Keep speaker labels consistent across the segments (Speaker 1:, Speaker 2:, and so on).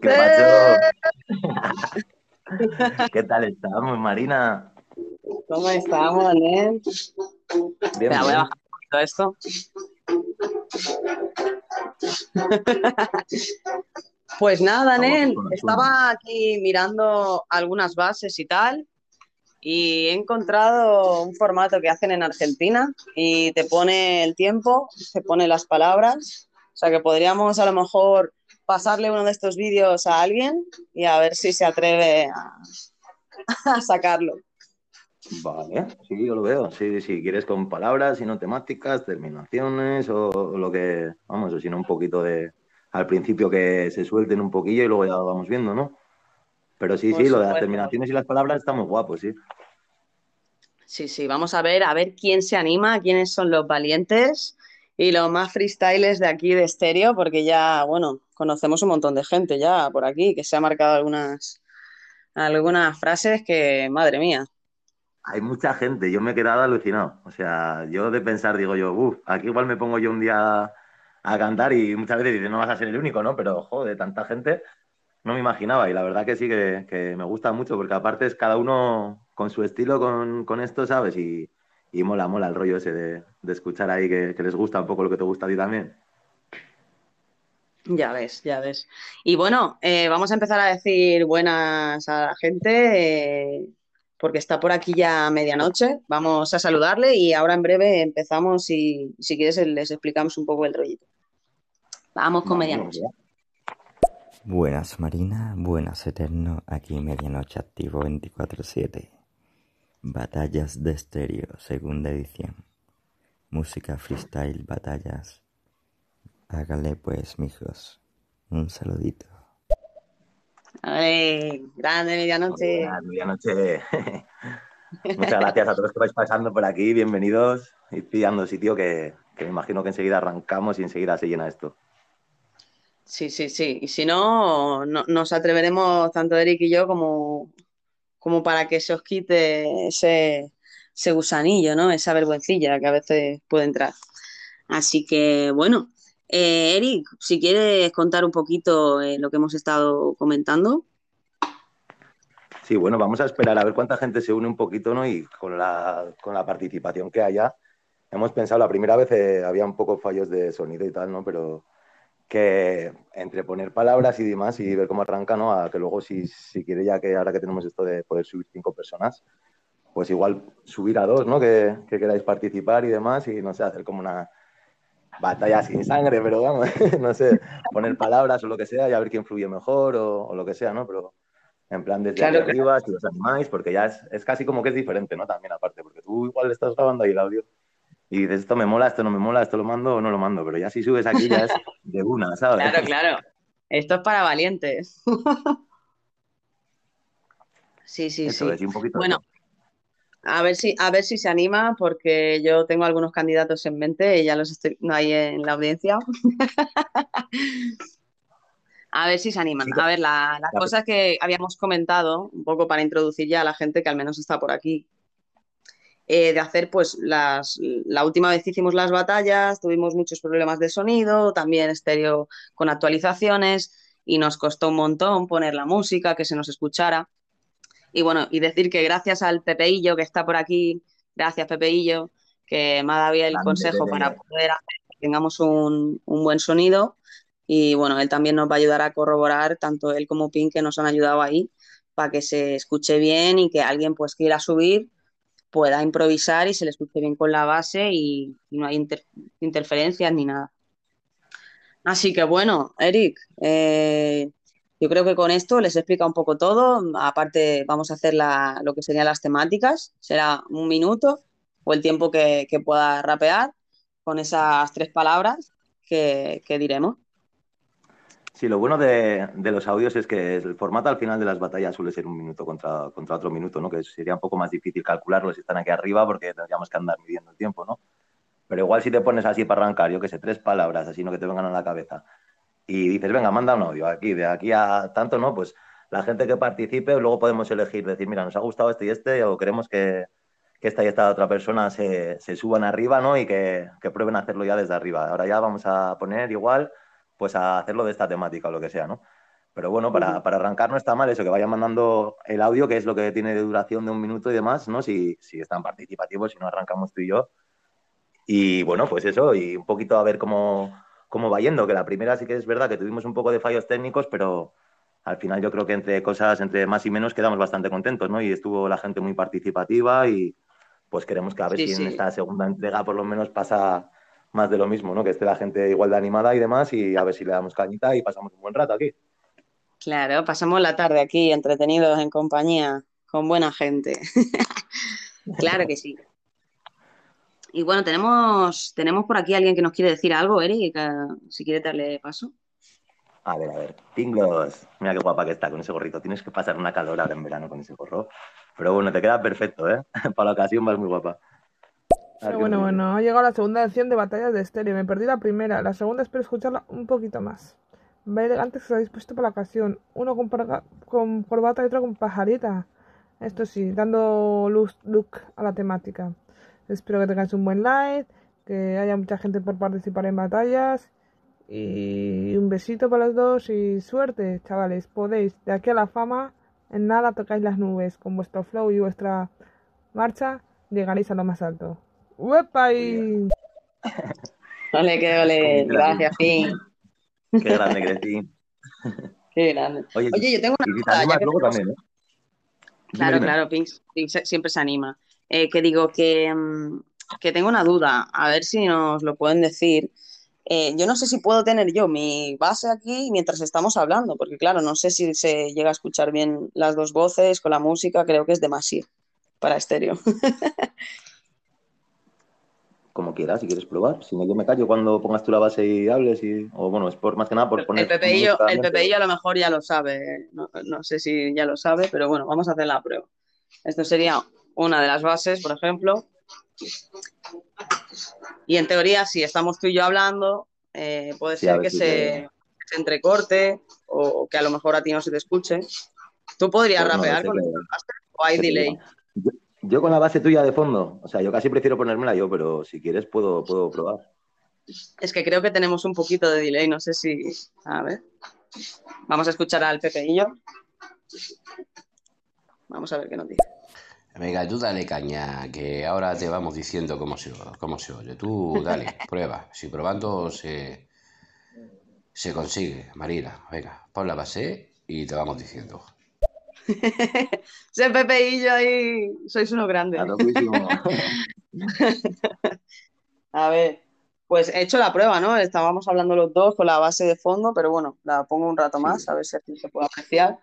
Speaker 1: ¿Qué pasó? ¿Qué tal estamos, Marina?
Speaker 2: ¿Cómo estamos, Nen?
Speaker 1: Bien,
Speaker 2: voy a bajar todo esto. Pues nada, Nen, estaba aquí mirando algunas bases y tal, y he encontrado un formato que hacen en Argentina y te pone el tiempo, te pone las palabras, o sea que podríamos a lo mejor pasarle uno de estos vídeos a alguien y a ver si se atreve a, a sacarlo.
Speaker 1: Vale, sí, yo lo veo. Sí, si quieres con palabras y no temáticas, terminaciones o, lo que, vamos, o si no un poquito de, al principio que se suelten un poquillo y luego ya lo vamos viendo, ¿no? Pero sí,
Speaker 2: Por
Speaker 1: sí, lo de las terminaciones y las palabras está muy guapo, sí.
Speaker 2: Sí, sí, vamos a ver, a ver quién se anima, quiénes son los valientes y los más freestyles de aquí de estéreo, porque ya, bueno, conocemos un montón de gente ya por aquí que se ha marcado algunas, algunas frases que, madre mía.
Speaker 1: Hay mucha gente, yo me he quedado alucinado. O sea, yo de pensar, digo yo, uff, aquí igual me pongo yo un día a cantar y muchas veces dices, no vas a ser el único, ¿no? Pero, joder, tanta gente, no me imaginaba. Y la verdad que sí que, que me gusta mucho, porque aparte es cada uno con su estilo con, con esto, ¿sabes? Y, y mola, mola el rollo ese de, de escuchar ahí que, que les gusta un poco lo que te gusta a ti también.
Speaker 2: Ya ves, ya ves. Y bueno, eh, vamos a empezar a decir buenas a la gente, eh, porque está por aquí ya medianoche. Vamos a saludarle y ahora en breve empezamos y si quieres les explicamos un poco el rollito. Vamos con medianoche.
Speaker 3: Buenas Marina, buenas Eterno, aquí Medianoche Activo 24-7. Batallas de estéreo, segunda edición. Música freestyle, batallas. Hágale pues, mijos. Un saludito.
Speaker 2: Ay, grande medianoche.
Speaker 1: Buenas, medianoche. Muchas gracias a todos los que vais pasando por aquí, bienvenidos. Y pillando sitio que, que me imagino que enseguida arrancamos y enseguida se llena esto.
Speaker 2: Sí, sí, sí. Y si no, no nos atreveremos tanto Eric y yo como, como para que se os quite ese, gusanillo, ¿no? Esa vergüencilla que a veces puede entrar. Así que, bueno, eh, Eric, si quieres contar un poquito eh, lo que hemos estado comentando.
Speaker 1: Sí, bueno, vamos a esperar a ver cuánta gente se une un poquito, ¿no? Y con la, con la participación que haya, hemos pensado, la primera vez eh, había un poco fallos de sonido y tal, ¿no? Pero que entre poner palabras y demás y ver cómo arranca, ¿no? A que luego, si, si quiere, ya que ahora que tenemos esto de poder subir cinco personas, pues igual subir a dos, ¿no? Que, que queráis participar y demás y, no sé, hacer como una batalla sin sangre, pero vamos, no sé, poner palabras o lo que sea y a ver quién fluye mejor o, o lo que sea, ¿no? Pero en plan desde
Speaker 2: Claro,
Speaker 1: arriba, si os animáis, porque ya es, es casi como que es diferente, ¿no? También aparte, porque tú igual estás grabando ahí el audio y dices, esto me mola, esto no me mola, esto lo mando o no lo mando, pero ya si subes aquí ya es de una, ¿sabes?
Speaker 2: Claro, claro. Esto es para valientes. Sí, sí,
Speaker 1: Eso
Speaker 2: sí.
Speaker 1: es, y un poquito
Speaker 2: Bueno, a ver si, a ver si se anima, porque yo tengo algunos candidatos en mente y ya los estoy no hay en la audiencia. A ver si se animan. A ver, la, la
Speaker 1: la-
Speaker 2: cosa que habíamos comentado, un poco para introducir ya a la gente que al menos está por aquí, eh, de hacer pues las, la última vez hicimos las batallas, tuvimos muchos problemas de sonido, también estéreo con actualizaciones y nos costó un montón poner la música, que se nos escuchara. Y bueno, y decir que gracias al Pepeillo que está por aquí, gracias Pepeillo, que me ha dado el consejo
Speaker 1: Pepe.
Speaker 2: para poder hacer que tengamos un, un buen sonido. Y bueno, él también nos va a ayudar a corroborar, tanto él como Pink, que nos han ayudado ahí, para que se escuche bien y que alguien pues quiera subir, pueda improvisar y se le escuche bien con la base y, no hay inter- interferencias ni nada. Así que bueno, Eric, eh, yo creo que con esto les explica un poco todo. Aparte, vamos a hacer la- lo que serían las temáticas. Será un minuto o el tiempo que, que pueda rapear con esas tres palabras que, que diremos.
Speaker 1: Sí, lo bueno de, los audios es que el formato al final de las batallas suele ser un minuto contra, contra otro minuto, ¿no? Que sería un poco más difícil calcularlo si están aquí arriba porque tendríamos que andar midiendo el tiempo, ¿no? Pero igual si te pones así para arrancar, yo que sé, tres palabras, así no que te vengan a la cabeza, y dices, venga, manda un audio aquí, de aquí a tanto, ¿no? Pues la gente que participe, luego podemos elegir, decir, mira, nos ha gustado este y este, o queremos que, que esta y esta otra persona se, se suban arriba, ¿no? Y que, que prueben a hacerlo ya desde arriba. Ahora ya vamos a poner igual, pues a hacerlo de esta temática o lo que sea, ¿no? Pero bueno, para, para, arrancar no está mal eso, que vayan mandando el audio, que es lo que tiene de duración de un minuto y demás, ¿no? Si, si están participativos, si no arrancamos tú y yo. Y bueno, pues eso, y un poquito a ver cómo, cómo va yendo, que la primera sí que es verdad que tuvimos un poco de fallos técnicos, pero al final yo creo que entre cosas, entre más y menos, quedamos bastante contentos, ¿no? Y estuvo la gente muy participativa y pues queremos que a ver si en esta segunda entrega por lo menos pasa más de lo mismo, ¿no? Que esté la gente igual de animada y demás y a ver si le damos cañita y pasamos un buen rato aquí.
Speaker 2: Claro, pasamos la tarde aquí entretenidos en compañía con buena gente. claro que sí. Y bueno, tenemos, tenemos por aquí alguien que nos quiere decir algo, Eric, si quiere darle paso.
Speaker 1: A ver, a ver. Pinglos. Mira qué guapa que está con ese gorrito. Tienes que pasar una calor ahora en verano con ese gorro. Pero bueno, te queda perfecto, ¿eh? Para la ocasión vas muy guapa.
Speaker 4: Bueno, bueno, ha llegado la segunda edición de Batallas de Estéreo. Me perdí la primera. La segunda espero escucharla un poquito más. Va elegante que os habéis puesto para la ocasión. Uno con, con corbata y otro con pajarita. Esto sí, dando luz, look a la temática. Espero que tengáis un buen live, que haya mucha gente por participar en batallas. Y un besito para los dos y suerte, chavales. Podéis, de aquí a la fama, en nada tocáis las nubes. Con vuestro flow y vuestra marcha, llegaréis a lo más alto. ¡Uepa! Y...
Speaker 2: Ole, que ole. Gracias, Fin.
Speaker 1: Qué grande, Cretín.
Speaker 2: Qué grande. Oye, yo tengo una. ¿eh? Claro, claro, Pink, siempre se anima. Eh, que digo mm, que, tengo una duda, a ver si nos lo pueden decir. Eh, yo no sé si puedo tener yo mi base aquí mientras estamos hablando, porque claro, no sé si se llega a escuchar bien las dos voces con la música, creo que es demasiado para estéreo.
Speaker 1: Como quieras, si quieres probar. Si no, yo me callo cuando pongas tú la base y hables. Y, o bueno, es por más que nada por poner.
Speaker 2: El PPI, el a lo mejor ya lo sabe. No, no sé si ya lo sabe, pero bueno, vamos a hacer la prueba. Esto sería una de las bases, por ejemplo. Y en teoría, si estamos tú y yo hablando, eh, puede ser que se, entrecorte o que a lo mejor a ti no se te escuche. ¿Tú podrías pues rapear con el o hay delay?
Speaker 1: Yo, con la base tuya de fondo, o sea, yo casi prefiero ponérmela yo, pero si quieres puedo, puedo probar.
Speaker 2: Es que creo que tenemos un poquito de delay, no sé si... A ver. Vamos a escuchar al Pepe y yo. Vamos a ver qué nos dice.
Speaker 5: Venga, tú dale caña, que ahora te vamos diciendo cómo se, cómo se oye. Tú dale, prueba. Si probando se, se consigue, Marina. Venga, pon la base y te vamos diciendo.
Speaker 2: Se Pepe y yo ahí sois uno grande. A ver, pues he hecho la prueba, ¿no? Estábamos hablando los dos con la base de fondo, pero bueno, la pongo un rato más, a ver si aquí se puede apreciar.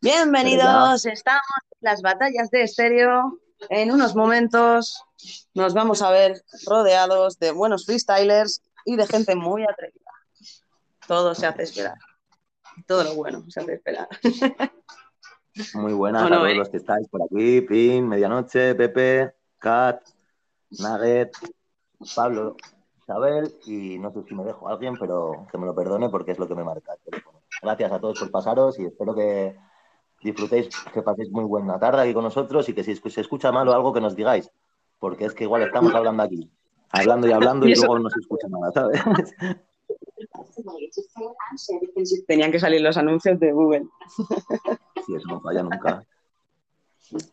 Speaker 2: Bienvenidos, estamos en las batallas de estéreo. En unos momentos nos vamos a ver rodeados de buenos freestylers y de gente muy atrevida. Todo se hace esperar. Todo lo bueno se hace esperar.
Speaker 1: Muy buenas a todos los que estáis por aquí. Pin, Medianoche, Pepe, Kat, Nugget, Pablo, Isabel y no sé si me dejo a alguien, pero que me lo perdone porque es lo que me marca el teléfono. Gracias a todos por pasaros y espero que disfrutéis, que paséis muy buena tarde aquí con nosotros y que si se escucha mal o algo que nos digáis, porque es que igual estamos hablando aquí, hablando y hablando y, luego no se escucha nada, ¿sabes?
Speaker 2: Tenían que salir los anuncios de Google.
Speaker 1: Sí, eso no falla nunca.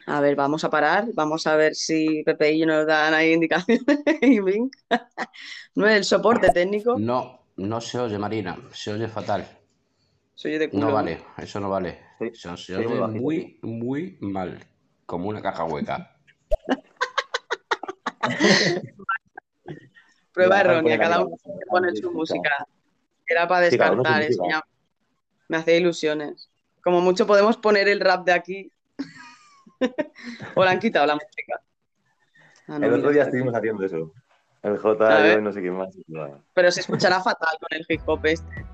Speaker 2: A ver, vamos a parar, vamos a ver si Pepe y yo nos dan ahí indicaciones. ¿No es el soporte técnico?
Speaker 5: No, no se oye, Marina, se oye fatal.
Speaker 2: de
Speaker 5: No vale, eso no vale. se, oye muy, muy mal, como una caja hueca.
Speaker 2: Prueba errónea, cada uno pone su música. Era para descartar, me hace ilusiones. Como mucho podemos poner el rap de aquí. o le han quitado la música.
Speaker 1: Ah, el otro día estuvimos haciendo eso. El J, y no sé qué más.
Speaker 2: Pero se escuchará fatal con el hip hop este.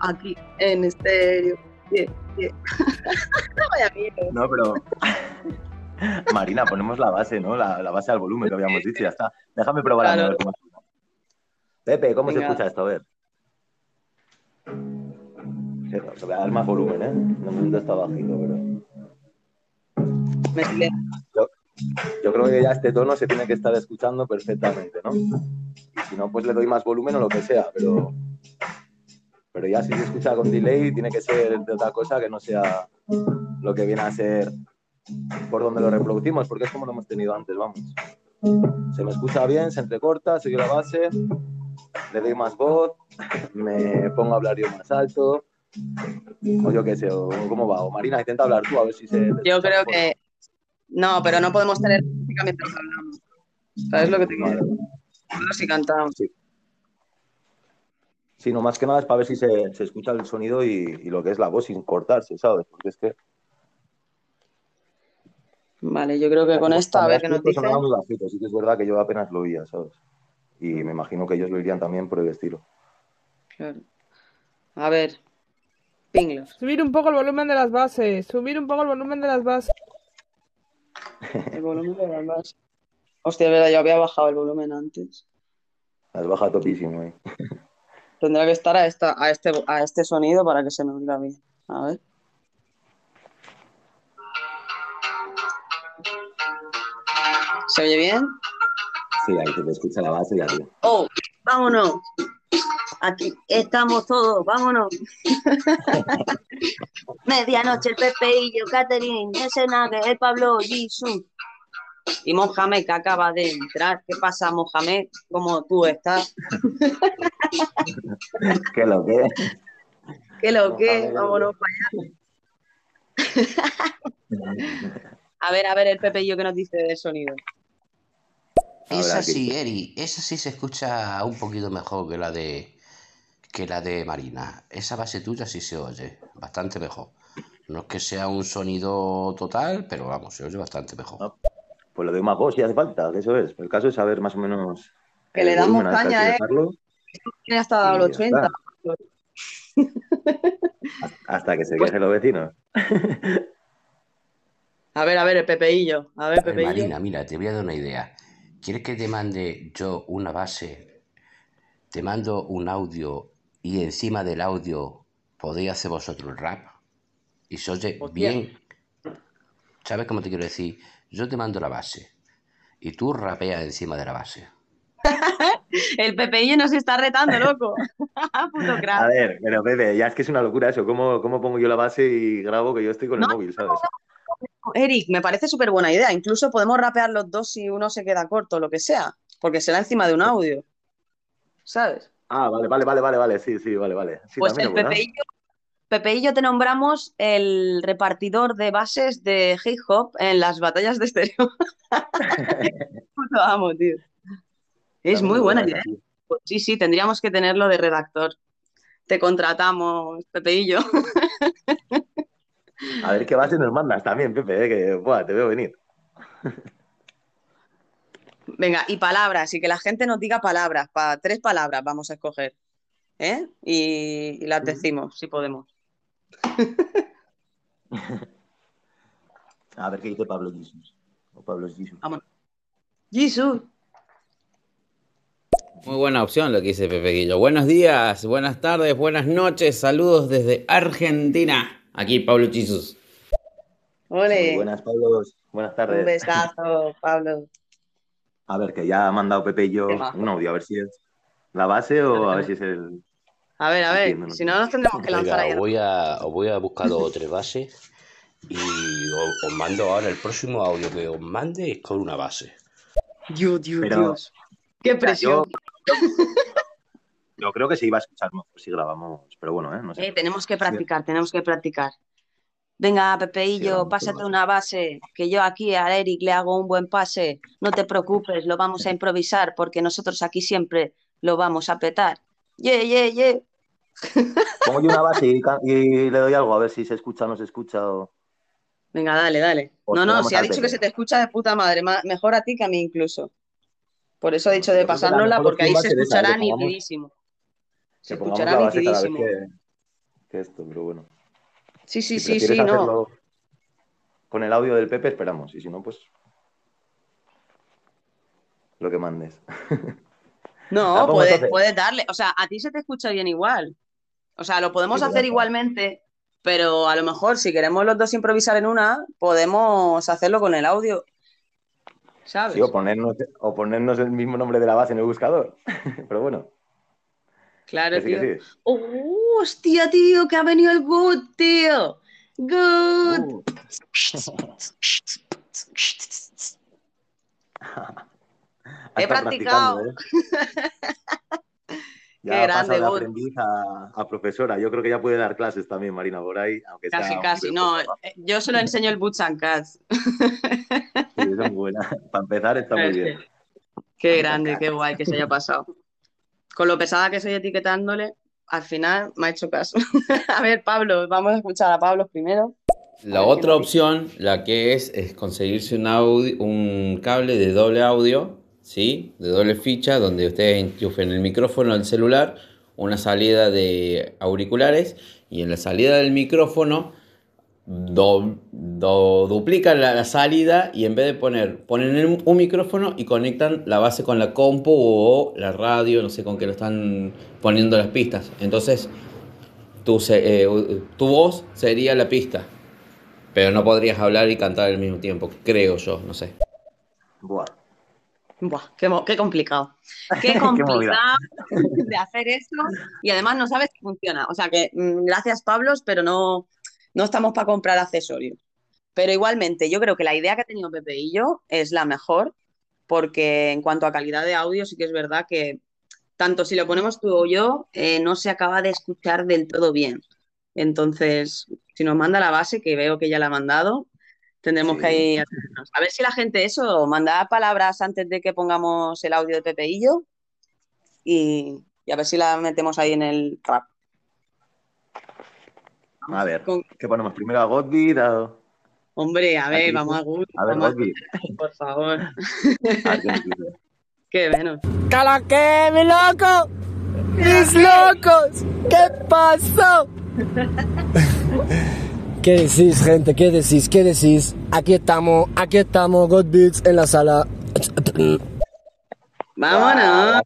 Speaker 2: Aquí, en estéreo.
Speaker 1: no, pero. Marina, ponemos la base, ¿no? La, base al volumen que habíamos dicho y ya está. Déjame probar a ver cómo Pepe, ¿cómo se escucha esto? A ver. Se voy a dar más volumen, ¿eh? De momento está bajito, pero. Yo, yo, creo que ya este tono se tiene que estar escuchando perfectamente, ¿no? si no, pues le doy más volumen o lo que sea, pero, pero ya si se escucha con delay, tiene que ser de otra cosa que no sea lo que viene a ser por donde lo reproducimos, porque es como lo hemos tenido antes, vamos. Se me escucha bien, se entrecorta, sigue la base, le doy más voz, me pongo a hablar yo más alto, o yo qué sé, o cómo va. O Marina, intenta hablar tú a ver si se.
Speaker 2: Yo creo que. No, pero no podemos tener música mientras hablamos. ¿Sabes lo que te quiero? Solo si cantamos.
Speaker 1: Sí. Sí, no más que nada es para ver si se, se escucha el sonido y, y, lo que es la voz sin cortarse, ¿sabes? Porque es que.
Speaker 2: Vale, yo creo que con esta, a ver qué nos dice.
Speaker 1: Sí que es verdad que yo apenas lo oía, ¿sabes? Y me imagino que ellos lo irían también por el estilo.
Speaker 2: Claro. A ver, Pinglos.
Speaker 4: Subir un poco el volumen de las bases. Subir un poco el volumen de las bases.
Speaker 2: El volumen de las bases. Hostia, verdad, yo había bajado el volumen antes.
Speaker 1: Has bajado topísimo ahí.
Speaker 2: Tendrá que estar a, esta, a, este, a este sonido para que se me oiga bien. A ver. ¿Se oye bien?
Speaker 1: Sí, ahí se escucha la base y arriba.
Speaker 2: ¡Oh! ¡Vámonos! Aquí estamos todos, vámonos. Medianoche el Pepeillo, Catherine, ese el Pablo, Jesús. Y Mohamed que acaba de entrar. ¿Qué pasa, Mohamed? ¿Cómo tú estás?
Speaker 1: ¿Qué lo que?
Speaker 2: ¿Qué lo que? Vámonos para allá. a ver, a ver el Pepeillo que nos dice de sonido.
Speaker 5: Esa sí, Eri, esa sí se escucha un poquito mejor que la de que la de Marina. Esa base tuya sí se oye bastante mejor. No es que sea un sonido total, pero vamos, se oye bastante mejor.
Speaker 1: pues le doy más voz si hace falta, que eso es. El caso es saber más o menos.
Speaker 2: Que le damos caña, ¿eh? Tiene hasta los 80.
Speaker 1: Hasta que se quejen los vecinos.
Speaker 2: A ver, a ver, el Pepeillo. A ver, Pepeillo.
Speaker 5: Marina, mira, te voy a dar una idea. ¿Quieres que te mande yo una base? Te mando un audio y encima del audio podéis hacer vosotros el rap. Y se oye bien. ¿Sabes cómo te quiero decir? Yo te mando la base y tú rapeas encima de la base.
Speaker 2: el Pepeillo nos está retando, loco. Puto crack.
Speaker 1: A ver, pero Pepe, ya es que es una locura eso. ¿Cómo, cómo pongo yo la base y grabo que yo estoy con el móvil, ¿sabes?
Speaker 2: Eric, me parece súper buena idea. Incluso podemos rapear los dos si uno se queda corto, lo que sea, porque será encima de un audio. ¿Sabes?
Speaker 1: Ah, vale, vale, vale, vale, vale, sí, sí, vale, vale.
Speaker 2: pues el Pepe y yo te nombramos el repartidor de bases de hip hop en las batallas de estéreo. Lo amo, tío. Es muy buena idea. Pues sí, sí, tendríamos que tenerlo de redactor. Te contratamos, Pepe y yo.
Speaker 1: A ver qué base nos mandas también, Pepe, eh, que buah, te veo venir.
Speaker 2: Venga, y palabras, y que la gente nos diga palabras, para tres palabras vamos a escoger. ¿eh? Y, y las decimos, si podemos.
Speaker 1: a ver qué dice Pablo Jesús. O Pablo Jesús.
Speaker 2: Vámonos. Jesús.
Speaker 6: Muy buena opción lo que dice Pepe Guillo. Buenos días, buenas tardes, buenas noches, saludos desde Argentina. Aquí Pablo Chisus.
Speaker 2: Ole.
Speaker 1: buenas, Pablo. Buenas tardes.
Speaker 2: Un besazo, Pablo.
Speaker 1: A ver, que ya ha mandado Pepe y yo un audio, a ver si es la base o a ver si es el.
Speaker 2: A ver, a ver, si no nos tendremos que lanzar
Speaker 5: Venga,
Speaker 2: ahí.
Speaker 5: os voy a, os voy a buscar dos o tres bases y os, os mando ahora el próximo audio que os mande es con una base.
Speaker 2: Dios, Dios,
Speaker 1: Pero-
Speaker 2: Dios. Qué presión.
Speaker 1: Yo creo que se iba a escuchar mejor si grabamos, pero bueno, ¿eh? No sé.
Speaker 2: Eh, tenemos que practicar, tenemos que practicar. Venga, Pepeillo,
Speaker 1: vamos,
Speaker 2: pásate una base, que yo aquí a Eric le hago un buen pase. No te preocupes, lo vamos a improvisar porque nosotros aquí siempre lo vamos a petar. Ye, ye, ye.
Speaker 1: Pongo yo una base y, le doy algo, a ver si se escucha o no se escucha. O...
Speaker 2: Venga, dale, dale.
Speaker 1: Pues
Speaker 2: No, no, si ha dicho
Speaker 1: Pepe.
Speaker 2: que se te escucha de puta madre, ma- mejor a ti que a mí incluso. Por eso ha dicho de
Speaker 1: Yo
Speaker 2: pasárnosla porque ahí se escuchará nitidísimo. Se
Speaker 1: Que pongamos
Speaker 2: escuchará
Speaker 1: la base cada vez que, que esto, pero bueno.
Speaker 2: Sí, sí,
Speaker 1: si
Speaker 2: sí, sí, no.
Speaker 1: con el audio del Pepe, esperamos. Y si no, pues. Lo que mandes.
Speaker 2: No,
Speaker 1: pongo
Speaker 2: puedes, puedes darle. O sea, a ti se te escucha bien igual. O sea, lo podemos
Speaker 1: Sí,
Speaker 2: hacer
Speaker 1: ¿verdad?
Speaker 2: igualmente, pero a lo mejor si queremos los dos improvisar en una, podemos hacerlo con el audio. ¿sabes?
Speaker 1: Sí, o ponernos, o ponernos el mismo nombre de la base en el buscador. Pero bueno.
Speaker 2: Claro, tío.
Speaker 1: que sí.
Speaker 2: ¡Oh, hostia, tío! Que ha venido el good, tío. Good.
Speaker 1: Uh,
Speaker 2: He practicado. Qué grande,
Speaker 1: de
Speaker 2: Bud.
Speaker 1: aprendiz a, a profesora. Yo creo que ya puede dar clases también, Marina, por ahí. Aunque sea
Speaker 2: Casi,
Speaker 1: un
Speaker 2: casi. No, eh, yo solo enseño el Boots and Cats.
Speaker 1: Sí, son buenas. Para empezar está muy bien.
Speaker 2: Qué grande, qué guay que se haya pasado. Con lo pesada que soy etiquetándole, al final me ha hecho caso. A ver, Pablo, vamos a escuchar a Pablo primero.
Speaker 6: La otra opción, la que es, es conseguirse un, audio, un cable de doble audio, ¿sí? De doble ficha, donde ustedes enchufen el micrófono del celular, una salida de auriculares, y en la salida del micrófono do- do- duplican la, la salida y en vez de poner, ponen un, un micrófono y conectan la base con la compu o la radio, no sé con qué lo están poniendo las pistas. Entonces, tu, se- eh, tu voz sería la pista. Pero no podrías hablar y cantar al mismo tiempo, creo yo, no sé.
Speaker 1: Buah.
Speaker 2: Buah, qué, complicado. Qué complicado de hacer esto y además no sabes que funciona. O sea que mm, gracias, Pablos, pero no, no estamos para comprar accesorios. Pero igualmente, yo creo que la idea que ha tenido Pepe y yo es la mejor, porque en cuanto a calidad de audio, sí que es verdad que tanto si lo ponemos tú o yo, eh, no se acaba de escuchar del todo bien. Entonces, si nos manda la base, que veo que ya la ha mandado, tendremos
Speaker 1: Sí.
Speaker 2: que ir a ver si la gente eso, manda palabras antes de que pongamos el audio de Pepe y yo y, y a ver si la metemos ahí en el rap.
Speaker 1: A ver,
Speaker 2: Con-
Speaker 1: ¿qué ponemos? ¿Primero a Godbit? A,
Speaker 2: Hombre, a ver, vamos a Google,
Speaker 1: a ver,
Speaker 2: vamos a-
Speaker 1: Godbit.
Speaker 2: por favor.
Speaker 1: A ver qué
Speaker 2: bueno.
Speaker 7: ¿Cala qué, mi loco? ¡Mis locos! ¿Qué pasó? ¿Qué decís, gente? ¿Qué decís? ¿Qué decís? Aquí estamos, aquí estamos, God Beats en la sala.
Speaker 2: Vámonos.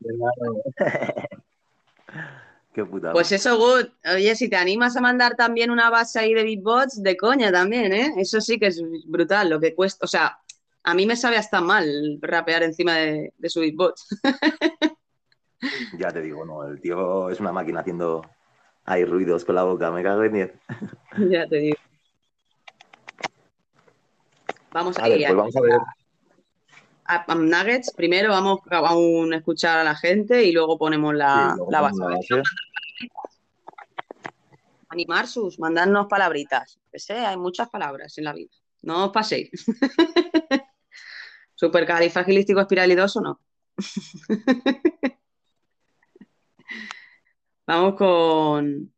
Speaker 1: Qué.
Speaker 2: Pues eso, Good. Oye, si te animas a mandar también una base ahí de beatbox, de coña también, ¿eh? Eso sí que es brutal, lo que cuesta. O sea, a mí me sabe hasta mal rapear encima de, de su beatbox.
Speaker 1: Ya te digo, no, el tío es una máquina haciendo ahí ruidos con la boca, me cago en diez.
Speaker 2: ya te digo. Vamos
Speaker 1: A
Speaker 2: a
Speaker 1: ver, pues vamos a ver.
Speaker 2: a, a Nuggets. Primero vamos a aún escuchar a la gente y luego ponemos la,
Speaker 1: Sí, luego
Speaker 2: la base.
Speaker 1: la base.
Speaker 2: Animar sus, mandarnos palabritas. Que sé, hay muchas palabras en la vida. No os paséis. Supercalifragilístico espiralidoso, no. Vamos con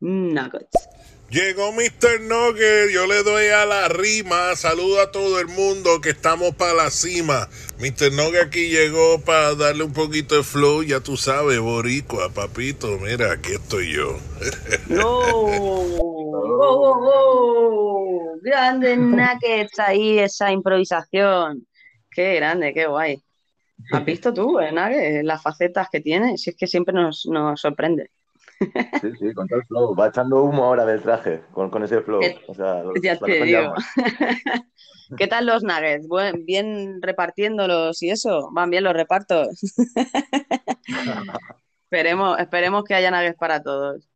Speaker 2: Nuggets.
Speaker 8: Llegó Mr. Nugget, yo le doy a la rima. Saluda a todo el mundo que estamos para la cima. Mr. Nugget aquí llegó para darle un poquito de flow, ya tú sabes, boricua, papito. Mira, aquí estoy yo.
Speaker 2: ¡No! ¡Oh, oh, oh! Grande Nuggets ahí, esa improvisación. Qué grande, qué guay. ¿Has visto tú, eh, Nuggets, las facetas que tiene? Si es que siempre nos, nos sorprende.
Speaker 1: Sí, sí, con todo el flow. Va echando humo ahora del traje, con, con ese flow.
Speaker 2: Eh,
Speaker 1: O sea,
Speaker 2: ya te digo. ¿Qué tal los nuggets? Buen- ¿Bien repartiéndolos y eso? ¿Van bien los repartos? esperemos, esperemos que haya nuggets para todos.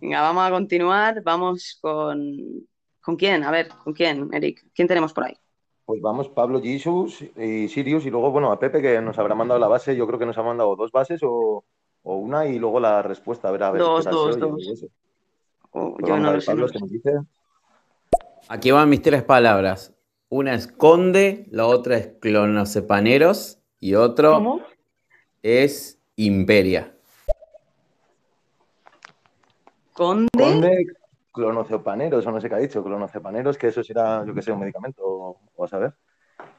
Speaker 2: Venga, vamos a continuar. Vamos con... ¿Con quién? A ver, ¿con quién, Eric? ¿Quién tenemos por ahí?
Speaker 1: Pues vamos, Pablo Jesus y Sirius, y luego, bueno, a Pepe, que nos habrá mandado la base. Yo creo que nos ha mandado dos bases o, o una, y luego la respuesta. A ver, a ver.
Speaker 2: Dos, dos,
Speaker 1: oye
Speaker 2: dos. Oh.
Speaker 6: Aquí van mis tres palabras. Una es conde, la otra es clonocepaneros y otro
Speaker 2: ¿Cómo?
Speaker 6: es imperia.
Speaker 2: ¿Conde?
Speaker 1: Conde clonocepaneros, o no sé qué ha dicho, clonocepaneros, que eso será, yo que sé, un medicamento, o, o a saber.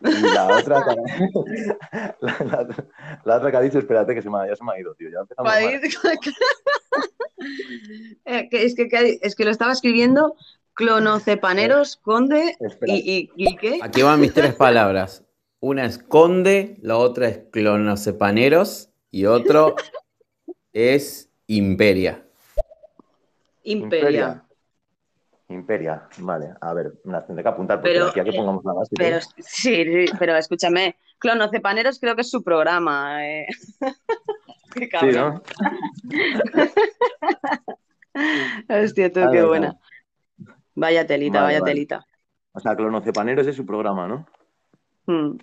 Speaker 1: Y la otra, que- la, la- la otra que ha dicho, espérate, que se me, ha- ya se me ha ido, tío. Ya empezamos mal.
Speaker 2: Eh, que es, que, que- es que lo estaba escribiendo clonocepaneros, conde
Speaker 1: Espera.
Speaker 2: y, y, ¿y qué?
Speaker 6: Aquí van mis tres palabras. Una es conde, la otra es clonocepaneros y otro es imperia.
Speaker 2: Imperia.
Speaker 1: Imperia, vale. A ver, me las tendré que apuntar porque
Speaker 2: Pero,
Speaker 1: de aquí a que
Speaker 2: eh,
Speaker 1: pongamos la base.
Speaker 2: Pero
Speaker 1: tío.
Speaker 2: sí, pero escúchame, Clonocepaneros creo que es su programa. eh. Qué
Speaker 1: Sí. ¿no?
Speaker 2: Hostia, tú, qué buena. Vaya telita,
Speaker 1: Vale,
Speaker 2: vaya
Speaker 1: vale.
Speaker 2: telita.
Speaker 1: O sea, Clonocepaneros es su programa, ¿no?
Speaker 2: Mm.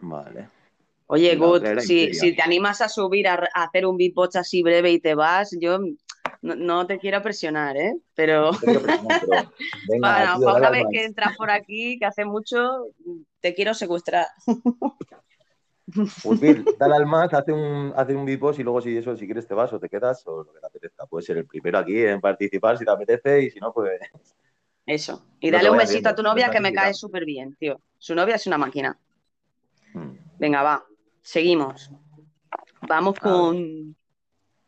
Speaker 1: Vale.
Speaker 2: Oye, Gut, si,
Speaker 1: Imperia.
Speaker 2: si te animas a subir a, a hacer un beatbox así breve y te vas, yo no, no te quiero presionar, ¿eh? Pero
Speaker 1: No te quiero presionar, pero Venga,
Speaker 2: para,
Speaker 1: tío,
Speaker 2: para
Speaker 1: dale
Speaker 2: una vez que entras por aquí, que hace mucho, te quiero secuestrar.
Speaker 1: Pues dale al más, hace un, hace un beatbox y luego si eso, si quieres te vas o te quedas o lo que te apetezca. Puedes ser el primero aquí en participar si te apetece y si no, pues
Speaker 2: Eso. Y dale un besito a tu novia que me cae súper bien, tío. Su novia es una máquina.
Speaker 1: mm,
Speaker 2: Venga, va. Seguimos. Vamos con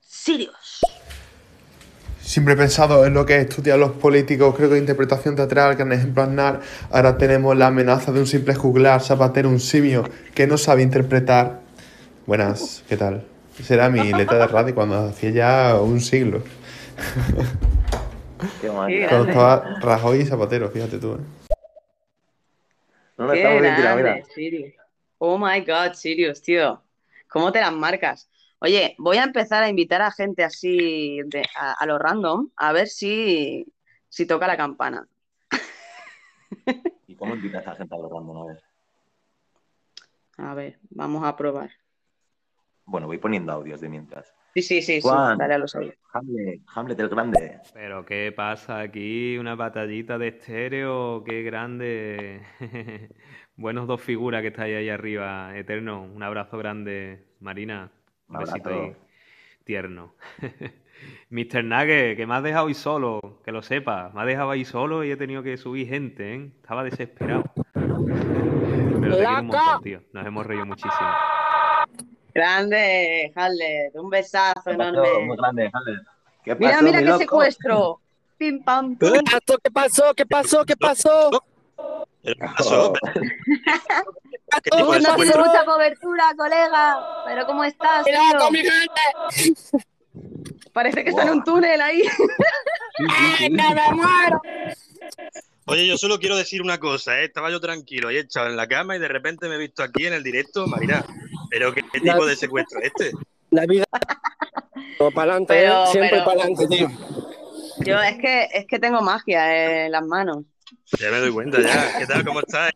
Speaker 2: Sirius.
Speaker 9: Siempre he pensado en lo que estudian los políticos, creo que interpretación teatral, gran ejemplo Aznar. Ahora tenemos la amenaza de un simple juglar, zapatero, un simio que no sabe interpretar. Buenas, ¿qué tal? Esa era mi letra de radio cuando hacía ya un siglo.
Speaker 1: qué
Speaker 9: Cuando estaba Rajoy y Zapatero, fíjate tú. ¿eh?
Speaker 1: No, no,
Speaker 2: Qué
Speaker 1: estamos bien tirados,
Speaker 2: grande,
Speaker 1: mira.
Speaker 2: Sirius. Oh my God, Sirius, tío. ¿Cómo te las marcas? Oye, voy a empezar a invitar a gente así de- a, a lo random, a ver si, si toca la campana.
Speaker 1: ¿Y cómo invitas a gente a lo random? A ver.
Speaker 2: A ver, vamos a probar.
Speaker 1: Bueno, voy poniendo audios de mientras.
Speaker 2: Sí, sí, sí, sí.
Speaker 1: Juan.
Speaker 2: Dale a los audios.
Speaker 1: Hamlet, Hamlet el Grande.
Speaker 10: Pero ¿qué pasa aquí? Una batallita de estéreo, qué grande. Buenos dos figuras que estáis ahí arriba, Eterno. Un abrazo grande, Marina. Un
Speaker 1: Un
Speaker 10: besito ahí, tierno. Mr. Nugget, que me has dejado ahí solo, que lo sepas. Me has dejado ahí solo y he tenido que subir gente, ¿eh? Estaba desesperado. Pero te quiero un montón, tío. Nos hemos reído muchísimo.
Speaker 2: Grande, Hamlet. Un besazo enorme.
Speaker 1: Muy grande, Hamlet. ¿Qué
Speaker 2: Mira,
Speaker 1: pasó,
Speaker 2: mira
Speaker 1: mi
Speaker 2: qué
Speaker 1: loco?
Speaker 2: secuestro. Pim, pam, pum.
Speaker 7: ¿Qué pasó? ¿Qué pasó? ¿Qué pasó? ¿Qué pasó?
Speaker 11: ¿Qué pasó? ¿Qué tipo de
Speaker 2: Tú no mucha cobertura, colega. Pero ¿cómo estás,
Speaker 7: ¡Mira
Speaker 2: tío?
Speaker 7: con mi gente!
Speaker 2: Parece que está en un túnel ahí.
Speaker 7: ¡Eh, que me muero!
Speaker 11: Oye, yo solo quiero decir una cosa, ¿eh? Estaba yo tranquilo y echado en la cama y de repente me he visto aquí en el directo, Marina. ¿Pero qué tipo de secuestro es este?
Speaker 7: La vida. Para adelante,
Speaker 2: Pero-
Speaker 7: ¿eh? Siempre
Speaker 2: pero-
Speaker 7: para adelante, tío.
Speaker 2: Yo es que es que tengo magia en las manos.
Speaker 11: Ya me doy cuenta ya. ¿Qué tal? ¿Cómo estás?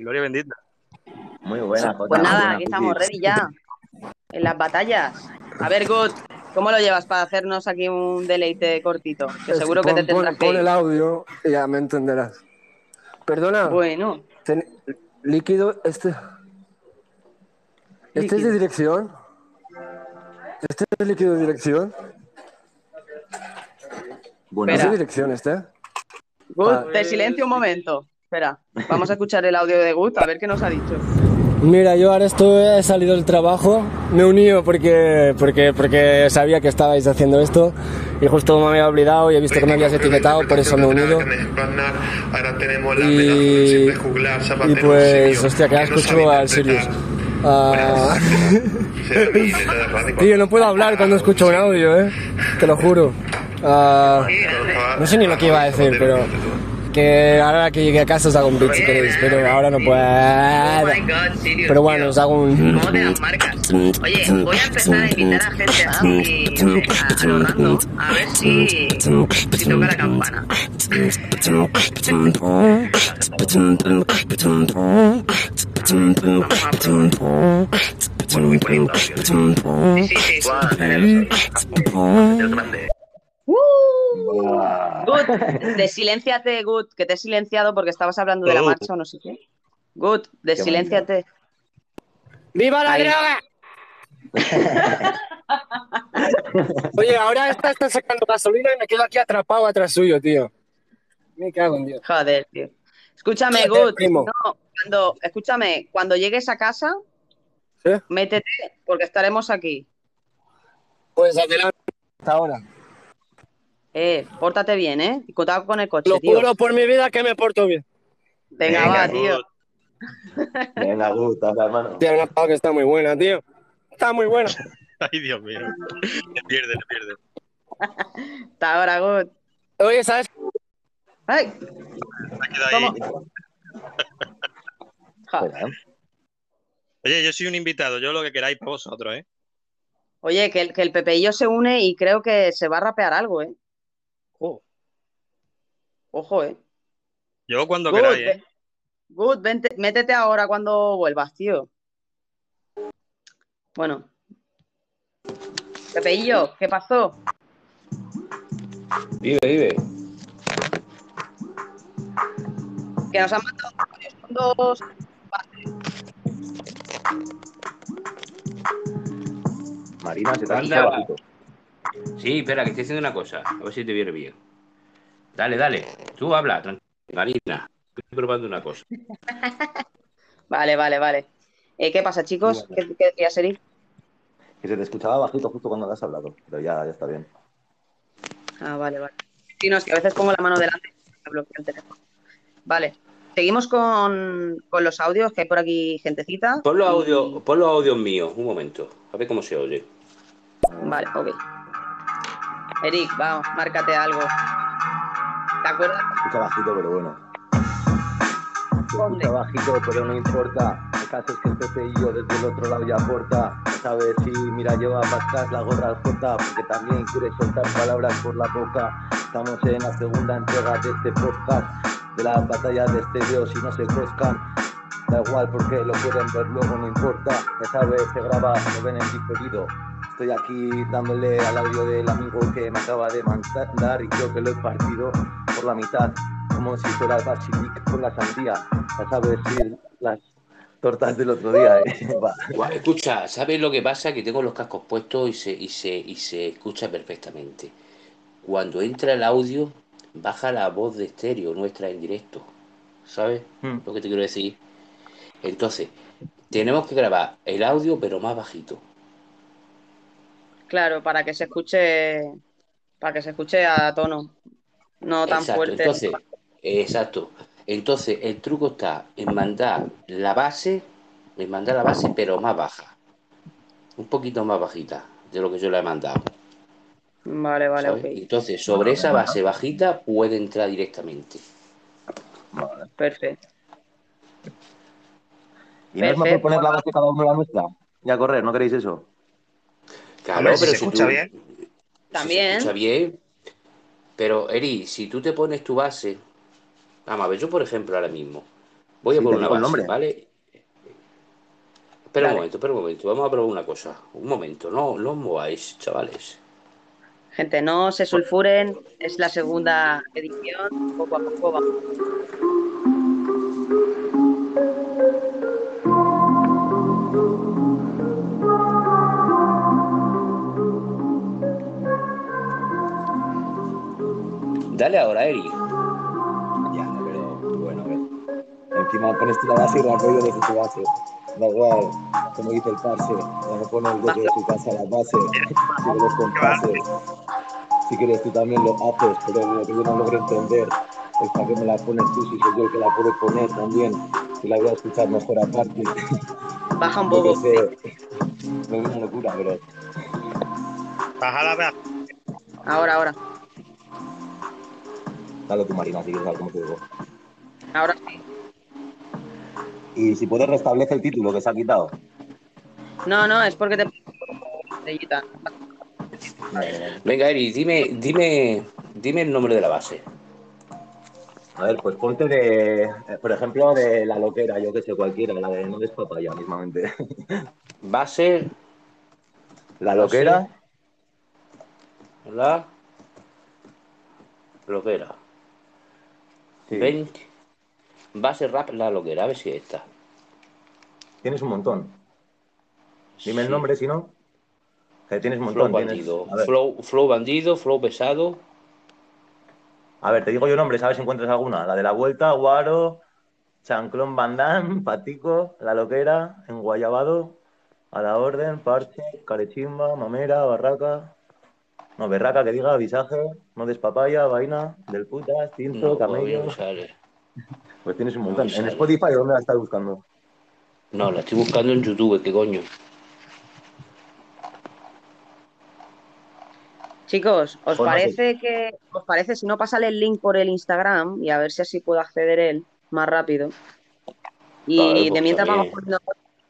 Speaker 11: Gloria bendita.
Speaker 1: Muy buena, Jota.
Speaker 2: Pues nada, aquí estamos ready ya. En las batallas. A ver, Gut, ¿cómo lo llevas para hacernos aquí un deleite cortito? Que
Speaker 7: Es
Speaker 2: seguro que te
Speaker 7: pon, pon-
Speaker 2: tendrás que
Speaker 7: pon el
Speaker 2: ir.
Speaker 7: audio y ya me entenderás. Perdona,
Speaker 2: Bueno,
Speaker 7: ten- líquido, este. ¿Este es de dirección? ¿Este es líquido de dirección?
Speaker 1: Bueno,
Speaker 7: ¿Es de dirección este?
Speaker 2: Gut, te silencio un momento. Espera, vamos a escuchar el audio de Gut, a ver qué nos ha dicho.
Speaker 7: Mira, yo ahora estoy, he salido del trabajo, me he unido porque, porque, porque sabía que estabais haciendo esto y justo me había olvidado y he visto que me habías etiquetado, por eso me he unido.
Speaker 9: Ahora tenemos la
Speaker 7: Y, y pues, hostia, que ahora escucho al Sirius.
Speaker 9: radio.
Speaker 7: tío, no puedo hablar cuando escucho un audio, eh, te lo juro. Ah, no sé ni lo que iba a decir, pero que ahora que llegue a casa os hago un beat si queréis, pero ahora no
Speaker 2: Oh
Speaker 7: puedo. Pero bueno, os hago un...
Speaker 2: ¿Cómo te las marcas? Oye, voy a empezar a invitar a gente así a, a lo random, a ver si, si toca la campana. Vamos a probar.
Speaker 1: bueno, voy poniendo audios.
Speaker 2: Sí, sí, sí.
Speaker 1: Juan,
Speaker 2: ¡Uh!
Speaker 1: Buah.
Speaker 2: Gut, desilénciate, Gut, que te he silenciado porque estabas hablando de la marcha o no sé qué. Gut, desilénciate.
Speaker 7: ¡Viva la
Speaker 2: Ahí.
Speaker 7: droga! Oye, ahora esta está sacando gasolina y me quedo aquí atrapado atrás suyo, tío. Me cago en Dios.
Speaker 2: Joder, tío. Escúchame,
Speaker 7: Joder,
Speaker 2: Gut.
Speaker 7: primo.
Speaker 2: No, cuando, escúchame, cuando llegues a casa,
Speaker 7: ¿Sí?
Speaker 2: métete porque estaremos aquí.
Speaker 7: Pues adelante. Hasta ahora.
Speaker 2: Eh, pórtate bien, ¿eh? Y cuidado con el coche,
Speaker 7: Lo
Speaker 2: tío.
Speaker 7: juro por mi vida que me porto bien.
Speaker 2: Venga,
Speaker 1: Venga,
Speaker 2: va, tío.
Speaker 1: Venga, habla, hermano.
Speaker 7: Tío, una pava que está muy buena, tío. Está muy buena.
Speaker 11: Ay, Dios mío. Le pierde, le pierde.
Speaker 2: Hasta ahora, Gut.
Speaker 7: Oye, ¿sabes?
Speaker 2: ¡Ay!
Speaker 11: Se ha quedado ahí. Oye, yo soy un invitado, yo lo que queráis para vosotros, ¿eh?
Speaker 2: Oye, que el, que el Pepeillo se une y creo que se va a rapear algo, ¿eh? Ojo, ¿eh?
Speaker 11: Yo cuando
Speaker 2: Good,
Speaker 11: queráis, ¿eh?
Speaker 2: Good, vente- métete ahora cuando vuelvas, tío. Bueno. Pepeillo, ¿qué pasó?
Speaker 5: Vive, vive.
Speaker 2: Que nos han mandado con dos.
Speaker 1: Marina, se te bajito.
Speaker 5: Sí, espera, que estoy haciendo una cosa. A ver si te viene bien. Dale, dale. Tú habla, tranquila. Marina, estoy probando una cosa.
Speaker 2: Vale, vale, vale. Eh, ¿qué pasa, chicos? ¿Qué, qué decías, Eric?
Speaker 1: Que se te escuchaba bajito justo cuando has hablado, pero ya, ya está bien.
Speaker 2: Ah, vale, vale. Sí, no, es que a veces pongo la mano delante y me bloquea el teléfono. Vale. Seguimos con, con los audios, que hay por aquí gentecita.
Speaker 5: Pon los audios, pon los audios míos, un momento. A ver cómo se oye.
Speaker 2: Vale, ok. Eric, vamos, márcate algo. ¿Te acuerdas?
Speaker 1: Se escucha bajito, pero bueno. Escucha bajito, pero no importa. El caso es que el Pepe y yo desde el otro lado ya aporta. Sabes si mira lleva para atrás la gorra al J, porque también quiere soltar palabras por la boca. Estamos en la segunda entrega de este podcast, de la batalla de estéreo si no se coscan. Da igual porque lo pueden ver luego, no importa. Ya sabes, se graba, lo ven en diferido. Estoy aquí dándole al audio del amigo que me acaba de mandar y creo que lo he partido por la mitad, como si fuera el basilic con la sandía. Ya sabes, las tortas del otro día. ¿eh?
Speaker 5: Escucha, ¿sabes lo que pasa? Que tengo los cascos puestos y se, y se, y se escucha perfectamente. Cuando entra el audio, baja la voz de estéreo nuestra en directo. ¿Sabes
Speaker 1: Hmm.
Speaker 5: lo que te quiero decir? Entonces, tenemos que grabar el audio, pero más bajito.
Speaker 2: Claro, para que se escuche, para que se escuche a tono, no tan
Speaker 5: Exacto,
Speaker 2: fuerte.
Speaker 5: entonces, exacto. Entonces, el truco está en mandar la base, en mandar la base, pero más baja. Un poquito más bajita de lo que yo le he mandado.
Speaker 2: Vale, vale,
Speaker 5: ¿sabes?
Speaker 2: ok.
Speaker 5: Entonces, sobre esa base bajita puede entrar directamente.
Speaker 2: Perfecto.
Speaker 1: Y no es mejor poner la base cada uno la nuestra. Y a correr, ¿no queréis eso?
Speaker 5: Claro,
Speaker 11: Hombre, si
Speaker 5: pero
Speaker 11: se
Speaker 5: si
Speaker 11: escucha
Speaker 5: tú-
Speaker 11: bien.
Speaker 5: si
Speaker 2: También.
Speaker 5: se escucha bien. Pero, Eri, si tú te pones tu base. Vamos a ver, yo por ejemplo ahora mismo. Voy a
Speaker 1: Sí,
Speaker 5: por
Speaker 1: te
Speaker 5: una base,
Speaker 1: nombre.
Speaker 5: ¿vale? Espera un momento, espera un momento. Vamos a probar una cosa. Un momento, no, no os mováis, chavales.
Speaker 2: Gente, no se sulfuren, es la segunda edición, poco a poco vamos.
Speaker 5: Dale ahora, Eri.
Speaker 1: Ya, pero bueno, a ver. Encima pones tú la base y rápido de tu base. Da igual, como dice el parse, ya no pones desde tu casa la base, sigue los compases. Si quieres tú también lo haces, pero lo que yo no logro entender es para qué me la pones tú si soy yo el que la puedo poner también. Si la voy a escuchar mejor aparte.
Speaker 2: Baja un poco.
Speaker 1: no es una locura, pero
Speaker 11: Bájala, vea.
Speaker 2: Ahora, ahora.
Speaker 1: Dale tu Marina, si quieres saber cómo te digo.
Speaker 2: Ahora sí.
Speaker 1: Y si puedes restablece el título que se ha quitado.
Speaker 2: No, no, es porque te estrellita.
Speaker 5: Venga, Eri, dime, dime, dime el nombre de la base.
Speaker 1: A ver, pues ponte de, por ejemplo, de la loquera, yo que sé, cualquiera, la de no des papaya mismamente.
Speaker 5: Base,
Speaker 1: La loquera,
Speaker 5: la loquera.
Speaker 1: Sí.
Speaker 5: 20. Base rap, la loquera, a ver si es esta.
Speaker 1: Tienes un montón. Dime el nombre, si no. Que tienes un
Speaker 5: Flow
Speaker 1: montón. tienes-
Speaker 5: bandido. Flow, flow bandido, flow pesado.
Speaker 1: a ver, te digo yo nombres, a ver si encuentras alguna. La de la vuelta, Guaro, Chanclón Bandán, Patico, La Loquera, Enguayabado, A la Orden, Parche, Carechimba, Mamera, Barraca. No, Berraca que diga, Visaje, No des papaya, Vaina, Del Putas, Tinto,
Speaker 5: No,
Speaker 1: Camello.
Speaker 5: no sale.
Speaker 1: Pues tienes un montón. En. Spotify, ¿dónde la estás buscando?
Speaker 5: No, la estoy buscando en YouTube, ¿qué coño?
Speaker 2: Chicos, ¿os
Speaker 1: Pues no sé.
Speaker 2: parece que os parece si no pasarle el link por el Instagram y a ver si así puedo acceder él más rápido? Y
Speaker 5: Vale,
Speaker 2: de
Speaker 5: pues
Speaker 2: mientras
Speaker 5: está
Speaker 2: vamos poniendo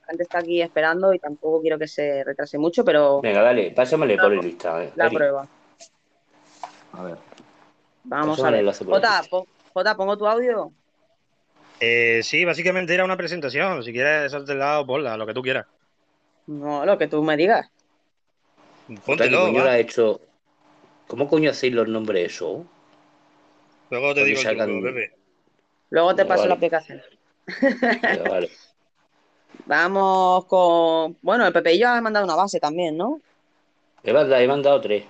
Speaker 2: gente está aquí esperando y tampoco quiero que se retrase mucho, pero
Speaker 5: Venga, dale, pásamele por el lista. eh,
Speaker 2: la prueba.
Speaker 1: A ver.
Speaker 2: Vamos a ver. Jota, po- Jota, pongo tu audio.
Speaker 11: Eh, sí, básicamente era una presentación. Si quieres salte al lado, ponla, lo que tú quieras.
Speaker 2: No, lo que tú me digas.
Speaker 5: Jota, ¿qué
Speaker 11: Póntelo,
Speaker 5: coño ha hecho? ¿Cómo coño hacéis los nombres eso?
Speaker 11: Luego te digo el truco, Pepe.
Speaker 2: Luego te
Speaker 5: Vale,
Speaker 2: paso la
Speaker 5: vale.
Speaker 2: aplicación.
Speaker 5: Venga, vale.
Speaker 2: Vamos con. Bueno, el Pepe y yo ha mandado una base también, ¿no?
Speaker 5: He mandado, he mandado tres.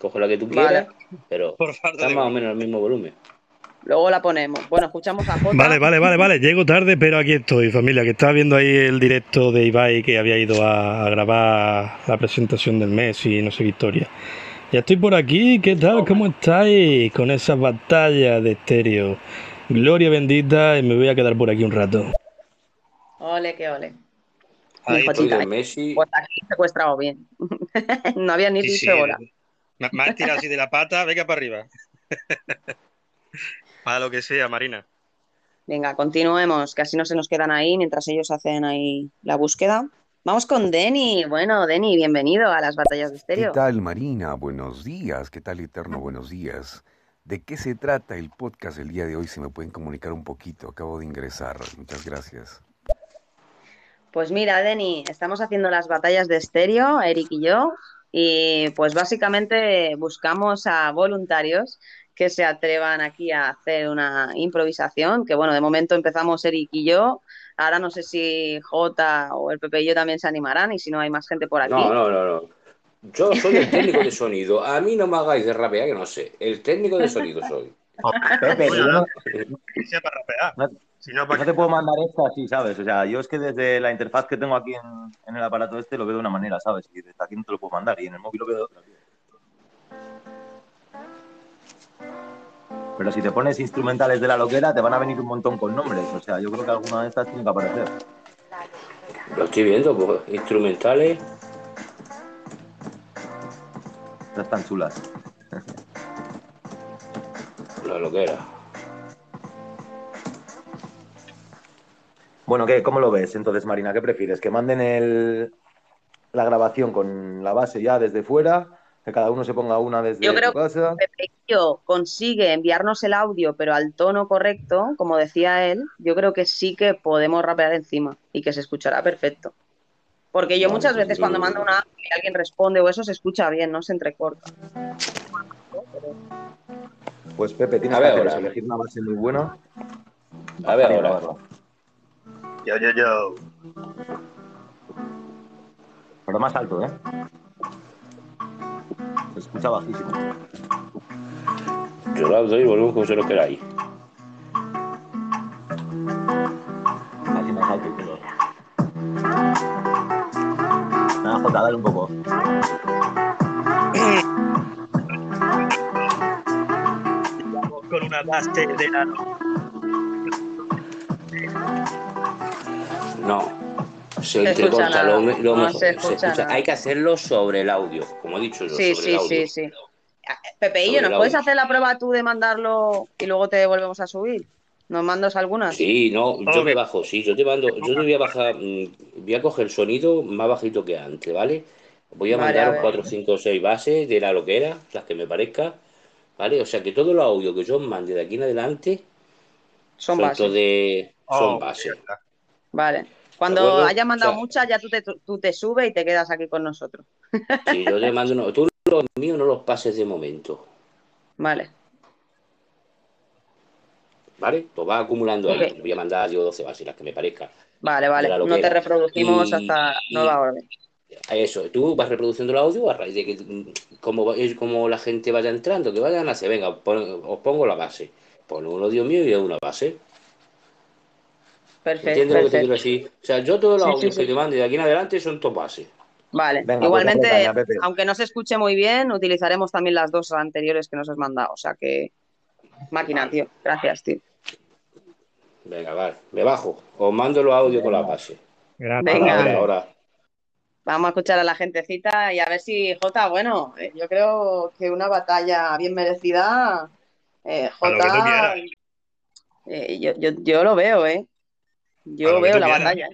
Speaker 5: Coge la que tú
Speaker 2: Vale.
Speaker 5: quieras, pero
Speaker 11: Por falta
Speaker 5: está más o menos al mismo volumen.
Speaker 2: Luego la ponemos. Bueno, escuchamos a Jota.
Speaker 12: Vale, vale, vale, vale. Llego tarde, pero aquí estoy, familia. Que estaba viendo ahí el directo de Ibai que había ido a, a grabar la presentación del mes y no sé qué historia. Ya estoy por aquí. ¿Qué tal? ¿Cómo estáis con esas batallas de estéreo? Gloria bendita y me voy a quedar por aquí un rato.
Speaker 2: Ole, que ole.
Speaker 11: Ahí
Speaker 5: Messi,
Speaker 2: Pues aquí secuestrado bien. no había ni
Speaker 11: Sí,
Speaker 2: dicho
Speaker 11: sí.
Speaker 2: hola.
Speaker 11: Me, me has tirado así de la pata, venga para arriba. Para lo que sea, Marina.
Speaker 2: Venga, continuemos, que así no se nos quedan ahí mientras ellos hacen ahí la búsqueda. Vamos con Denny. Bueno, Denny, bienvenido a las batallas de
Speaker 13: ¿Qué
Speaker 2: estéreo.
Speaker 13: tal Marina? Buenos días. ¿Qué tal Eterno? Buenos días. ¿De qué se trata el podcast el día de hoy? Si me pueden comunicar un poquito. Acabo de ingresar. Muchas gracias.
Speaker 2: Pues mira, Denny, estamos haciendo las batallas de estéreo, Eric y yo, y pues básicamente buscamos a voluntarios que se atrevan aquí a hacer una improvisación, que bueno, de momento empezamos Eric y yo, ahora no sé si Jota o el Pepe y yo también se animarán, y si no hay más gente por aquí.
Speaker 5: no, no, no, no. Yo soy el técnico de sonido. A mí no me hagáis de rapear, que no sé. El técnico de sonido soy.
Speaker 1: Pepe, no,
Speaker 11: rapear.
Speaker 1: no-
Speaker 11: Si no,
Speaker 1: te puedo mandar esta así, ¿sabes? O sea, yo es que desde la interfaz que tengo aquí en, en el aparato este lo veo de una manera, ¿sabes? Y desde aquí no te lo puedo mandar y en el móvil lo veo de otra. Pero si te pones instrumentales de la loquera, te van a venir un montón con nombres. O sea, yo creo que alguna de estas tiene que aparecer.
Speaker 5: Lo estoy viendo, pues, instrumentales.
Speaker 1: Estas están chulas.
Speaker 5: La loquera.
Speaker 1: Bueno, ¿qué? ¿Cómo lo ves entonces, Marina? ¿Qué prefieres? ¿Que manden el, la grabación con la base ya desde fuera? ¿Que cada uno se ponga una desde
Speaker 2: Yo creo
Speaker 1: su casa?
Speaker 2: Pepe y yo consigue enviarnos el audio, pero al tono correcto, como decía él, yo creo que sí que podemos rapear encima y que se escuchará perfecto. Porque yo muchas veces cuando mando una y alguien responde o eso se escucha bien, no se entrecorta.
Speaker 1: Pues Pepe, tienes
Speaker 5: A
Speaker 1: que
Speaker 5: ver
Speaker 1: hacer
Speaker 5: ahora.
Speaker 1: eso, elegir una base muy buena.
Speaker 5: A ver ahora.
Speaker 11: Yo, yo, yo.
Speaker 1: Pero más alto, ¿eh? Se escucha bajísimo.
Speaker 5: Yo la doy y volvemos como se lo queráis.
Speaker 1: Así más alto y todo. Nada, Jota, dale un poco.
Speaker 11: Vamos con una base de la
Speaker 5: No. Se entrecorta lo, lo
Speaker 2: No
Speaker 5: mejor.
Speaker 2: se escucha nada.
Speaker 5: Hay que hacerlo sobre el audio, como he dicho yo,
Speaker 2: Sí,
Speaker 5: sobre
Speaker 2: sí,
Speaker 5: el audio.
Speaker 2: sí, sí. Pepe,
Speaker 5: Sobre
Speaker 2: ¿nos puedes
Speaker 5: audio.
Speaker 2: hacer la prueba tú de mandarlo y luego te volvemos a subir? ¿Nos mandas algunas?
Speaker 5: Sí, no, yo me bajo, sí, yo te mando, yo te voy a bajar, mm, voy a coger el sonido más bajito que antes, ¿vale? Voy a
Speaker 2: Vale, a
Speaker 5: mandaros
Speaker 2: ver.
Speaker 5: 4, 5 o 6 bases de la loquera, las que me parezca, ¿vale? O sea que todo el audio que yo os mande de aquí en adelante
Speaker 2: Son bases.
Speaker 5: de, son
Speaker 11: Oh,
Speaker 5: bases.
Speaker 2: Vale. Cuando hayas mandado
Speaker 5: O sea-
Speaker 2: muchas, ya tú te, tú te subes y te quedas aquí con nosotros.
Speaker 5: Si yo te mando, uno- tú los míos no los pases de momento,
Speaker 2: Vale.
Speaker 5: ¿vale? Pues va acumulando ahí,
Speaker 2: Ok.
Speaker 5: voy a mandar yo 12 bases, las que me parezca.
Speaker 2: Vale, vale. No te reproducimos
Speaker 5: Y-
Speaker 2: hasta nueva orden.
Speaker 5: Eso, tú vas reproduciendo el audio a raíz de que mm, como, es como la gente vaya entrando, que vayan a hacer, venga, pon- os pongo la base. Pon uno Dios mío y una base.
Speaker 2: Perfecto,
Speaker 5: ¿Entiendes lo que te quiero
Speaker 2: perfecto.
Speaker 5: decir? O sea, yo todos los
Speaker 2: Sí,
Speaker 5: audios
Speaker 2: sí,
Speaker 5: que
Speaker 2: sí.
Speaker 5: te mande de aquí en adelante son top bases.
Speaker 2: Vale.
Speaker 1: Venga, pues
Speaker 2: Igualmente,
Speaker 1: caña,
Speaker 2: aunque no se escuche muy bien, utilizaremos también las dos anteriores que nos has mandado. O sea que, máquina, tío. Gracias, tío.
Speaker 5: Venga, vale, me bajo. Os mando los audios con la base.
Speaker 12: Gracias.
Speaker 2: Venga.
Speaker 5: Ahora, ahora.
Speaker 2: Vamos a escuchar a la gentecita y a ver si, Jota, bueno, eh, yo creo que una batalla bien merecida. eh,
Speaker 11: lo
Speaker 2: Jota, eh, yo, yo, yo lo veo, ¿eh? Yo veo la
Speaker 11: quieras.
Speaker 2: batalla.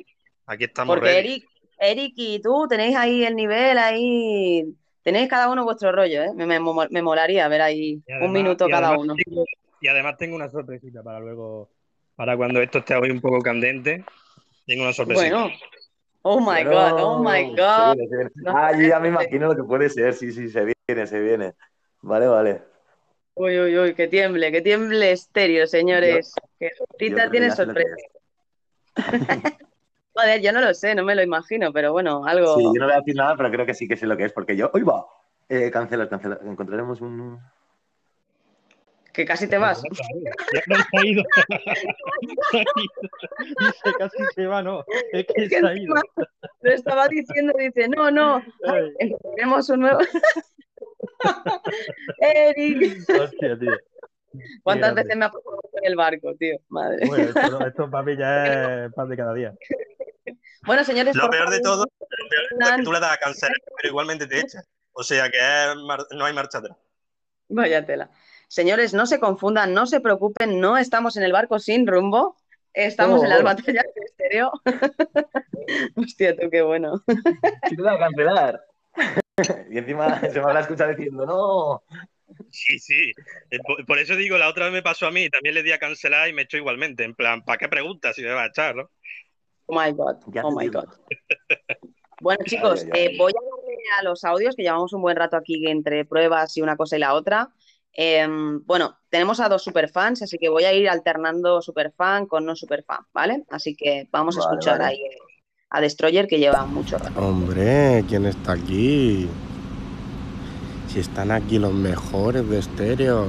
Speaker 11: Aquí estamos
Speaker 2: Porque
Speaker 11: ready.
Speaker 2: Eric, Eric y tú tenéis ahí el nivel, ahí tenéis cada uno vuestro rollo, ¿eh? Me, me, me molaría ver ahí
Speaker 14: además-
Speaker 2: un minuto cada
Speaker 14: además
Speaker 2: uno.
Speaker 14: tengo- y además tengo una sorpresita para luego, para cuando esto esté hoy un poco candente. Tengo una sorpresita.
Speaker 2: Bueno, oh my
Speaker 1: Bueno,
Speaker 2: god, oh my
Speaker 1: se
Speaker 2: god.
Speaker 1: viene, se viene.
Speaker 2: No
Speaker 1: Ah, yo ya me imagino lo que puede ser. Sí, sí, se viene, se viene. Vale, vale.
Speaker 2: Uy, uy, uy, que tiemble, que tiemble estéreo, señores.
Speaker 1: Yo
Speaker 2: tiene
Speaker 1: que
Speaker 2: sorpresa. Joder, yo no lo sé, no me lo imagino, pero bueno, algo.
Speaker 1: Sí, yo no voy a decir nada, pero creo que sí que sé lo que es, porque yo. ¡Uy, va! Eh, cancela, cancela. Encontraremos un.
Speaker 2: Que casi te vas.
Speaker 14: No se ha ido. Se ha ido. Dice casi se va, no. Es que
Speaker 2: Es que
Speaker 14: se ha ido.
Speaker 2: encima lo estaba diciendo, dice, no, no,
Speaker 14: Ay.
Speaker 2: encontraremos un nuevo. Eric,
Speaker 14: Hostia, tío.
Speaker 2: ¿Cuántas veces me ha pasado en el barco, tío? Madre.
Speaker 14: Bueno, esto, esto papi ya es pan de cada día.
Speaker 2: Bueno, señores,
Speaker 11: Lo peor de todo, lo peor de todo es que tú le das a cancelar, pero igualmente te echa. O sea que no hay marcha atrás.
Speaker 2: Vaya tela. Señores, no se confundan, no se preocupen, no estamos en el barco sin rumbo, estamos en las
Speaker 1: Oh.
Speaker 2: batallas de estéreo. Hostia, tú qué bueno.
Speaker 1: Sí, te a cancelar. y encima se me habrá escuchado diciendo, no.
Speaker 11: Sí, sí. Eh, Por, por eso digo, la otra vez me pasó a mí, también le di a cancelar y me echó igualmente. En plan, ¿para qué preguntas si me va a echar, no?
Speaker 2: Oh my God,
Speaker 1: Ya
Speaker 2: oh my. God. Bueno, chicos,
Speaker 1: Ay, ay, ay.
Speaker 2: eh, voy a darle a los audios, que llevamos un buen rato aquí entre pruebas y una cosa y la otra. Eh, bueno, tenemos a dos superfans, así que voy a ir alternando superfan con no superfan, ¿vale? Así que vamos a escuchar
Speaker 1: vale.
Speaker 2: ahí a Destroyer, que lleva mucho rato.
Speaker 15: Hombre, ¿quién está aquí? Si están aquí los mejores de estéreo.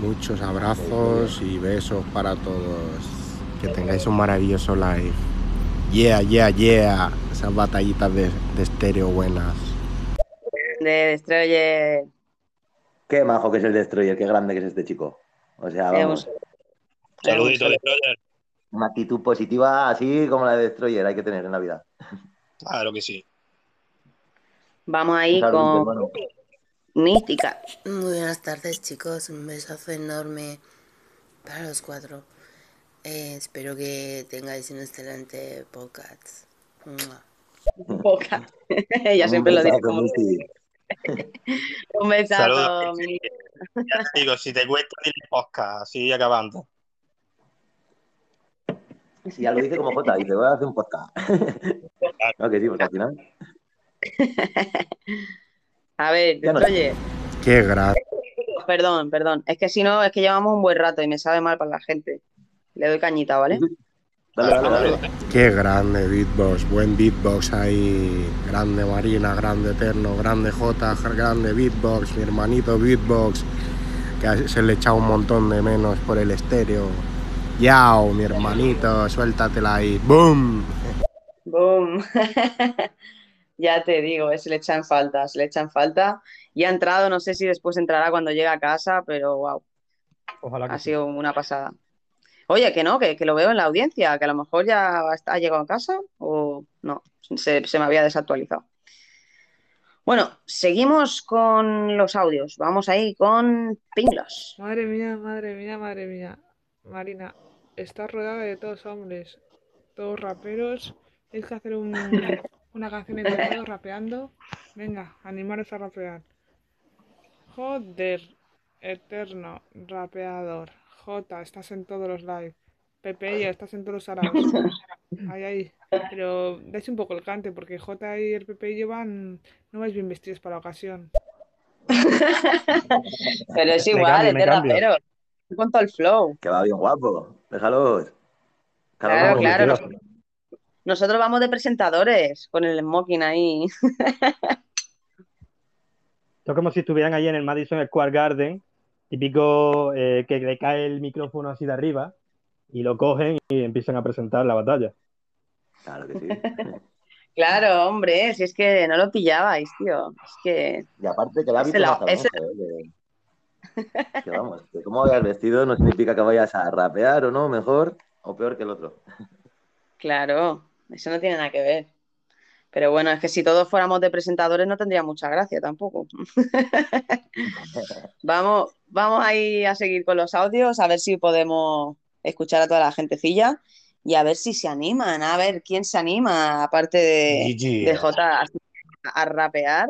Speaker 15: Muchos abrazos y besos para todos. Que tengáis un maravilloso live. Yeah, yeah, yeah. Esas batallitas de, de estéreo buenas.
Speaker 2: De Destroyer.
Speaker 1: Qué majo que es el Destroyer, qué grande que es este chico. O sea, vamos,
Speaker 11: Saludito, Destroyer.
Speaker 1: una actitud positiva así como la de Destroyer hay que tener en la vida.
Speaker 11: Claro que sí.
Speaker 2: Vamos ahí con. Mística.
Speaker 16: Muy buenas tardes chicos, un besazo enorme para los cuatro. Eh, espero que tengáis un excelente podcast.
Speaker 2: Boca. Ella siempre lo dice como un besazo. Mi-
Speaker 11: Ya te digo, si te cuesta, dile podcast, así acabando.
Speaker 1: Sí, ya lo dice como Jota, dice, voy a hacer un podcast. no, que sí, porque al final.
Speaker 2: A ver,
Speaker 1: no.
Speaker 15: Qué grande.
Speaker 2: Perdón, perdón. Es que si no, es que llevamos un buen rato y me sabe mal para la gente. Le doy cañita, ¿vale?
Speaker 1: Dale, dale, dale.
Speaker 15: Qué grande beatbox. Buen beatbox ahí. Grande Marina, grande Eterno, grande J, grande beatbox. Mi hermanito beatbox. Que se le echa un montón de menos por el estéreo. Yao, mi hermanito, suéltatela ahí. ¡Boom!
Speaker 2: Boom. Ya te digo, eh, se le echan falta, se le echan falta. Y ha entrado, no sé si después entrará cuando llegue a casa, pero wow,
Speaker 14: Ojalá que
Speaker 2: ha
Speaker 14: sí.
Speaker 2: sido una pasada. Oye, que no, que, que lo veo en la audiencia, que a lo mejor ya está- ha llegado a casa o no, se, se me había desactualizado. Bueno, seguimos con los audios. Vamos ahí con Pinglos.
Speaker 4: Madre mía, madre mía, madre mía. Marina, estás rodeada de todos hombres, todos raperos. Tienes que hacer un- una canción entre todos rapeando. Venga, animaros a rapear. Joder, eterno, rapeador. J, estás en todos los live. Pepe, ya estás en todos los araos. Ahí, ahí. Pero dais un poco el cante, porque J y el Pepe llevan. No vais bien vestidos para la ocasión.
Speaker 2: Pero es igual, es de rapero. Con todo el flow.
Speaker 1: Que va bien guapo. Déjalos. Cada
Speaker 2: Claro, claro. Nosotros vamos de presentadores, con el smoking ahí.
Speaker 14: Esto es como si estuvieran allí en el Madison Square Garden, típico eh, que le cae el micrófono así de arriba y lo cogen y empiezan a presentar la batalla.
Speaker 1: Claro que sí.
Speaker 2: Claro, hombre, si es que no lo pillabais, tío. Es que.
Speaker 1: Y aparte que el
Speaker 2: Es
Speaker 1: hábito
Speaker 2: el-
Speaker 1: no está
Speaker 2: es el-
Speaker 1: ¿eh? Que, que vamos, que cómo vayas vestido no significa que vayas a rapear o no, mejor o peor que el otro.
Speaker 2: Claro, eso no tiene nada que ver. Pero bueno, es que si todos fuéramos de presentadores no tendría mucha gracia tampoco. Vamos, vamos ahí a seguir con los audios, a ver si podemos escuchar a toda la gentecilla. y a ver si se animan, a ver quién se anima, aparte de,
Speaker 11: Gigi.
Speaker 2: de J, a, a rapear.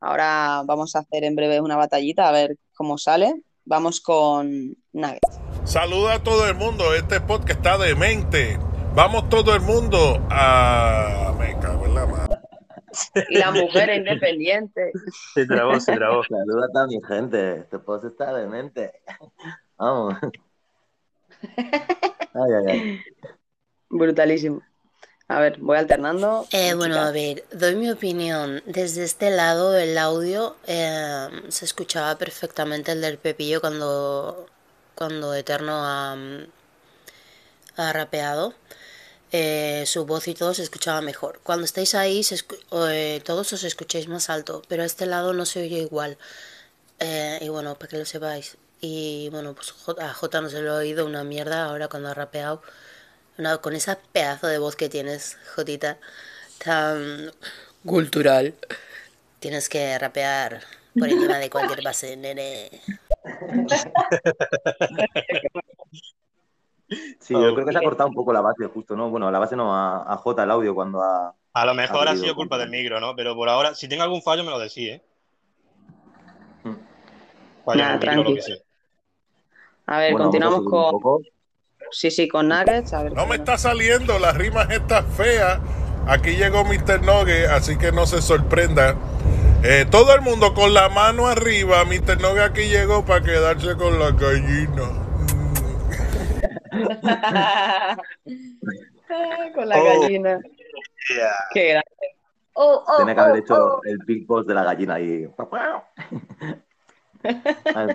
Speaker 2: Ahora vamos a hacer en breve una batallita, a ver cómo sale. Vamos con Nuggets.
Speaker 8: Saluda a todo el mundo. Este podcast está demente. Vamos todo el mundo a. Me cago en la madre.
Speaker 2: Y la mujer independiente.
Speaker 11: Se trabó, se trabó.
Speaker 1: Saluda a mi gente. Este post está demente. Vamos. Ay, ay, ay.
Speaker 2: Brutalísimo. A ver, voy alternando.
Speaker 16: Eh, bueno, a ver, doy mi opinión. Desde este lado del audio eh, se escuchaba perfectamente el del Pepillo cuando, cuando Eterno ha, ha rapeado. Eh, su voz y todo se escuchaba mejor. Cuando estáis ahí, se escu- eh, todos os escucháis más alto, pero a este lado no se oye igual. Eh, y bueno, para que lo sepáis. Y bueno, pues J- a J no se lo ha oído una mierda ahora cuando ha rapeado. Una- con esa pedazo de voz que tienes, Jotita, tan cultural. Tienes que rapear por encima de cualquier base, nene.
Speaker 1: Sí, yo creo que se ha cortado un poco la base, justo, ¿no? Bueno, la base no, a, a J el audio cuando ha.
Speaker 11: A lo mejor ha sido culpa del micro, ¿no? Pero por ahora, si tengo algún fallo, me lo decís, ¿eh? Fallo en
Speaker 2: Nada,
Speaker 11: el micro,
Speaker 2: tranqui.
Speaker 11: lo que sea.
Speaker 2: A ver,
Speaker 8: Bueno,
Speaker 2: continuamos con. Sí, sí, con Nuggets. A ver.
Speaker 8: No me está saliendo, las rimas están feas. Aquí llegó Mr. Nogue, así que no se sorprenda. Eh, todo el mundo con la mano arriba. Mr. Nogue aquí llegó para quedarse con la gallina.
Speaker 2: con la
Speaker 1: Oh.
Speaker 2: gallina. Qué grande. Oh, oh,
Speaker 1: Tiene que haber
Speaker 2: oh,
Speaker 1: hecho
Speaker 2: oh.
Speaker 1: el big boss de la gallina ahí. Ah.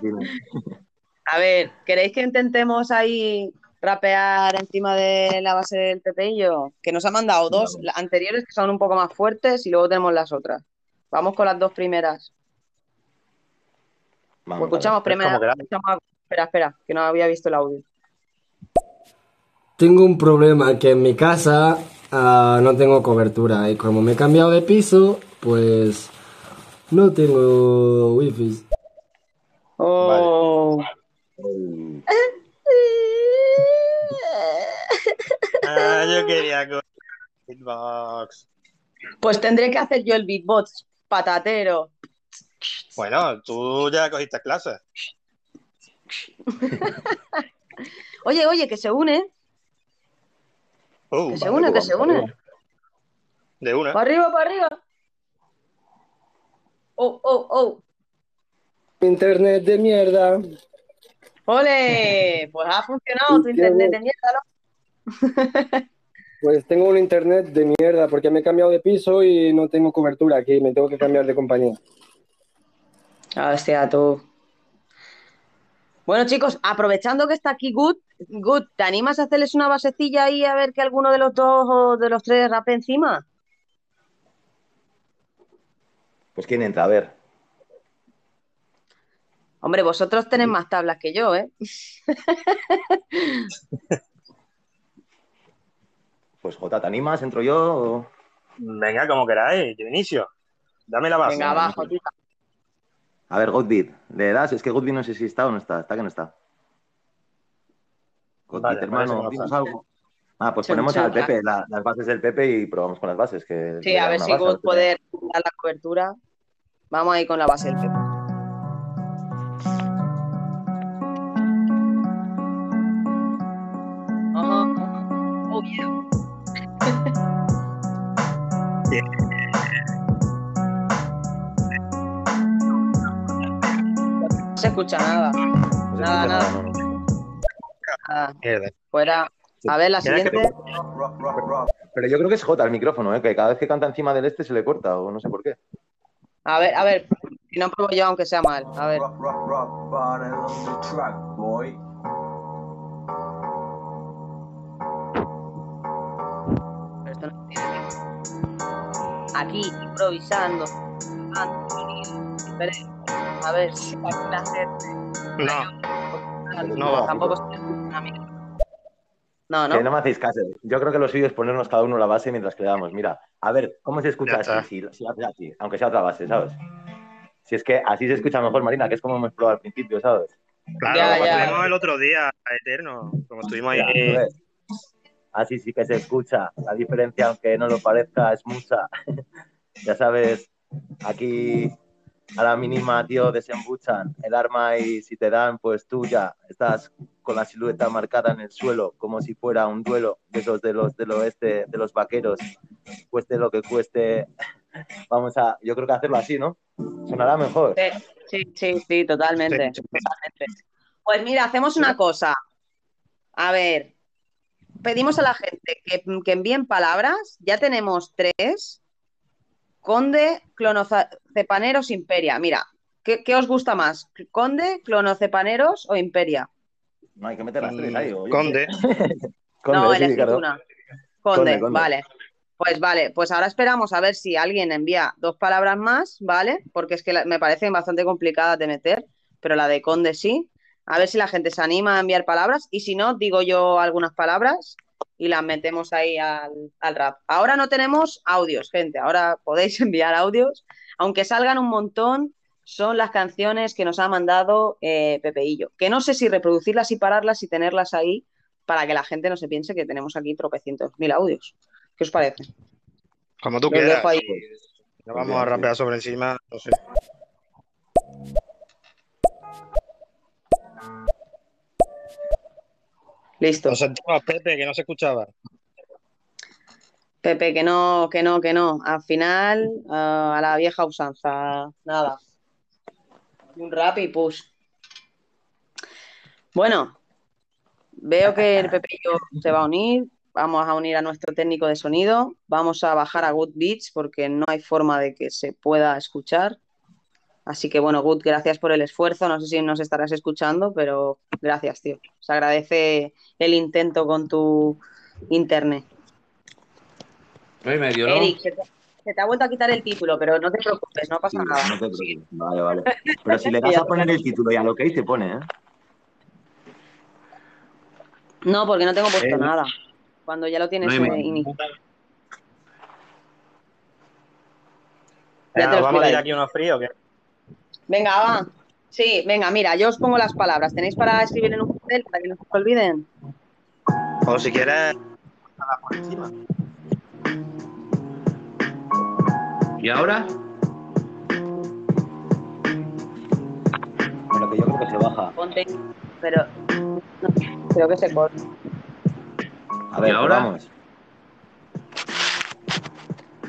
Speaker 2: A ver, ¿queréis que intentemos ahí rapear encima de la base del pepillo? Que nos ha mandado dos anteriores que son un poco más fuertes y luego tenemos las otras. Vamos con las dos primeras. Pues escuchamos primero. algo. Espera, espera, que no había visto el audio.
Speaker 7: Tengo un problema que en mi casa ah, no tengo cobertura y como me he cambiado de piso, pues no tengo wifi.
Speaker 2: Oh.
Speaker 11: Ah, yo quería con Hitbox.
Speaker 2: Pues tendré que hacer yo el beatbox patatero.
Speaker 11: Bueno, tú ya cogiste clases.
Speaker 2: Oye, oye, que se une,
Speaker 11: Uh,
Speaker 2: que se une, que se une.
Speaker 11: De una.
Speaker 2: Para arriba, para arriba. Oh, oh, oh.
Speaker 7: Internet de mierda.
Speaker 2: ¡Ole! Pues ha funcionado tu internet de mierda, ¿no?
Speaker 7: Pues tengo un internet de mierda porque me he cambiado de piso y no tengo cobertura aquí, me tengo que cambiar de compañía.
Speaker 2: Hostia, tú. Bueno, chicos, aprovechando que está aquí Good, Good, ¿te animas a hacerles una basecilla ahí a ver que alguno de los dos o de los tres rape encima?
Speaker 1: Pues quién entra, a ver.
Speaker 2: Hombre, vosotros tenéis más tablas que yo, ¿eh?
Speaker 1: Pues J, ¿te animas? ¿Entro yo? o-
Speaker 11: Venga, como queráis, yo inicio. Dame la base.
Speaker 2: Venga, abajo, tío.
Speaker 1: A ver, Godbit, ¿le das? Es que Godbit no sé si está o no está. ¿Está que no está?
Speaker 11: Vale,
Speaker 1: hermano, dinos algo. Ah, pues ponemos al Pepe, la- las bases del Pepe y probamos con las bases. Que
Speaker 2: Sí, a ver si
Speaker 1: qué
Speaker 2: puede dar la cobertura. Vamos ahí con la base del Pepe. Ajá, ajá. Oh, yeah. No se escucha nada. Nada,
Speaker 1: No se escucha
Speaker 2: nada. nada.
Speaker 11: Mierda.
Speaker 2: Fuera. A ver, la
Speaker 1: que-
Speaker 2: siguiente.
Speaker 1: Pero yo creo que es J el micrófono, ¿eh? que cada vez que canta encima del este se le corta o no sé por qué.
Speaker 2: A ver, a ver. Si no pruebo yo, aunque sea mal. A ver. Aquí, improvisando. A ver si aquí la gente.
Speaker 11: No, no.
Speaker 2: Tampoco mí. No,
Speaker 1: Que no
Speaker 2: no.
Speaker 1: me hacéis caso. Yo creo que lo suyo es ponernos cada uno la base mientras que le damos. Mira, a ver, ¿cómo se escucha así? Si, si hace así, aunque sea otra base, ¿sabes? Si es que así se escucha mejor, Marina, que es como hemos probado al principio, ¿sabes?
Speaker 11: Claro,
Speaker 2: Ya,
Speaker 11: como
Speaker 2: ya.
Speaker 11: estuvimos el otro día, Eterno. Como estuvimos ahí.
Speaker 1: Ya, entonces, Así sí que se escucha. La diferencia, aunque no lo parezca, es mucha. ya sabes, aquí a la mínima, tío, desembuchan el arma y si te dan, pues tú ya estás con la silueta marcada en el suelo, como si fuera un duelo de esos de los del oeste, de los vaqueros. Cueste lo que cueste, vamos a, yo creo que hacerlo así, ¿no? Sonará mejor.
Speaker 2: Sí, sí, sí, totalmente. totalmente. Pues mira, hacemos una cosa. A ver, pedimos a la gente que, que envíen palabras. Ya tenemos tres. Conde, clonocepaneros, imperia. Mira, ¿qué, qué os gusta más? ¿Conde, clonocepaneros o imperia?
Speaker 1: No hay que meter las tres ahí. oye.
Speaker 11: Conde.
Speaker 2: no,
Speaker 1: sí,
Speaker 2: elegid
Speaker 1: claro.
Speaker 2: una. Conde,
Speaker 1: Conde, conde.
Speaker 2: vale. Pues vale, pues ahora esperamos a ver si alguien envía dos palabras más, ¿vale? Porque es que me parecen bastante complicadas de meter, pero la de Conde sí. A ver si la gente se anima a enviar palabras y si no, digo yo algunas palabras y las metemos ahí al, al rap. Ahora no tenemos audios, gente, ahora podéis enviar audios, aunque salgan un montón, son las canciones que nos ha mandado eh, Pepeillo, que no sé si reproducirlas y pararlas y tenerlas ahí para que la gente no se piense que tenemos aquí tropecientos mil audios. ¿Qué os parece?
Speaker 11: Como tú
Speaker 2: Los
Speaker 11: quieras.
Speaker 2: dejo ahí.
Speaker 11: Ya vamos a rapear sobre encima, no sé.
Speaker 2: Listo.
Speaker 11: Lo sentimos, Pepe, que no se escuchaba.
Speaker 2: Pepe, que no, que no, que no. Al final, ah, a la vieja usanza, nada. Un rap y push. Bueno, veo que el Pepe y yo se va a unir. Vamos a unir a nuestro técnico de sonido. Vamos a bajar a Good Beats porque no hay forma de que se pueda escuchar. Así que bueno, Good, gracias por el esfuerzo. No sé si nos estarás escuchando, pero gracias, tío. Se agradece el intento con tu internet.
Speaker 6: No hay medio, ¿no?
Speaker 2: Eric, se te, se te ha vuelto a quitar el título, pero no te preocupes, no pasa nada.
Speaker 1: No te preocupes. Vale, vale. Pero si le das a poner el título y a lo que hay, te pone, ¿eh?
Speaker 2: No, porque no tengo puesto
Speaker 1: Eh,
Speaker 2: nada. Cuando ya lo tienes
Speaker 1: no
Speaker 2: eh, iniciado.
Speaker 14: Ya,
Speaker 2: te lo
Speaker 14: ¿Vamos a ir aquí unos fríos o qué?
Speaker 2: Venga, va. Sí, venga, mira, yo os pongo las palabras. ¿Tenéis para escribir en un papel para que no se os olviden?
Speaker 11: O si quieres, pasarla por encima.
Speaker 6: ¿Y ahora?
Speaker 1: Bueno, que yo creo que se baja.
Speaker 2: Ponte. Pero no, creo que se corta.
Speaker 1: A ver,
Speaker 6: ¿Y ahora?
Speaker 1: vamos.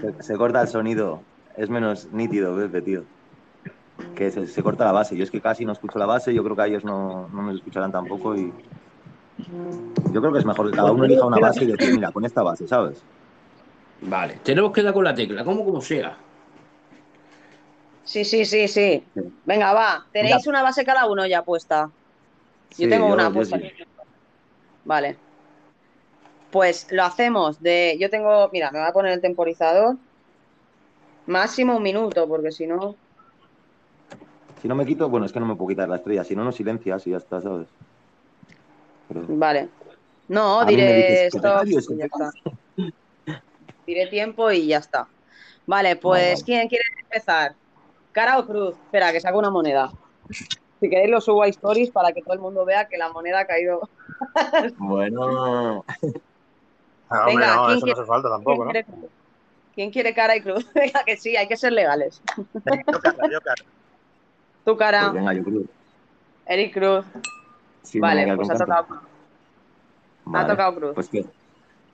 Speaker 1: Se, se corta el sonido. Es menos nítido, Pepe, tío. Que se, se corta la base. Yo es que casi no escucho la base. Yo creo que a ellos no, no me escucharán tampoco. Y yo creo que es mejor que cada uno elija una base y decir, mira, con esta base, ¿sabes?
Speaker 6: Vale, tenemos que dar con la tecla, como como sea.
Speaker 2: Sí, sí, sí, sí. Venga, va. Tenéis una base cada uno ya puesta. Yo
Speaker 1: Sí,
Speaker 2: tengo
Speaker 1: yo-
Speaker 2: una
Speaker 1: yo
Speaker 2: puesta.
Speaker 1: sí.
Speaker 2: Vale. Pues lo hacemos de. Yo tengo. Mira, me voy a poner el temporizador. Máximo un minuto, porque si no.
Speaker 1: Si no me quito, bueno, es que no me puedo quitar la estrella. Si no, no silencias y ya está, ¿sabes? Pero-
Speaker 2: Vale. No, diré
Speaker 1: dices, ¿qué
Speaker 2: esto y ya está. Diré tiempo y ya está. Vale, pues
Speaker 1: Vale.
Speaker 2: ¿quién quiere empezar? ¿Cara o cruz? Espera, que saco una moneda. Si queréis lo subo a stories para que todo el mundo vea que la moneda ha caído.
Speaker 1: Bueno.
Speaker 11: Ah, hombre,
Speaker 2: Venga,
Speaker 11: no,
Speaker 2: ¿quién
Speaker 11: eso no
Speaker 2: quiere-
Speaker 11: hace falta tampoco, ¿no?
Speaker 2: ¿Quién quiere, quién quiere cara y cruz? Venga, que sí, hay que ser legales.
Speaker 11: Yo cara, yo cara.
Speaker 2: Tu cara,
Speaker 1: Pues venga, yo creo.
Speaker 2: Eric Cruz.
Speaker 1: Sí,
Speaker 2: vale, pues ha tocado cruz.
Speaker 1: Vale,
Speaker 2: Ha tocado cruz.
Speaker 1: Pues que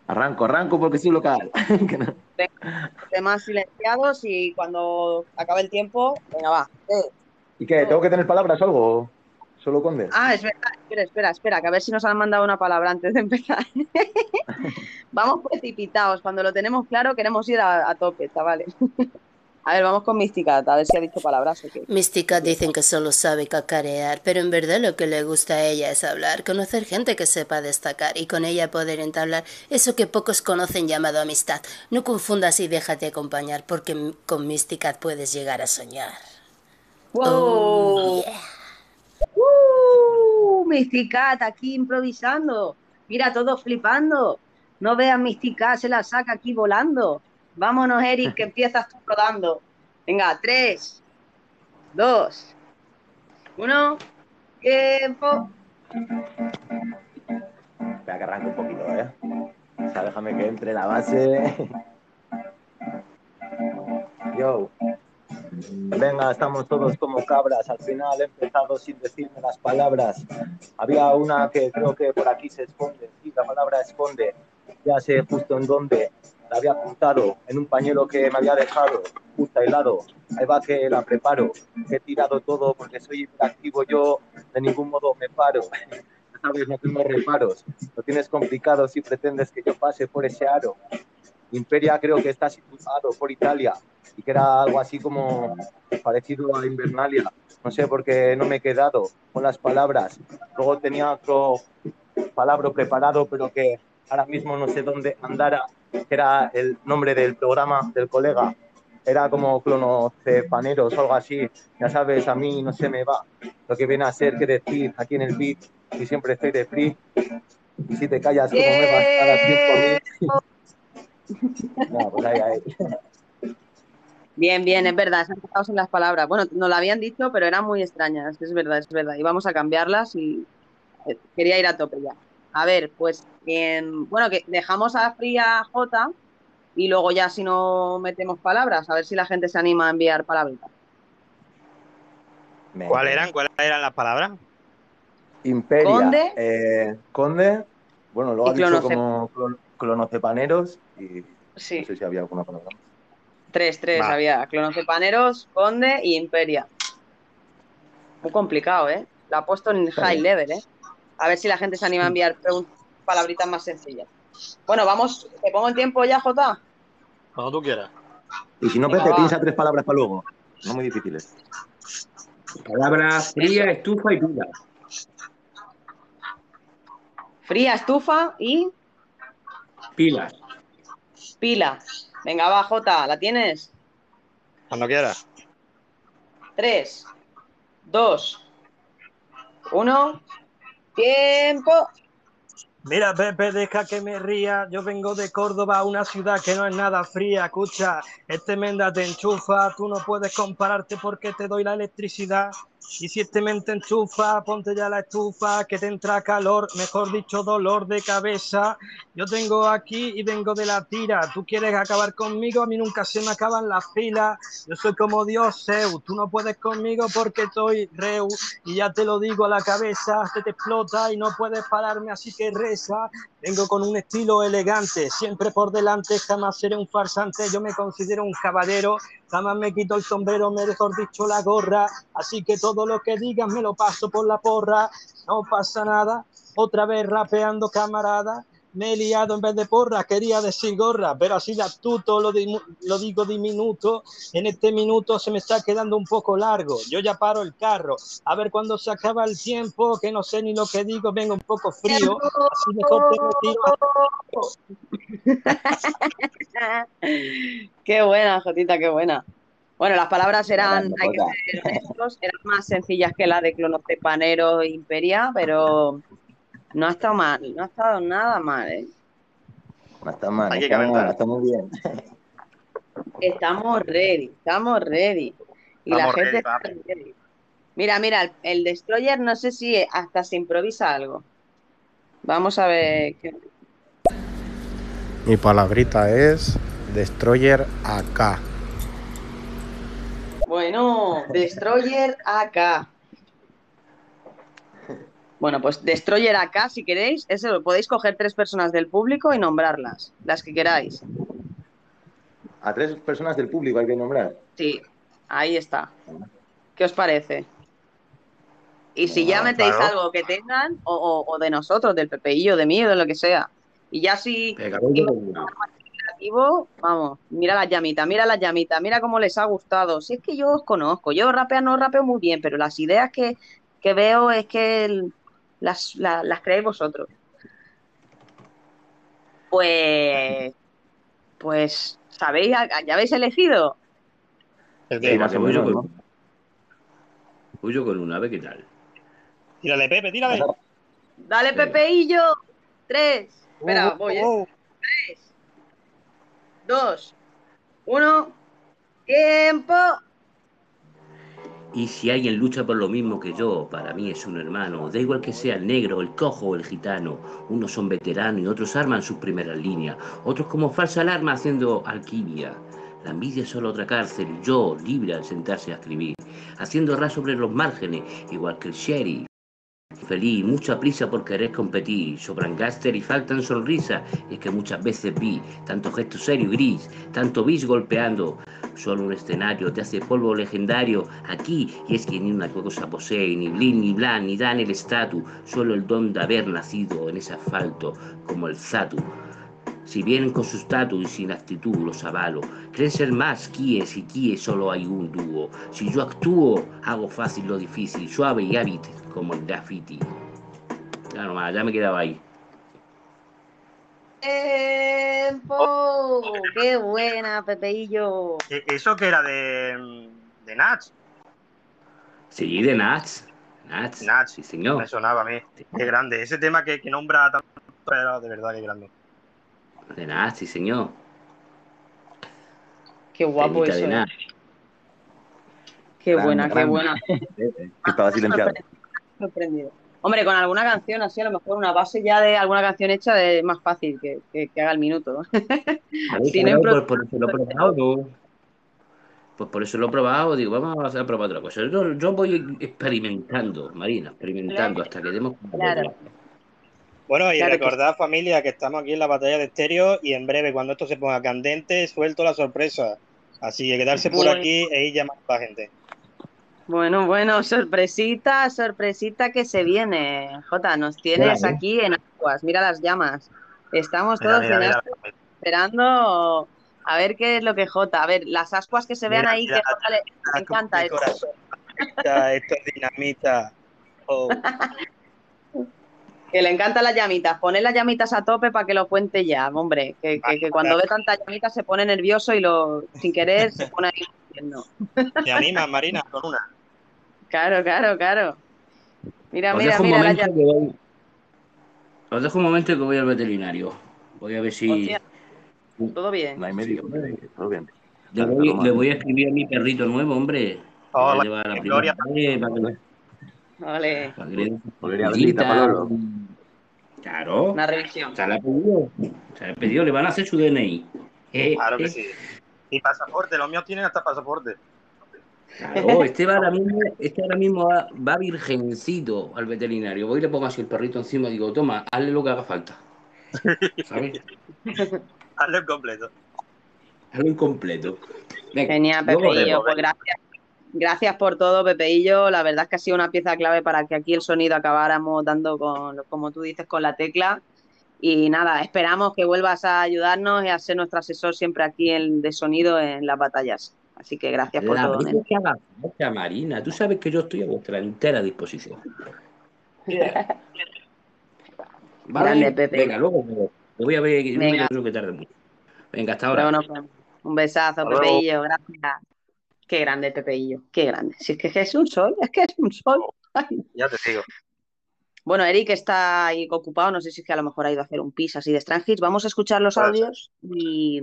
Speaker 1: arranco, arranco porque soy local. Que no-
Speaker 2: Temas silenciados y cuando acabe el tiempo, venga, va. Eh.
Speaker 1: ¿Y qué? ¿Tengo que tener palabras o algo? ¿Solo conde?
Speaker 2: Ah, es verdad, espera, espera, espera, que a ver si nos han mandado una palabra antes de empezar. vamos precipitados, cuando lo tenemos claro queremos ir a, a tope, chavales. A ver, vamos con Mysticat, a ver si ha dicho palabras o qué.
Speaker 16: Mística dicen que solo sabe cacarear, pero en verdad lo que le gusta a ella es hablar, conocer gente que sepa destacar y con ella poder entablar eso que pocos conocen llamado amistad. No confundas y déjate acompañar, porque con Mysticat puedes llegar a soñar.
Speaker 2: ¡Wow!
Speaker 16: Oh, yeah.
Speaker 2: ¡Uh! Mysticat aquí improvisando. Mira, todos flipando. No vean Mysticat, se la saca aquí volando. Vámonos, Eric, que empiezas tú rodando. Venga, tres, dos, uno, tiempo.
Speaker 1: Espera que arranque un poquito, ¿eh? O sea, déjame que entre la base. Yo. Venga, estamos todos como cabras. Al final he empezado sin decirme las palabras. Había una que creo que por aquí se esconde. Sí, la palabra esconde. Ya sé justo en dónde. La había apuntado en un pañuelo que me había dejado justo al lado. Ahí va que la preparo. He tirado todo porque soy hiperactivo. Yo de ningún modo me paro. Sabes, no tengo reparos. Lo tienes complicado si pretendes que yo pase por ese aro. Imperia creo que está situado por Italia y que era algo así como parecido a Invernalia. No sé por qué no me he quedado con las palabras. Luego tenía otro palabra preparado, pero que ahora mismo no sé dónde andara, que era el nombre del programa del colega. Era como clonocepaneros o algo así. Ya sabes, a mí no se me va lo que viene a ser que decir aquí en el beat y siempre estoy de free. Y si te callas, como me vas a dar tiempo. No, pues ahí, ahí.
Speaker 2: Bien, bien, es verdad, se han quedado sin las palabras. Bueno, nos lo habían dicho, pero eran muy extrañas, es verdad, es verdad. Y vamos a cambiarlas y eh, quería ir a tope ya. A ver, pues, em, bueno, que dejamos a Fría J y luego ya si no metemos palabras, a ver si la gente se anima a enviar palabritas.
Speaker 17: ¿Cuáles eran? ¿Cuáles eran las palabras?
Speaker 1: Imperia.
Speaker 2: Conde.
Speaker 1: eh, Conde. Bueno, luego ha dicho como clon- clonocepaneros y
Speaker 2: Sí.
Speaker 1: no sé si había alguna palabra. más.
Speaker 2: Tres, tres
Speaker 1: Va.
Speaker 2: había. Clonocepaneros, Conde y Imperia. Muy complicado, ¿eh? La ha puesto en high level, ¿eh? A ver si la gente se anima a enviar palabritas más sencillas. Bueno, vamos, ¿te pongo en tiempo ya, Jota?
Speaker 17: Cuando tú quieras.
Speaker 1: Y si no, Pepe,
Speaker 2: va.
Speaker 1: piensa tres palabras para luego. No muy difíciles.
Speaker 5: Palabra fría, estufa y pila.
Speaker 2: Fría, estufa y
Speaker 5: Pilas.
Speaker 2: pila. Venga, va, Jota, ¿la tienes?
Speaker 17: Cuando quieras.
Speaker 2: Tres, dos, uno. ¡Tiempo!
Speaker 18: Mira, Pepe, deja que me ría. Yo vengo de Córdoba, una ciudad que no es nada fría. Escucha, este menda te enchufa. Tú no puedes compararte porque te doy la electricidad. Y si este men te enchufa, ponte ya la estufa, que te entra calor, mejor dicho, dolor de cabeza. Yo tengo aquí y vengo de la tira. Tú quieres acabar conmigo, a mí nunca se me acaban las filas. Yo soy como Dios, Zeus. Tú no puedes conmigo porque estoy reu. Y ya te lo digo a la cabeza, se te explota y no puedes pararme, así que reza. Vengo con un estilo elegante, siempre por delante, jamás seré un farsante. Yo me considero un caballero, jamás me quito el sombrero, mejor dicho la gorra. Así que todo lo que digas me lo paso por la porra. No pasa nada, otra vez rapeando camarada. Me he liado en vez de porra, quería decir gorra, pero así de astuto lo, lo digo diminuto. En este minuto se me está quedando un poco largo. Yo ya paro el carro. A ver cuándo se acaba el tiempo, que no sé ni lo que digo, vengo un poco frío. Así mejor te retiro.
Speaker 2: Qué buena, Jotita, qué buena. Bueno, las palabras eran,
Speaker 1: Grande,
Speaker 2: hay que
Speaker 1: Jota.
Speaker 2: ser honestos, eran más sencillas que la de clonocepanero e imperia, pero no ha estado mal, no ha estado nada mal, ¿eh?
Speaker 1: No está mal,
Speaker 17: Hay
Speaker 1: no
Speaker 17: que
Speaker 1: está mal, está muy bien.
Speaker 2: Estamos ready, estamos ready. Y la
Speaker 17: Estamos
Speaker 2: gente
Speaker 17: ready,
Speaker 2: está ready. Mira, mira, el, el Destroyer no sé si hasta se improvisa algo. Vamos a ver. qué-
Speaker 15: Mi palabrita es Destroyer AK.
Speaker 2: Bueno, Destroyer AK. Bueno, pues Destroyer AK, si queréis, eso lo podéis coger tres personas del público y nombrarlas, las que queráis.
Speaker 1: A tres personas del público hay que nombrar.
Speaker 2: Sí, ahí está. ¿Qué os parece? Y si ya metéis
Speaker 1: claro.
Speaker 2: algo que tengan, o, o- o de nosotros, del PPI o de mí o de lo que sea. Y ya si vamos, mira la llamita, mira la llamita, mira cómo les ha gustado. Si es que yo os conozco, yo rapear no rapeo muy bien, pero las ideas que, que veo es que el- las, la- las creéis vosotros. Pues, pues, ¿sabéis? ¿Ya habéis elegido?
Speaker 5: Venga,
Speaker 1: más
Speaker 5: que
Speaker 1: o
Speaker 5: voy yo con una. Voy yo con una, a ver qué tal.
Speaker 17: Tírale, Pepe, tírale.
Speaker 2: Dale, Pepeillo. Tres. Espera,
Speaker 17: Oh,
Speaker 2: voy, ¿eh?
Speaker 17: oh.
Speaker 2: Tres. Dos. Uno. Tiempo.
Speaker 5: Y si alguien lucha por lo mismo que yo, para mí es un hermano. Da igual que sea el negro, el cojo o el gitano. Unos son veteranos y otros arman sus primeras líneas. Otros como falsa alarma haciendo alquimia. La envidia es solo otra cárcel. Yo, libre al sentarse a escribir. Haciendo ras sobre los márgenes, igual que el sheriff. Feliz, mucha prisa por querer competir. Sobran gaster y faltan sonrisas. Es que muchas veces vi tanto gesto serio y gris, tanto bis golpeando. Solo un escenario te hace polvo legendario aquí. Y es que ni una cosa posee, ni blin, ni blan, ni dan el estatus. Solo el don de haber nacido en ese asfalto, como el zatu. Si vienen con su estatus y sin actitud, los avalo. Creen ser más quies y quies solo hay un dúo. Si yo actúo, hago fácil lo difícil, suave y hábito como el graffiti. Ya nomás, ya me quedaba ahí.
Speaker 2: ¡Tiempo! ¡Qué buena, Pepeillo!
Speaker 18: E- ¿Eso que era de, de Nats?
Speaker 5: Sí, de Nats. Nats.
Speaker 18: Nats.
Speaker 5: Sí, señor.
Speaker 18: Me sonaba a mí. Qué grande. Ese tema que, que nombra tanto, pero de verdad que grande.
Speaker 5: De Nats, sí, señor.
Speaker 2: Qué guapo eso.
Speaker 5: de
Speaker 2: ¿eh? Qué buena, qué buena.
Speaker 1: Estaba silenciado.
Speaker 2: Sorprendido. Hombre, con alguna canción así, a lo mejor una base ya de alguna canción hecha es más fácil que, que- que haga el minuto.
Speaker 5: por, por eso lo he probado. ¿no? Pues por eso lo he probado. Digo, vamos a probar otra cosa. Yo, yo voy experimentando, Marina, experimentando hasta que demos.
Speaker 2: Claro.
Speaker 18: Bueno, y
Speaker 2: Claro que
Speaker 18: recordad, familia, que estamos aquí en la batalla de estéreo y en breve, cuando esto se ponga candente, suelto la sorpresa. Así que quedarse por
Speaker 2: Bueno.
Speaker 18: aquí e ir llamando a la gente.
Speaker 2: Bueno, bueno, sorpresita, sorpresita que se viene. Jota, nos tienes
Speaker 18: Claro.
Speaker 2: aquí en aguas. Mira las llamas. Estamos
Speaker 18: Mira,
Speaker 2: todos
Speaker 18: mira,
Speaker 2: en
Speaker 18: mira.
Speaker 2: ascuas esperando a ver qué es lo que Jota. A ver, las ascuas que se vean
Speaker 18: Mira,
Speaker 2: ahí,
Speaker 18: mira,
Speaker 2: que Jota le, le encanta esto.
Speaker 18: Esto es dinamita. Oh.
Speaker 2: Que le encantan las llamitas. Poner las llamitas a tope para que lo cuente ya, hombre. Que, que- que cuando ve tantas llamitas se pone nervioso y lo sin querer se pone ahí. diciendo.
Speaker 18: ¿Te animas, Marina, con una?
Speaker 2: Claro, claro, claro. Mira,
Speaker 5: Os
Speaker 2: mira, mira
Speaker 5: voy. Os dejo un momento que voy al veterinario. Voy a ver si.
Speaker 2: Hostia, todo bien.
Speaker 1: No hay médico, todo bien.
Speaker 5: Le voy, le voy a escribir a mi perrito nuevo, hombre.
Speaker 18: Hola,
Speaker 5: llevar a la
Speaker 18: Gloria.
Speaker 5: primera vez para que le-
Speaker 2: Vale,
Speaker 5: para que
Speaker 1: bendita.
Speaker 5: Claro.
Speaker 2: una revisión.
Speaker 5: Se la ha pedido. Se la ha pedido. Le van a hacer su DNI. Eh,
Speaker 18: Claro que
Speaker 5: eh,
Speaker 18: sí. Y pasaporte, los míos tienen hasta pasaporte.
Speaker 5: Claro, este va ahora mismo, este ahora mismo va, va virgencito al veterinario. Voy y le pongo así el perrito encima y digo, toma, hazle lo que haga falta. ¿Sabes?
Speaker 18: Hazlo en completo.
Speaker 5: Hazlo incompleto. Venga,
Speaker 2: Genial, Pepeillo.
Speaker 5: vemos.
Speaker 2: Pues gracias. Gracias por todo, Pepeillo. La verdad es que ha sido una pieza clave para que aquí el sonido acabáramos dando con, como tú dices, con la tecla. Y nada, esperamos que vuelvas a ayudarnos y a ser nuestro asesor siempre aquí en, de sonido en las batallas. Así que gracias por
Speaker 5: La
Speaker 2: todo,
Speaker 5: que haga Marina, tú sabes que yo estoy a vuestra entera disposición. ¿Vale?
Speaker 2: Grande, Pepe.
Speaker 5: Venga, luego te voy a ver, no
Speaker 2: Venga.
Speaker 5: creo que tarde mucho. Venga, hasta ahora.
Speaker 2: Vemos. Un besazo. Pepeillo. Gracias. Qué grande, Pepeillo. Qué grande. Si es que es un sol, es que es un sol. Ay.
Speaker 18: Ya te digo.
Speaker 2: Bueno, Eric está ahí ocupado, no sé si es que a lo mejor ha ido a hacer un pis así de Strangis. Vamos a escuchar los audios y,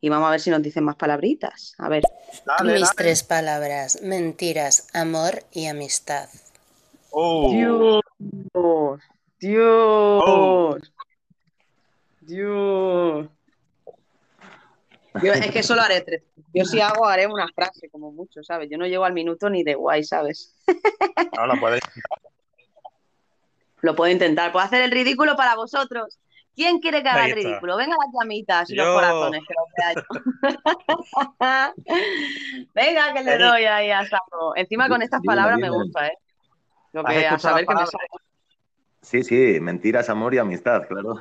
Speaker 2: y vamos a ver si nos dicen más palabritas. A ver.
Speaker 16: Mis tres palabras, mentiras, amor y amistad.
Speaker 18: Oh.
Speaker 2: Dios, Dios, Dios. Yo, es que solo haré tres. Yo si hago, haré una frase como mucho, ¿sabes? Yo no llego al minuto ni de guay, ¿sabes?
Speaker 18: No, la puedes.
Speaker 2: Lo puedo intentar. Puedo hacer el ridículo para vosotros. ¿Quién quiere que haga el ridículo? Venga las llamitas y los
Speaker 18: Yo.
Speaker 2: corazones, que los vea yo. Venga, que le doy ahí a saco. Encima con estas
Speaker 1: Dime,
Speaker 2: palabras
Speaker 1: dime.
Speaker 2: me gusta, ¿eh? Lo
Speaker 18: ¿Has
Speaker 2: que a saber que me sale.
Speaker 1: Sí, sí, mentiras, amor y amistad, claro.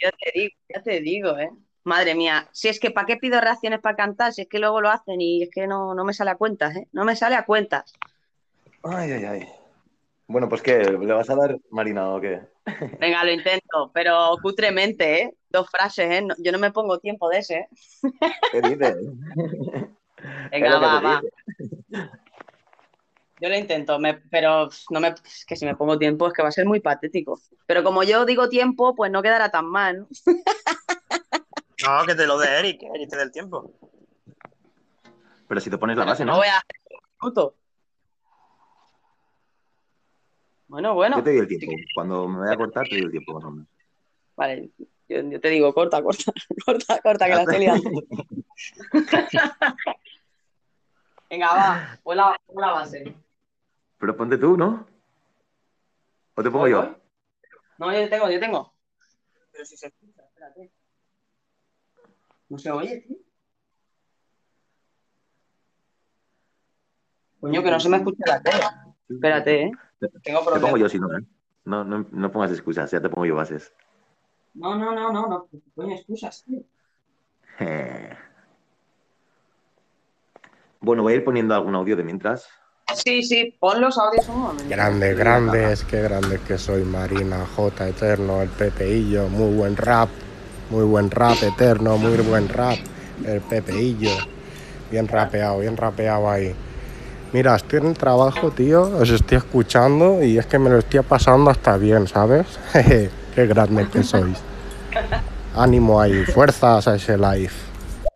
Speaker 2: Ya te digo, ya te digo, ¿eh? Madre mía, si es que ¿para qué pido reacciones para cantar? Si es que luego lo hacen y es que no, no me sale a cuentas, ¿eh? No me sale a cuentas.
Speaker 1: Ay, ay, ay. Bueno, pues ¿qué? ¿Le vas a dar Marina o qué?
Speaker 2: Venga, lo intento, pero cutremente, ¿eh? Dos frases, ¿eh? No- yo no me pongo tiempo de ese, ¿eh?
Speaker 1: ¿Qué dices? Es
Speaker 2: Venga, va, va.
Speaker 1: dice.
Speaker 2: Yo lo intento, me- pero no me, es que si me pongo tiempo es que va a ser muy patético. Pero como yo digo tiempo, pues no quedará tan mal, ¿no?
Speaker 18: No, que te lo dé Eric, Eric te dé el tiempo.
Speaker 1: Pero si te pones la base, ¿no?
Speaker 2: No voy a hacer un minuto. Bueno, bueno.
Speaker 1: Yo te doy el tiempo. Cuando me voy a cortar, te doy el tiempo, más.
Speaker 2: Vale, yo, te digo, corta, corta, corta, corta, que la estoy liando. Venga, va, pon la, la, base.
Speaker 1: Pero ponte tú, ¿no? ¿O te pongo yo?
Speaker 2: No, yo tengo, yo tengo. Pero si se escucha, espérate. No se oye, tío. Coño, que no se me escucha la tele. Espérate, ¿eh?
Speaker 1: Te,
Speaker 2: Tengo
Speaker 1: te pongo
Speaker 2: problemas.
Speaker 1: yo si no, ¿eh? No, no, no pongas excusas, ya te pongo yo bases.
Speaker 2: No, no, no, no, no. Coño, excusas, tío.
Speaker 1: Eh. Bueno, voy a ir poniendo algún audio de mientras.
Speaker 2: Sí, sí, pon los audios un momento.
Speaker 15: Grandes, grandes, qué grandes que soy, Marina, J, Eterno, el Pepeillo, muy buen rap, muy buen rap, Eterno, muy buen rap, el Pepeillo, bien rapeado, bien rapeado ahí. Mira, estoy en el trabajo, tío, os estoy escuchando y es que me lo estoy pasando hasta bien, ¿sabes? Jeje, qué grandes que sois. Ánimo ahí, fuerzas a ese live.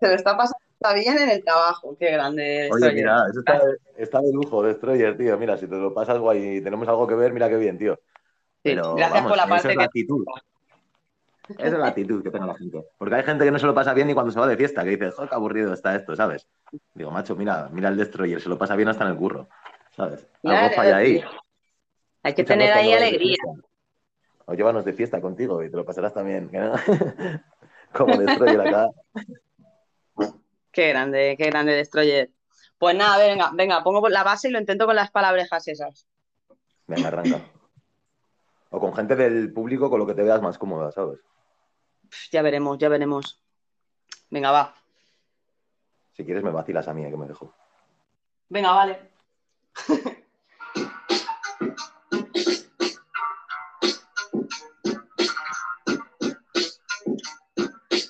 Speaker 2: Se lo está pasando está bien en el trabajo. Qué grande.
Speaker 1: Oye,
Speaker 2: Destroyer.
Speaker 1: mira, eso está, está de lujo, Destroyer, tío. Mira, si te lo pasas guay y tenemos algo que ver, mira qué bien, tío. Pero,
Speaker 2: gracias
Speaker 1: vamos,
Speaker 2: por la parte
Speaker 1: es la
Speaker 2: que-
Speaker 1: actitud. Esa es la actitud que tenga la gente. Porque hay gente que no se lo pasa bien ni cuando se va de fiesta, que dice, joder, qué aburrido está esto, ¿sabes? Digo, macho, mira, mira el Destroyer, se lo pasa bien hasta en el curro, ¿sabes? Algo
Speaker 2: Claro,
Speaker 1: falla ahí.
Speaker 2: Hay que
Speaker 1: Escúchanos
Speaker 2: tener ahí alegría.
Speaker 1: O llévanos de fiesta contigo y te lo pasarás también. Como Destroyer acá.
Speaker 2: Qué grande, qué grande Destroyer. Pues nada, venga, venga, pongo la base y lo intento con las palabrejas esas.
Speaker 1: Venga, arranca. O con gente del público con lo que te veas más cómoda, ¿sabes?
Speaker 2: Ya veremos, ya veremos. Venga, va.
Speaker 1: Si quieres me vacilas a mí, eh, que me dejo.
Speaker 2: Venga, vale.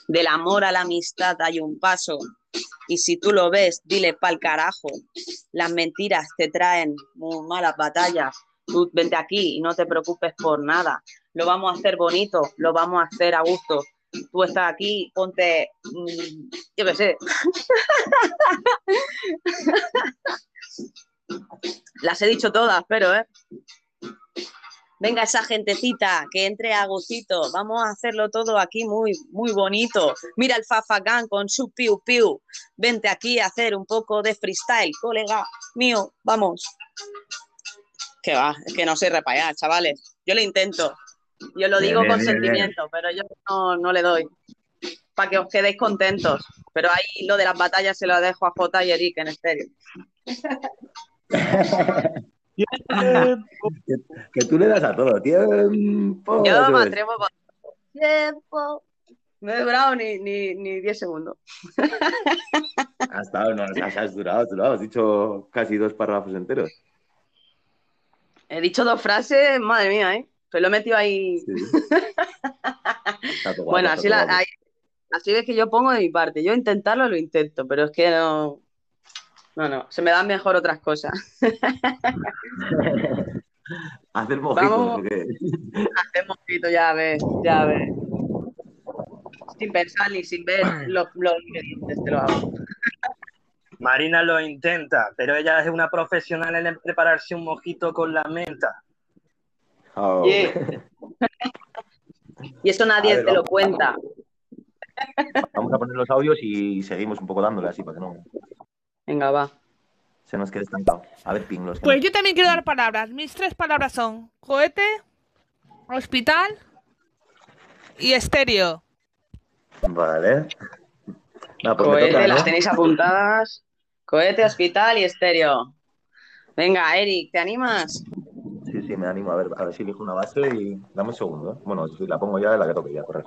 Speaker 2: Del amor a la amistad hay un paso. Y si tú lo ves, dile pa'l carajo. Las mentiras te traen muy malas batallas. Tú vente aquí y no te preocupes por nada. Lo vamos a hacer bonito, lo vamos a hacer a gusto. Tú estás aquí, ponte, mm, yo qué sé. Las he dicho todas, pero, ¿eh? Venga esa gentecita, que entre a gustito. Vamos a hacerlo todo aquí muy, muy bonito. Mira el Fafagán con su piu piu. Vente aquí a hacer un poco de freestyle, colega mío. Vamos. Que va, es que no sé repayar, chavales. Yo lo intento. Yo lo
Speaker 1: Bien,
Speaker 2: digo
Speaker 1: bien,
Speaker 2: con
Speaker 1: bien, bien.
Speaker 2: sentimiento, pero yo no, no le doy. Para que os quedéis contentos. Pero ahí lo de las batallas se lo dejo a Jota y Eric en estéreo.
Speaker 1: que, que tú le das a todo, tiempo.
Speaker 2: Yo me atrevo con tiempo. No he durado ni, ni, ni 10 segundos.
Speaker 1: Has estado, no, has, has durado, has durado, has dicho casi dos párrafos enteros.
Speaker 2: He dicho dos frases, madre mía, ¿eh? Pero lo he metido ahí.
Speaker 1: Guapo,
Speaker 2: Bueno, así,
Speaker 1: todo
Speaker 2: la,
Speaker 1: guapo.
Speaker 2: ahí- así ves que yo pongo de mi parte. Yo intentarlo lo intento, pero es que no. No, no, se me dan mejor otras cosas.
Speaker 1: Hacer mojitos,
Speaker 2: Vamos.
Speaker 1: ¿o qué?
Speaker 2: Hacemos poquito, ya ves, ya ves. Sin pensar ni sin ver los, los ingredientes, te lo hago.
Speaker 14: Marina lo intenta, pero ella es una profesional en prepararse un mojito con la menta.
Speaker 1: Oh.
Speaker 2: Yeah. Y eso nadie
Speaker 1: ver,
Speaker 2: te lo cuenta.
Speaker 1: Vamos a poner los audios y seguimos un poco dándole así para que no
Speaker 2: Venga, va.
Speaker 1: se nos quede estancado. A ver, ping, los
Speaker 4: Pues yo también quiero dar palabras. Mis tres palabras son cohete, hospital y estéreo.
Speaker 1: Vale. No, pues
Speaker 2: Cohete,
Speaker 1: toca, ¿no?
Speaker 2: las tenéis apuntadas. Cohete, hospital y estéreo. Venga, Eric, ¿te animas?
Speaker 1: Sí, sí, me animo a ver, a ver si elijo una base y dame un segundo. ¿eh? Bueno, si la pongo ya, la que toque ya, correr.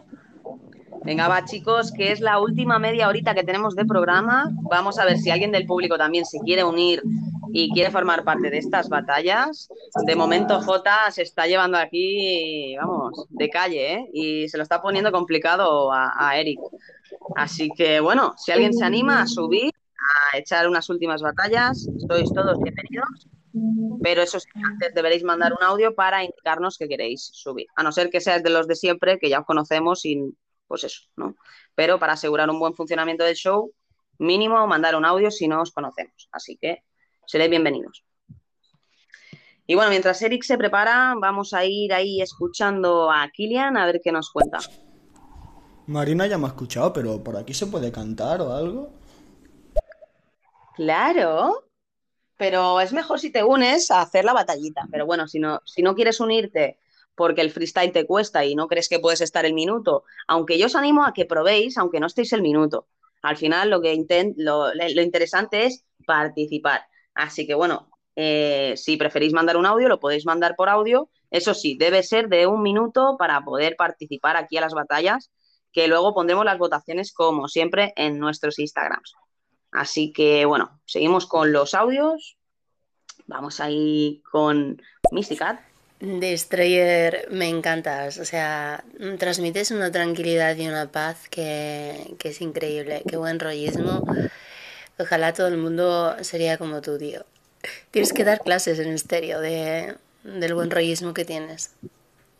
Speaker 2: Venga, va, chicos, que es la última media horita que tenemos de programa. Vamos a ver si alguien del público también se quiere unir y quiere formar parte de estas batallas. De momento, Jota se está llevando aquí, vamos, de calle, ¿eh? Y se lo está poniendo complicado a, a Eric. Así que, bueno, si alguien se anima a subir, echar unas últimas batallas, sois todos bienvenidos. Pero eso sí, antes deberéis mandar un audio para indicarnos que queréis subir. A no ser que seas de los de siempre, que ya os conocemos y pues eso, ¿no? Pero para asegurar un buen funcionamiento del show, mínimo mandar un audio si no os conocemos. Así que seréis bienvenidos. Y bueno, mientras Eric se prepara, vamos a ir ahí escuchando a Kilian a ver qué nos cuenta.
Speaker 19: Marina ya me ha escuchado, pero ¿por aquí se puede cantar o algo?
Speaker 2: Claro, pero es mejor si te unes a hacer la batallita. Pero bueno, si no, si no quieres unirte porque el freestyle te cuesta y no crees que puedes estar el minuto, aunque yo os animo a que probéis, aunque no estéis el minuto. Al final lo, que intent, lo, lo interesante es participar. Así que bueno, eh, si preferís mandar un audio, lo podéis mandar por audio. Eso sí, debe ser de un minuto para poder participar aquí a las batallas, que luego pondremos las votaciones como siempre en nuestros Instagrams. Así que bueno, seguimos con los audios. Vamos ahí con Mysticat.
Speaker 16: Destroyer, me encantas. O sea, transmites una tranquilidad y una paz que, es increíble. Qué buen rollismo. Ojalá todo el mundo sería como tú, tío. Tienes que dar clases en estéreo de, del buen rollismo que tienes.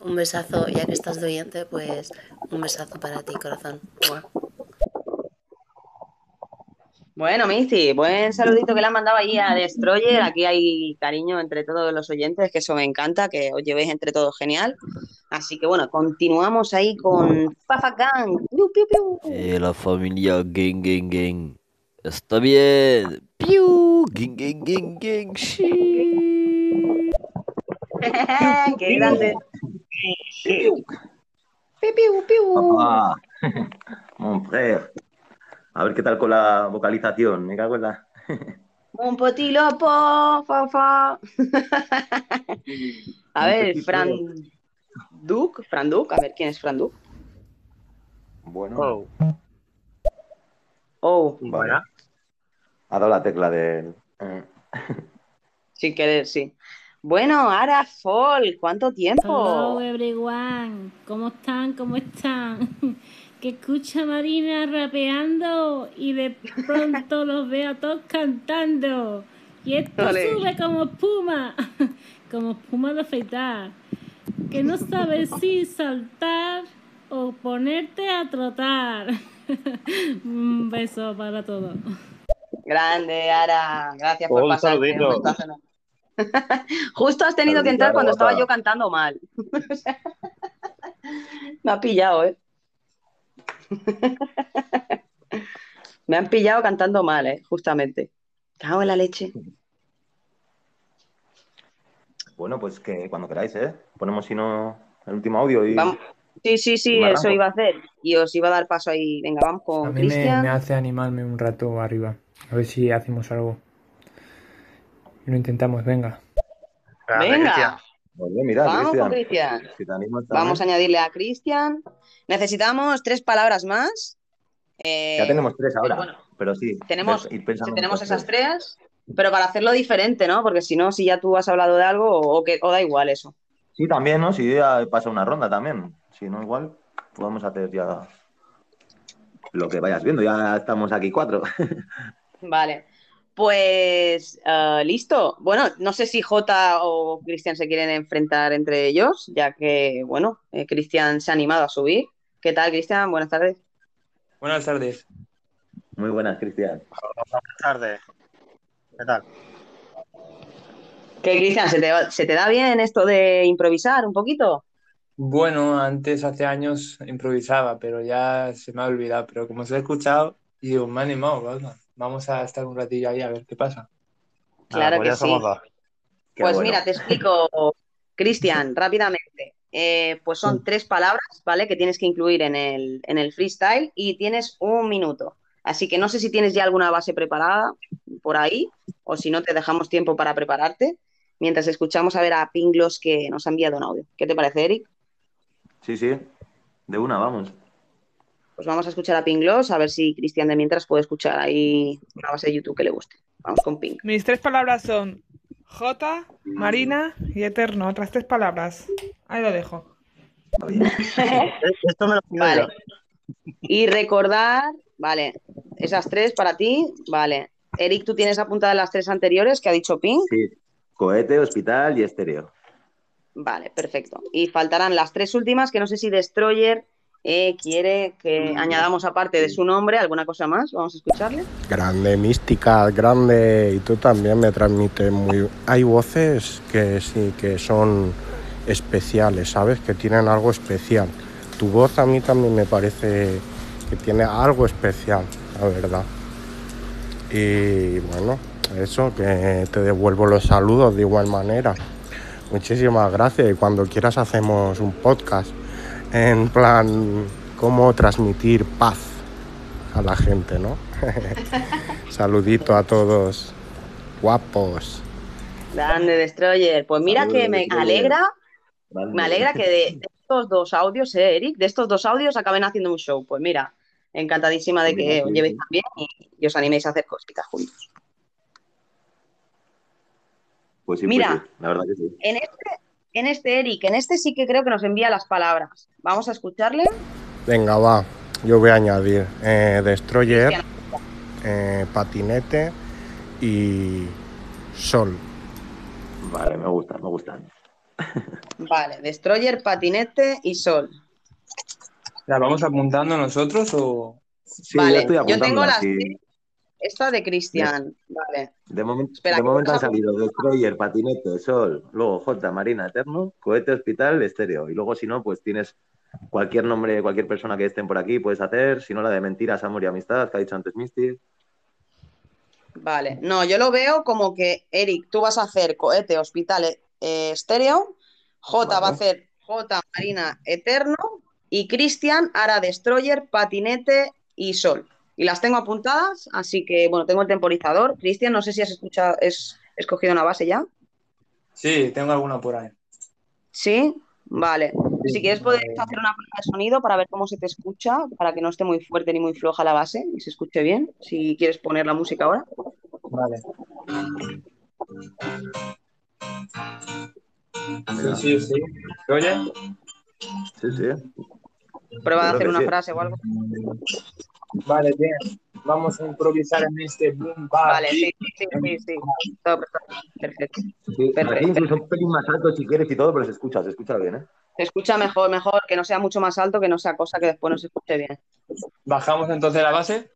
Speaker 16: Un besazo, ya que estás de oyente, pues un besazo para ti, corazón.
Speaker 2: Bueno, Misty, buen saludito que le han mandado ahí a Destroyer. Aquí hay cariño entre todos los oyentes, que eso me encanta, que os llevéis entre todos genial. Así que bueno, continuamos ahí con Fafa Gang. Piu, piu, piu.
Speaker 20: Eh, la familia Gang Gang Gang. Está bien. Piu, gang gang gang gang. Sí.
Speaker 2: ¡Qué grande! Piu, piu, piu.
Speaker 1: Ah, mon frère. A ver qué tal con la vocalización. Me cago en la.
Speaker 2: Un potilopo, fa, fa. A ver, Fran Duke, Fran Duke, a ver quién es Fran Duke.
Speaker 1: Bueno.
Speaker 2: Oh,
Speaker 1: Vale. Ha dado la tecla de. eh,
Speaker 2: sin querer, sí. Bueno, Ara Fall, ¿cuánto tiempo?
Speaker 21: Hello everyone, ¿cómo están? ¿Cómo están? Que escucha Marina rapeando y de pronto los veo a todos cantando. Y esto sube como espuma, como espuma de afeitar. Que no sabes si saltar o ponerte a trotar. Un beso para todos.
Speaker 2: Grande, Ara. Gracias por
Speaker 21: Un
Speaker 2: pasarte.
Speaker 21: saludito.
Speaker 2: un besazo. Justo has tenido que entrar cuando estaba yo cantando mal. Me ha pillado, ¿eh? Me han pillado cantando mal, ¿eh? Justamente. Cago en la leche.
Speaker 1: Bueno, pues que cuando queráis, ¿eh? Ponemos si no el último audio y.
Speaker 2: Vamos. Sí, sí, sí, eso iba a hacer. Y os iba a dar paso ahí. Venga, vamos
Speaker 22: A
Speaker 2: con
Speaker 22: mí me,
Speaker 2: Cristian.
Speaker 22: me hace animarme un rato arriba. A ver si hacemos algo. Lo intentamos, venga.
Speaker 2: Venga,
Speaker 1: Mira,
Speaker 2: vamos con
Speaker 1: Cristian.
Speaker 2: Cristian.
Speaker 1: Si
Speaker 2: Vamos a añadirle a Cristian. Necesitamos tres palabras más. Eh,
Speaker 1: Ya tenemos tres ahora.
Speaker 2: pero bueno,
Speaker 1: Pero sí.
Speaker 2: tenemos, tenemos esas tres, pero para hacerlo diferente, ¿no? Porque si no, si ya tú has hablado de algo, o, o que, o da igual eso.
Speaker 1: Sí, también, ¿no? Si ya pasa una ronda también. Si no, igual, podemos hacer ya lo que vayas viendo. Ya estamos aquí cuatro.
Speaker 2: Vale. Pues eh, listo. Bueno, no sé si Jota o Cristian se quieren enfrentar entre ellos, ya que, bueno, eh, Cristian se ha animado a subir. ¿Qué tal, Cristian? Buenas tardes.
Speaker 22: Buenas tardes.
Speaker 1: Muy buenas, Cristian.
Speaker 18: Buenas tardes. ¿Qué tal?
Speaker 2: ¿Qué, Cristian? ¿Se te, se da bien esto de improvisar un poquito?
Speaker 22: Bueno, antes hace años improvisaba, pero ya se me ha olvidado. Pero como os he escuchado, digo, me ha animado, venga, Vamos a estar un ratillo ahí a ver qué pasa.
Speaker 2: Claro
Speaker 18: pues
Speaker 2: que sí.
Speaker 22: Qué
Speaker 2: Pues
Speaker 22: bueno.
Speaker 2: mira, te explico, Cristian, rápidamente. Eh, pues son tres palabras, ¿vale? Que tienes que incluir en el, en el freestyle y tienes un minuto. Así que no sé si tienes ya alguna base preparada por ahí o si no te dejamos tiempo para prepararte mientras escuchamos a ver a Pinglos que nos ha enviado un audio. ¿Qué te parece, Eric?
Speaker 1: Sí, sí. De una, vamos.
Speaker 2: Pues vamos a escuchar a Pinglos a ver si Cristian de mientras puede escuchar ahí una base de YouTube que le guste. Vamos con Ping.
Speaker 4: Mis tres palabras son J, Marina y Eterno. Otras tres palabras. Ahí lo dejo.
Speaker 18: Esto me lo
Speaker 2: Vale. Y recordar, vale, esas tres para ti, vale. Eric, tú tienes apuntadas las tres anteriores que ha dicho Ping.
Speaker 1: Sí. Cohete, hospital y estéreo.
Speaker 2: Vale, perfecto. Y faltarán las tres últimas que no sé si Destroyer eh, quiere que añadamos aparte de su nombre alguna cosa más. Vamos a escucharle.
Speaker 15: Grande, mística, grande. Y tú también me transmites muy... Hay voces que sí, que son especiales, ¿sabes? Que tienen algo especial. Tu voz a mí también me parece que tiene algo especial, la verdad. Y bueno, eso, que te devuelvo los saludos de igual manera. Muchísimas gracias y cuando quieras hacemos un podcast en plan cómo transmitir paz a la gente, ¿no? Saludito a todos, guapos.
Speaker 2: Grande Destroyer. Pues mira
Speaker 1: Saludos,
Speaker 2: que me
Speaker 1: Destroyer.
Speaker 2: alegra,
Speaker 1: Grande.
Speaker 2: me alegra que de, de estos dos audios, eh, Eric, de estos dos audios acaben haciendo un show. Pues mira, encantadísima de que
Speaker 1: Mira,
Speaker 2: os llevéis también y, y os animéis a hacer cositas juntos.
Speaker 1: Pues sí,
Speaker 2: Mira.
Speaker 1: pues sí, la verdad que sí.
Speaker 2: En este, en este, Eric, en este sí que creo que nos envía las palabras. Vamos a escucharle.
Speaker 15: Venga, va, yo voy a añadir eh, Destroyer, eh, patinete y sol.
Speaker 1: Vale, me gusta, me gusta.
Speaker 2: Vale, Destroyer, patinete y sol.
Speaker 22: ¿La vamos apuntando nosotros o...?
Speaker 1: Sí,
Speaker 2: vale,
Speaker 1: ya estoy
Speaker 2: yo tengo las
Speaker 1: sí.
Speaker 2: Esta de Cristian. Vale.
Speaker 1: De, momen-
Speaker 2: Espera,
Speaker 1: de
Speaker 2: que
Speaker 1: momento han salido Destroyer, Patinete, Sol, luego J, Marina, Eterno, Cohete, Hospital, Estéreo. Y luego, si no, pues tienes cualquier nombre, cualquier persona que estén por aquí, puedes hacer. Si no, la de Mentiras, Amor y Amistad, que ha dicho antes Misty.
Speaker 2: Vale. No, yo lo veo como que, Eric, tú vas a hacer cohete, hospital, eh, estéreo. J va a hacer J, Marina, eterno. Y Cristian hará Destroyer, patinete y sol. Y las tengo apuntadas, así que, bueno, tengo el temporizador. Cristian, no sé si has escuchado, es escogido una base ya.
Speaker 22: Sí, tengo alguna por ahí.
Speaker 2: ¿Sí? Vale. Si quieres, puedes hacer una prueba de sonido para ver cómo se te escucha, para que no esté muy fuerte ni muy floja la base y se escuche bien. Si quieres poner la música ahora.
Speaker 22: Vale. Sí, sí, sí. ¿Se oye?
Speaker 1: Sí, sí.
Speaker 2: Prueba de hacer una
Speaker 1: sí.
Speaker 2: frase o algo.
Speaker 22: Vale, bien. Vamos a improvisar en este boom bap
Speaker 2: Vale, sí, sí, sí, sí, sí. Todo perfecto. Perfecto.
Speaker 1: Sí,
Speaker 2: Perfecto.
Speaker 1: aquí incluso un pelín más alto si quieres y todo, pero se escucha, se escucha bien, ¿eh?
Speaker 2: Se escucha mejor, mejor, que no sea mucho más alto, que no sea cosa que después no se escuche bien.
Speaker 22: ¿Bajamos entonces la base?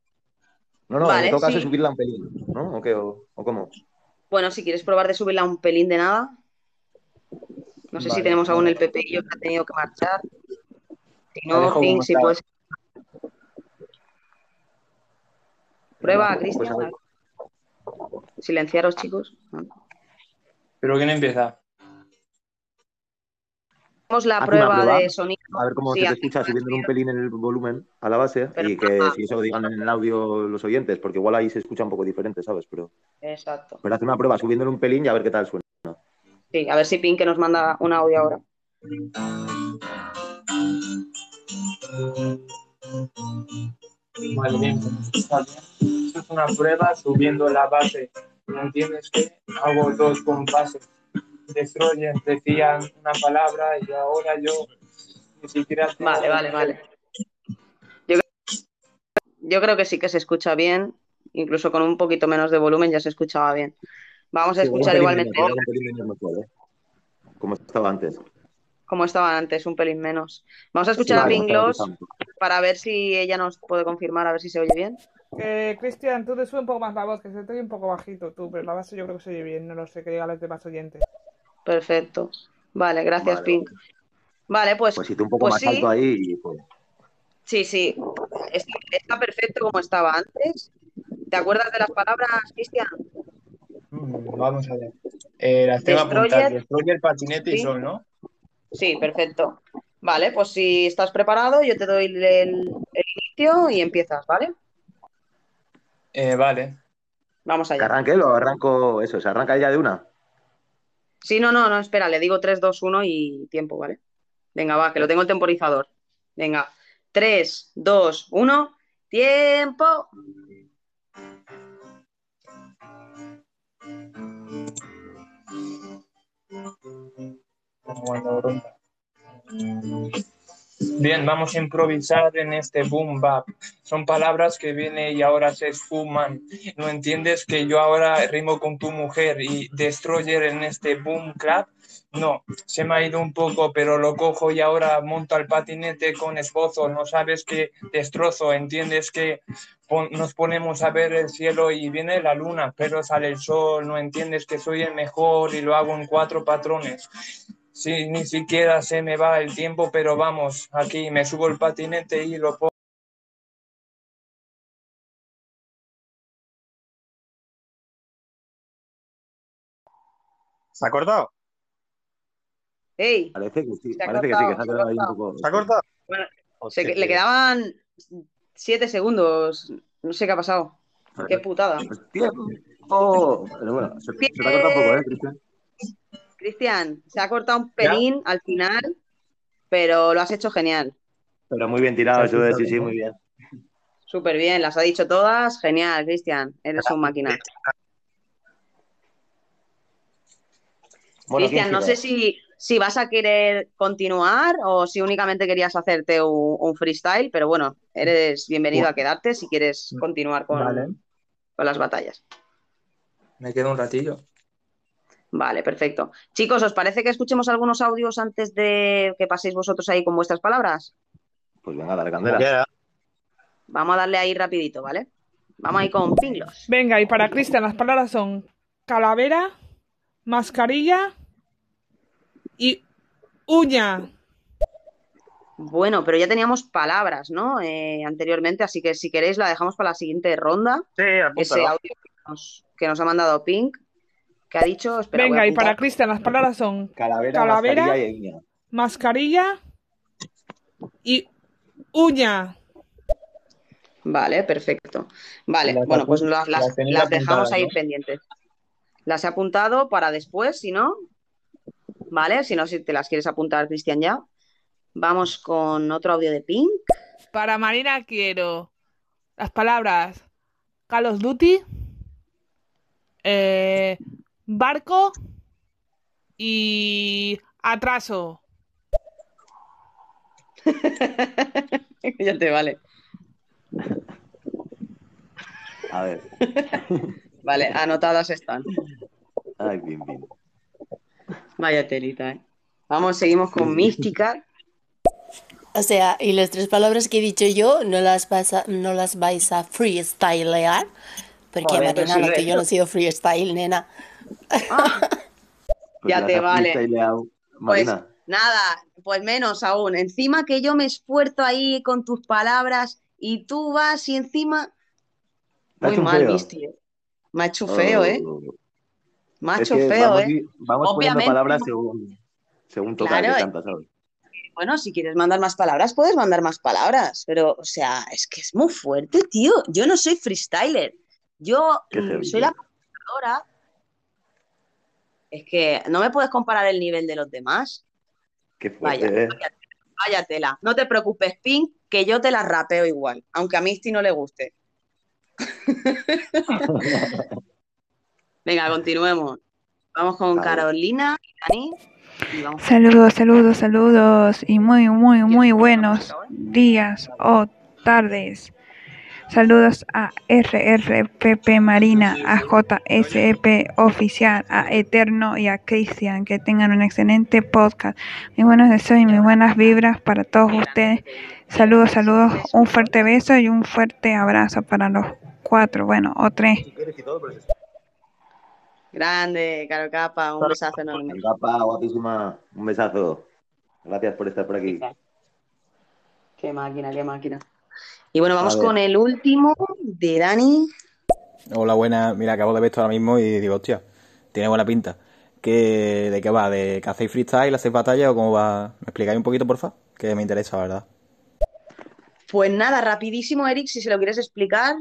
Speaker 1: No, no,
Speaker 2: Vale,
Speaker 1: en todo caso
Speaker 2: sí.
Speaker 1: subirla un pelín, ¿no? ¿O qué? ¿O, o cómo?
Speaker 2: Bueno, si quieres probar de subirla un pelín de nada. No sé si tenemos aún el pepillo que ha tenido que marchar. Si no, Pink, si puedes. Prueba,
Speaker 1: Pues
Speaker 2: Cristian. Silenciaros, chicos.
Speaker 22: ¿Pero quién empieza?
Speaker 2: Hacemos la
Speaker 1: Haz
Speaker 2: prueba,
Speaker 1: prueba,
Speaker 2: de sonido.
Speaker 1: A ver cómo
Speaker 2: Sí,
Speaker 1: se te escucha subiendo un pelín el volumen a la base y que si eso digan en el audio los oyentes, porque igual ahí se escucha un poco diferente, ¿sabes? Pero,
Speaker 2: Exacto.
Speaker 1: pero haz una prueba subiéndole un pelín y a ver qué tal suena.
Speaker 2: Sí, a ver si Pink que nos manda un audio ahora.
Speaker 22: Vale, bien. Está bien. Esto es una prueba subiendo la base. ¿No entiendes que hago dos compases? Destroyer decían una palabra y ahora yo ni siquiera...
Speaker 2: Vale, vale, vale. Yo, yo creo que sí que se escucha bien, incluso con un poquito menos de volumen ya se escuchaba bien. Vamos a escuchar igualmente
Speaker 1: mejor, ¿eh? Como estaba antes.
Speaker 2: Como estaba antes, un pelín menos. Vamos a escuchar
Speaker 1: Sí,
Speaker 2: a
Speaker 1: vale,
Speaker 2: Gloss
Speaker 1: escuchando.
Speaker 2: para ver si ella nos puede confirmar, a ver si se oye bien.
Speaker 4: Eh, Cristian, tú te sube un poco más la voz, que se te oye un poco bajito tú, pero la base yo creo que se oye bien, no lo sé, que diga a los demás oyentes.
Speaker 2: Perfecto. Vale, gracias,
Speaker 1: Vale,
Speaker 2: Pink. Vale, pues,
Speaker 1: Pues si tú un poco
Speaker 2: pues
Speaker 1: más
Speaker 2: sí,
Speaker 1: alto ahí, pues,
Speaker 2: sí, sí. Está, está perfecto como estaba antes. ¿Te acuerdas de las palabras, Cristian?
Speaker 22: Mm, Vamos a ver. Eh, las tengo apuntadas. Destroyer, patinete y sol, ¿no?
Speaker 2: Sí, perfecto. Vale, pues si estás preparado, yo te doy el, el inicio y empiezas, ¿vale?
Speaker 22: Eh, vale.
Speaker 2: Vamos
Speaker 1: que
Speaker 2: allá.
Speaker 1: arranque lo arranco, eso, se arranca ya de una.
Speaker 2: Sí, no, no, no, espera, le digo 3, 2, 1 y tiempo, ¿vale? Venga, va, que lo tengo el temporizador. Venga, 3, 2, 1, tiempo.
Speaker 22: Bien, vamos a improvisar en este boom bap. Son palabras que vienen y ahora se esfuman. ¿No entiendes que yo ahora rimo con tu mujer y destroyer en este boom clap? No, se me ha ido un poco, pero lo cojo y ahora monto al patinete con esbozo. No sabes que destrozo, entiendes que nos ponemos a ver el cielo y viene la luna, pero sale el sol. No entiendes que soy el mejor y lo hago en cuatro patrones. Sí, ni siquiera se me va el tiempo, pero vamos, aquí me subo el patinete y lo pongo.
Speaker 18: ¿Se ha cortado?
Speaker 2: ¡Ey!
Speaker 1: Parece que sí, parece que sí, que se ha
Speaker 2: cortado,
Speaker 1: quedado ahí
Speaker 2: se ha
Speaker 1: un poco.
Speaker 18: ¿Se ha cortado?
Speaker 2: Bueno, se- le quedaban siete segundos. No sé qué ha pasado. Qué putada.
Speaker 1: Tiempo. Pero bueno, se, se te ha cortado un poco, ¿eh, Cristian?
Speaker 2: Cristian, se ha cortado un pelín al final, pero lo has hecho genial.
Speaker 1: Pero muy bien tirado, eso es, sí, sí, muy bien.
Speaker 2: Súper bien, las ha dicho todas. Genial, Cristian. Eres un máquina.
Speaker 1: Bueno,
Speaker 2: Cristian,
Speaker 1: ¿quién
Speaker 2: no sé si, si vas a querer continuar o si únicamente querías hacerte un, un freestyle, pero bueno, eres bienvenido a quedarte si quieres continuar con,
Speaker 22: Vale.
Speaker 2: con las batallas.
Speaker 22: Me quedo un ratillo.
Speaker 2: Vale, perfecto. Chicos, ¿os parece que escuchemos algunos audios antes de que paséis vosotros ahí con vuestras palabras?
Speaker 1: Pues venga, dale candela.
Speaker 2: Vamos a darle ahí rapidito, ¿vale? Vamos ahí con Pinglos.
Speaker 4: Venga, y para Cristian las palabras son calavera, mascarilla y uña.
Speaker 2: Bueno, pero ya teníamos palabras, ¿no? Eh, anteriormente, así que si queréis la dejamos para la siguiente ronda.
Speaker 18: Sí,
Speaker 2: Ese
Speaker 18: apúntalo.
Speaker 2: audio que nos, que nos ha mandado Pink, que ha dicho, espera,
Speaker 4: Venga, y para. Cristian las palabras son
Speaker 1: Calavera,
Speaker 4: Calavera.
Speaker 1: mascarilla y uña.
Speaker 4: mascarilla y uña.
Speaker 2: Vale, perfecto. Vale,
Speaker 22: Las
Speaker 2: bueno, pues las, dejamos ahí
Speaker 22: ¿no?
Speaker 2: pendientes. Las he apuntado para después, si no. Vale, si no, si te las quieres apuntar, Cristian, ya. Vamos con otro audio de Pink.
Speaker 4: Para Marina quiero las palabras Call of Duty, eh, barco y atraso.
Speaker 2: ya te vale.
Speaker 1: A ver.
Speaker 2: Vale, anotadas están.
Speaker 1: Ay, bien, bien.
Speaker 2: Vaya telita, ¿eh? Vamos, seguimos con Mística.
Speaker 16: O sea, y las tres palabras que he dicho yo no las vais a, no las vais a freestylear. Porque
Speaker 2: Joder,
Speaker 16: lo
Speaker 2: he
Speaker 16: tuyo no
Speaker 2: hecho.
Speaker 16: sido freestyle, nena.
Speaker 1: Pues
Speaker 2: Ya
Speaker 1: las
Speaker 2: te vale. Pues nada, pues menos aún. Encima que yo me esfuerzo ahí con tus palabras y tú vas y encima.
Speaker 1: ¿Te ha
Speaker 2: Muy mal. Me ha hecho feo, ¿eh? Me ha
Speaker 1: Es
Speaker 2: hecho
Speaker 1: que
Speaker 2: feo,
Speaker 1: vamos,
Speaker 2: ¿eh?
Speaker 1: vamos poniendo palabras según, según toca
Speaker 2: Claro,
Speaker 1: que
Speaker 2: eh.
Speaker 1: canta, ¿sabes?
Speaker 2: Bueno, si quieres mandar más palabras, puedes mandar más palabras. Pero, o sea, es que es muy fuerte, tío. Yo no soy freestyler. Yo mm, soy la presentadora. Es que no me puedes comparar el nivel de los demás.
Speaker 1: Qué fuerte,
Speaker 2: Vaya,
Speaker 1: ¿eh?
Speaker 2: vaya, vaya tela. No te preocupes, Pink, que yo te la rapeo igual, aunque a Misty no le guste. Venga, continuemos. Vamos con
Speaker 1: Vale.
Speaker 2: Carolina y Dani. Y vamos
Speaker 23: Saludos, saludos, saludos y muy, muy, muy buenos días o tardes. Saludos a RRPP Marina, a JSEP Oficial, a Eterno y a Cristian. Que tengan un excelente podcast. Mis buenos deseos y mis buenas vibras para todos ustedes. Saludos, saludos, un fuerte beso y un fuerte abrazo para los cuatro, bueno, o tres.
Speaker 2: Grande, Caro Capa, un besazo enorme.
Speaker 1: Gapa, guapísima. Un besazo. Gracias por estar por aquí.
Speaker 2: Qué máquina, qué máquina. Y bueno, vamos con el último de Dani.
Speaker 24: Hola, buena. Mira, acabo de ver esto ahora mismo y digo, hostia, tiene buena pinta. ¿Qué, ¿De qué va? ¿De que hacéis freestyle, hacéis batalla o cómo va? ¿Me explicáis un poquito, porfa? Que me interesa, la verdad.
Speaker 2: Pues nada, rapidísimo, Eric, si se lo quieres explicar.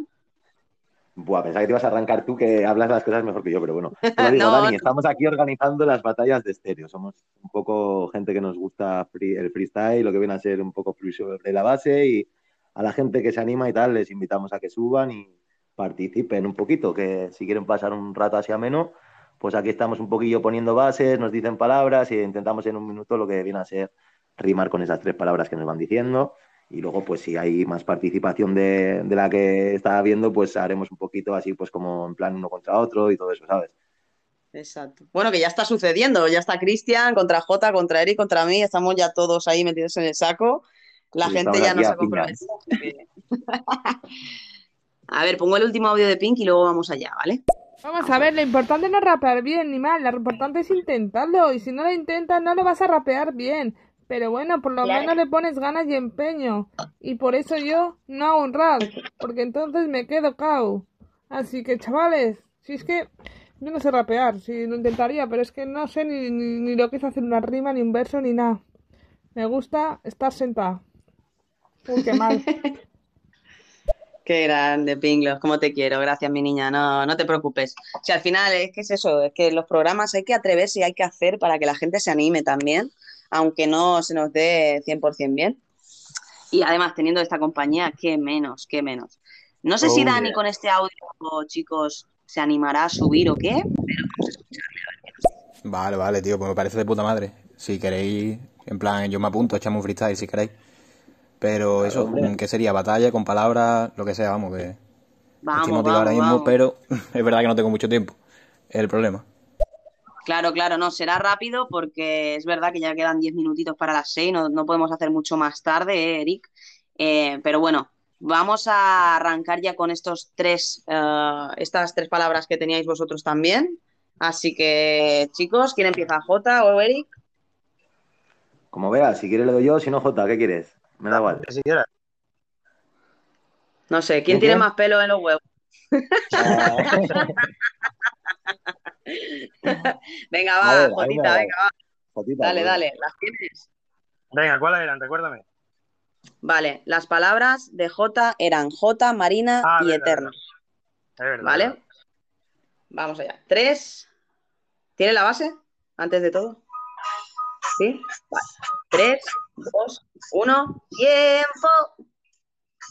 Speaker 1: Buah, pensaba que te ibas a arrancar tú, que hablas las cosas mejor que yo, pero bueno. Te lo digo,
Speaker 2: No,
Speaker 1: Dani,
Speaker 2: no.
Speaker 1: estamos aquí organizando las batallas de estéreo. Somos un poco gente que nos gusta free- el freestyle, lo que viene a ser un poco free sobre la base y a la gente que se anima y tal, les invitamos a que suban y participen un poquito, que si quieren pasar un rato así ameno, pues aquí estamos un poquillo poniendo bases, nos dicen palabras y intentamos en un minuto lo que viene a ser rimar con esas tres palabras que nos van diciendo. Y luego, pues si hay más participación de, de la que está viendo, pues haremos un poquito así, pues como en plan uno contra otro y todo eso, ¿sabes?
Speaker 2: Exacto. Bueno, que ya está sucediendo, ya está Cristian contra Jota, contra Eric, contra mí, estamos ya todos ahí metidos en el saco. La
Speaker 1: Sí,
Speaker 2: gente ya
Speaker 1: a
Speaker 2: ha comprometido. A ver, pongo el último audio de Pink y luego vamos allá, ¿vale?
Speaker 4: Vamos a ver, lo importante no es rapear bien ni mal, lo importante es intentarlo. Y si no lo intentas, no lo vas a rapear bien. Pero bueno, por lo
Speaker 2: Claro.
Speaker 4: menos le pones ganas y empeño. Y por eso yo no hago un rap, porque entonces me quedo cao. Así que chavales, si es que yo no sé rapear, si lo intentaría, pero es que no sé ni, ni, ni lo que es hacer una rima, ni un verso, ni nada. Me gusta estar sentada. Uy, qué mal.
Speaker 2: Qué grande, Pinglos, cómo te quiero, gracias mi niña, no, no te preocupes. Si al final es que es eso, es que los programas hay que atreverse y hay que hacer para que la gente se anime también, aunque no se nos dé 100% bien. Y además, teniendo esta compañía, qué menos, qué menos. No sé si
Speaker 24: Oh,
Speaker 2: Dani
Speaker 24: yeah.
Speaker 2: con este audio, chicos, se animará a subir o qué,
Speaker 24: Vale, vale, tío, pues me parece de puta madre. Si queréis, en plan, yo me apunto, echamos un freestyle si queréis. Pero eso,
Speaker 1: hombre.
Speaker 24: ¿qué sería? Batalla, con palabras, lo que sea, vamos, que
Speaker 2: Vamos,
Speaker 24: estoy motivado ahora mismo,
Speaker 2: vamos.
Speaker 24: pero es verdad que no tengo mucho tiempo. Es el problema.
Speaker 2: Claro, claro, no, será rápido porque es verdad que ya quedan 10 minutitos para las 6, no, no podemos hacer mucho más tarde, ¿eh, Eric. Eh, pero bueno, vamos a arrancar ya con estos tres, eh, estas tres palabras que teníais vosotros también. Así que, chicos, ¿quién empieza? ¿Jota o Eric?
Speaker 1: Como veas, si quieres le doy yo, si no, Jota, ¿qué quieres? Me da igual.
Speaker 2: No sé, ¿quién
Speaker 1: ¿Quién,
Speaker 2: tiene más pelo en los huevos? Venga, va,
Speaker 1: ver,
Speaker 2: Jotita, venga, va.
Speaker 1: Jotita,
Speaker 2: Dale,
Speaker 1: pues.
Speaker 2: dale, ¿las tienes?
Speaker 25: Venga, ¿cuáles eran? Recuérdame.
Speaker 2: Vale, las palabras de Jota eran Jota, Marina
Speaker 25: Ah,
Speaker 2: y
Speaker 25: verdad,
Speaker 2: Eterno.
Speaker 25: Es verdad.
Speaker 2: ¿Vale? Vamos allá. Tres. ¿Tiene la base? Antes de todo. ¿Sí? Vale. Tres, dos, uno. ¡Tiempo!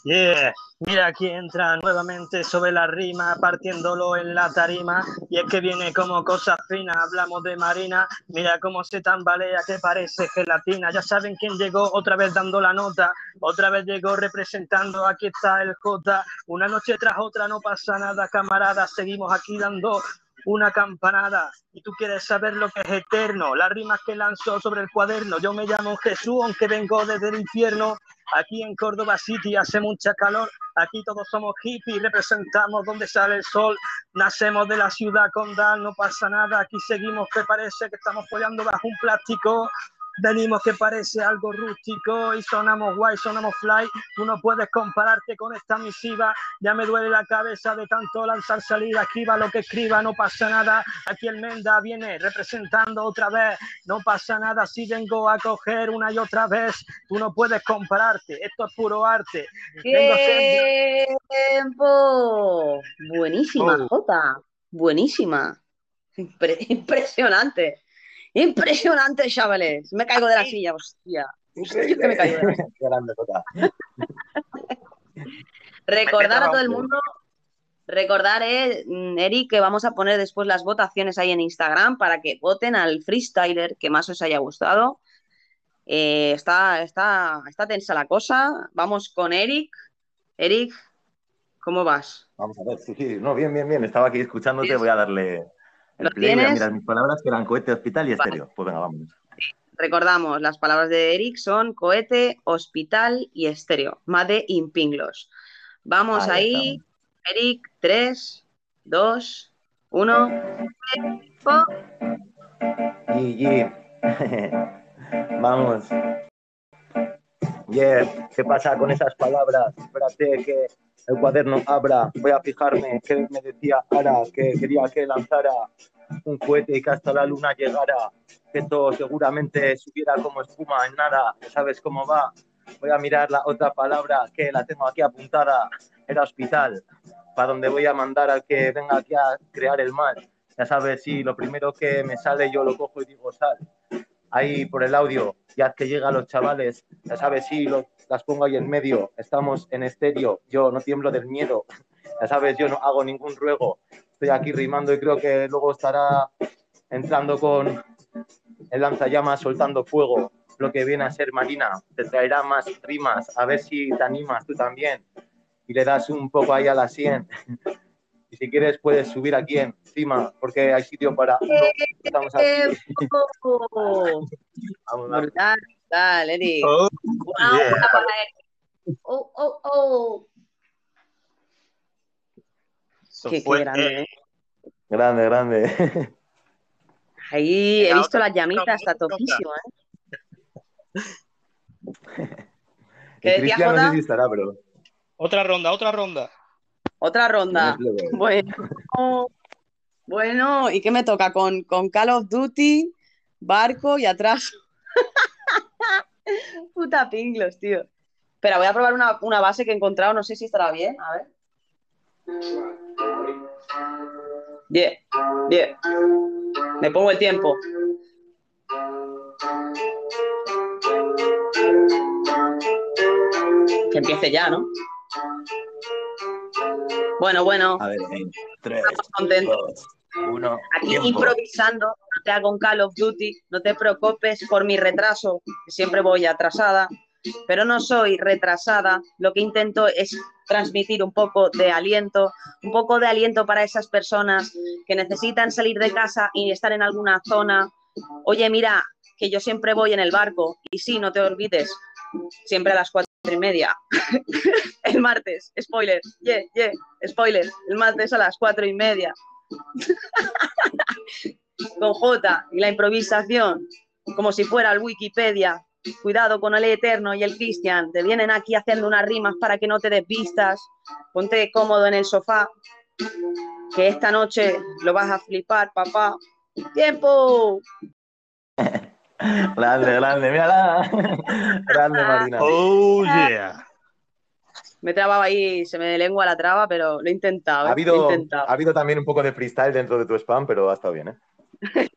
Speaker 18: Yeah. Mira aquí entra nuevamente sobre la rima, partiéndolo en la tarima. Y es que viene como cosa fina, hablamos de Marina. Mira cómo se tambalea, que parece gelatina. Ya saben quién llegó otra vez dando la nota. Otra vez llegó representando, aquí está el J. Una noche tras otra no pasa nada, camaradas. Seguimos aquí dando una campanada. Y tú quieres saber lo que es eterno. Las rimas que lanzo sobre el cuaderno. Yo me llamo Jesús, aunque vengo desde el infierno. Aquí en Córdoba City hace mucha calor. Aquí todos somos hippies, representamos donde sale el sol. Nacemos de la ciudad condal, no pasa nada. Aquí seguimos que parece que estamos follando bajo un plástico. Venimos que parece algo rústico y sonamos guay, sonamos fly. Tú no puedes compararte con esta misiva. Ya me duele la cabeza de tanto lanzar salida. Escriba lo que escriba, no pasa nada. Aquí el Menda viene representando otra vez. No pasa nada si vengo a coger una y otra vez. Tú no puedes compararte. Esto es puro arte.
Speaker 2: ¡Tiempo! Buenísima,
Speaker 18: Oh.
Speaker 2: Jota. Buenísima. Impre- impresionante. Impresionante, chavales. Me caigo de la silla, hostia. Que me caigo de la silla. Recordar a todo el mundo, recordar, eh, mm, Eric, que vamos a poner después las votaciones ahí en Instagram para que voten al freestyler que más os haya gustado. Eh, está, está, está tensa la cosa. Vamos con Eric. Eric, ¿cómo vas?
Speaker 1: Vamos a ver, sí, sí. No, bien, bien, bien. Estaba aquí escuchándote, voy a darle
Speaker 2: ¿Lo
Speaker 1: play. Voy a
Speaker 2: tienes?
Speaker 1: mirar mis palabras, que eran cohete, hospital y estéreo. Pues venga, vámonos.
Speaker 2: Recordamos, las palabras de Eric son cohete, hospital y estéreo. Made in Pinglos. Vamos
Speaker 1: Ahí
Speaker 2: ahí. Eric, 3, 2, 1.
Speaker 1: GG. Vamos. Yeah, ¿qué pasa con esas palabras? Espérate que el cuaderno abra. Voy a fijarme qué me decía Ara, que quería que lanzara un cohete y que hasta la luna llegara. Que todo seguramente subiera como espuma en nada. ¿Sabes cómo va? Voy a mirar la otra palabra que la tengo aquí apuntada. Era hospital. Para donde voy a mandar al que venga aquí a crear el mal. Ya sabes, sí, lo primero que me sale yo lo cojo y digo sal. Ahí por el audio, ya que llega los chavales, ya sabes, sí, lo- las pongo ahí en medio. Estamos en estéreo, yo no tiemblo del miedo. Ya sabes, yo no hago ningún ruego. Estoy aquí rimando y creo que luego estará entrando con el lanzallamas soltando fuego. lo que viene a ser Marina, te traerá más rimas, a ver si te animas tú también y le das un poco ahí a la 100. Y si quieres puedes subir aquí encima, porque hay sitio para uno. Estamos aquí. Vamos,
Speaker 2: brutal, Eric.
Speaker 8: Oh,
Speaker 2: Una
Speaker 8: yeah.
Speaker 2: hora para Eric. Oh, oh, oh. Qué, grande,
Speaker 11: eh.
Speaker 1: Grande, grande.
Speaker 2: Ahí he visto las llamitas, está topísimo, ¿eh? ¿Qué decía
Speaker 1: Cristian no sé
Speaker 2: Jota?
Speaker 1: si estará, pero
Speaker 11: Otra ronda, otra ronda.
Speaker 2: Otra ronda. Bueno, bueno, ¿y qué me toca? Con, con Call of Duty, barco y atrás. Puta pinglos, tío. Espera, voy a probar una, una base que he encontrado, no sé si estará bien. A ver. Bien, bien. Me pongo el tiempo. Que empiece ya, ¿no? Bueno, bueno.
Speaker 1: A ver, en 3,
Speaker 2: Estamos contentos.
Speaker 1: 2, 1.
Speaker 2: Aquí improvisando, no te hago un Call of Duty, no te preocupes por mi retraso, siempre voy atrasada, pero no soy retrasada, lo que intento es transmitir un poco de aliento, un poco de aliento para esas personas que necesitan salir de casa y estar en alguna zona. Oye, mira, que yo siempre voy en el barco, y sí, no te olvides, siempre a las cuatro y media. el martes, spoiler, yeah, yeah, spoiler, el martes a las cuatro y media con J y la improvisación, como si fuera el Wikipedia. Cuidado con el Eterno y el Cristian, te vienen aquí haciendo unas rimas para que no te desvistas. Ponte cómodo en el sofá, que esta noche lo vas a flipar, papá. ¡Tiempo!
Speaker 1: Grande, grande, mírala. Grande, Marina.
Speaker 11: Oh, yeah.
Speaker 2: Me trababa ahí, se me lengua la traba, pero lo he intentado.
Speaker 1: Ha
Speaker 2: ¿eh?
Speaker 1: habido,
Speaker 2: Lo he intentado.
Speaker 1: ha habido también un poco de freestyle dentro de tu spam, pero ha estado bien, ¿eh?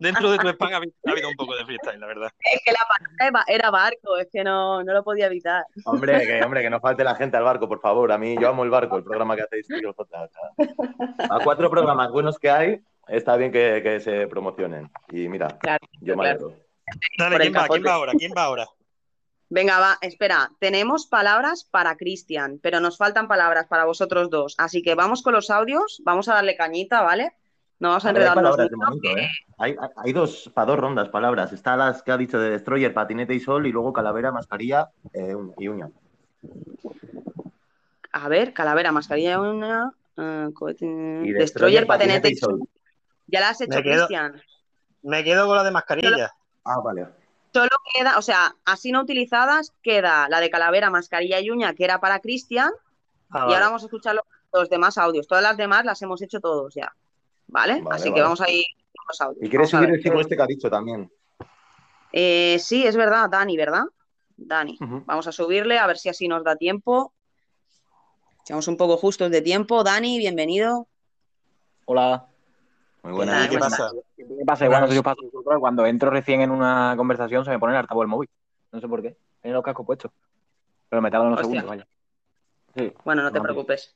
Speaker 11: Dentro de tu spam ha habido, ha habido un poco de freestyle, la verdad.
Speaker 2: Es que la palabra era barco, es que no, no lo podía evitar.
Speaker 1: Hombre, que, hombre, que no falte la gente al barco, por favor. A mí, yo amo el barco, el programa que hacéis. a cuatro programas buenos que hay, está bien que, que se promocionen. Y mira, yo me
Speaker 2: claro.
Speaker 1: alegro.
Speaker 11: Dale, ¿quién va? ¿Quién va ahora? ¿Quién va ahora?
Speaker 2: Venga, va, espera, tenemos palabras para Cristian, pero nos faltan palabras para vosotros dos. Así que vamos con los audios, vamos a darle cañita, ¿vale? No vamos a
Speaker 1: A ver, hay
Speaker 2: enredarnos
Speaker 1: ¿eh? Hay, hay dos, para dos rondas palabras. Está las que ha dicho de Destroyer, Patinete y Sol, y luego Calavera, Mascarilla eh, uña- y Uña.
Speaker 2: A ver, calavera, mascarilla, una, eh, cohete-
Speaker 1: Y
Speaker 2: destroyer, patinete y
Speaker 1: Sol.
Speaker 2: Ya la has hecho, Cristian.
Speaker 11: Me quedo con la de mascarilla.
Speaker 1: Ah, vale.
Speaker 2: Solo queda, o sea, así no utilizadas, queda la de calavera, mascarilla y uña, que era para Cristian,
Speaker 11: Ah,
Speaker 2: y
Speaker 11: vale.
Speaker 2: ahora vamos a escuchar los, los demás audios. Todas las demás las hemos hecho todos ya, ¿vale?
Speaker 1: Vale,
Speaker 2: así que vamos a ir con los audios.
Speaker 1: Y quieres subir el chico este que ha dicho también.
Speaker 2: Eh, sí, es verdad, Dani, ¿verdad? Dani. Vamos a subirle a ver si así nos da tiempo. Estamos un poco justos de tiempo. Dani, bienvenido.
Speaker 24: Hola.
Speaker 1: Muy
Speaker 2: buenas.
Speaker 24: ¿Qué
Speaker 2: pasa?
Speaker 24: ¿Qué pasa? Igual no sé qué os pasa a vosotros, Cuando entro recién en una conversación se me pone el altavoz del móvil. No sé por qué. Tiene los cascos puestos. Pero me tardan unos
Speaker 2: Hostia.
Speaker 24: segundos, vaya. Sí.
Speaker 2: Bueno, no te preocupes.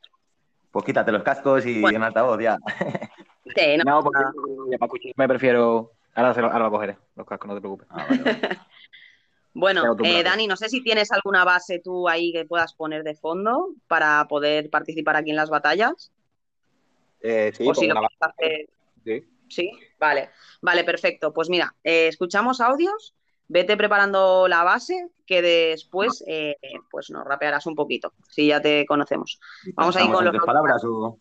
Speaker 1: Pues quítate los cascos y
Speaker 2: Bueno.
Speaker 1: en altavoz ya.
Speaker 2: Sí, no,
Speaker 24: No, porque ya para escuchar me prefiero. Ahora, se lo, ahora lo cogeré, los cascos, no te preocupes.
Speaker 2: Bueno,
Speaker 24: Te acostumbras.
Speaker 2: eh, Dani, no sé si tienes alguna base tú ahí que puedas poner de fondo para poder participar aquí en las batallas.
Speaker 24: Eh, sí,
Speaker 2: o si
Speaker 24: pongo
Speaker 2: lo
Speaker 24: una
Speaker 2: quieres hacer.
Speaker 24: Sí.
Speaker 2: Sí, vale, vale, perfecto. Pues mira, eh, escuchamos audios, vete preparando la base, que después eh, pues nos rapearás un poquito, si ya te conocemos. Vamos a ir
Speaker 1: ¿Estamos
Speaker 2: con los
Speaker 1: palabras o...?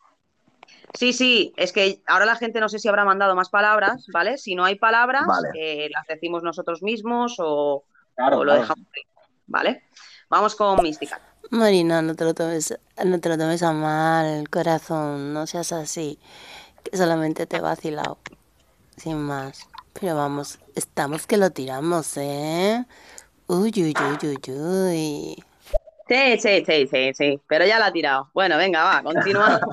Speaker 2: Sí, sí, es que ahora la gente no sé si habrá mandado más palabras, ¿vale? Si no hay palabras,
Speaker 1: Vale.
Speaker 2: eh, las decimos nosotros mismos o,
Speaker 24: Claro,
Speaker 2: o lo
Speaker 24: claro.
Speaker 2: dejamos ahí, ¿vale? Vamos con Mística.
Speaker 16: Marina, no te lo tomes, no te lo tomes a mal, corazón, no seas así, que solamente te he vacilado, sin más. Pero vamos, estamos que lo tiramos, ¿eh? Uy, uy, uy, uy, uy.
Speaker 2: Sí, sí, sí, sí, sí, pero ya la ha tirado. Bueno, venga, va, continuamos.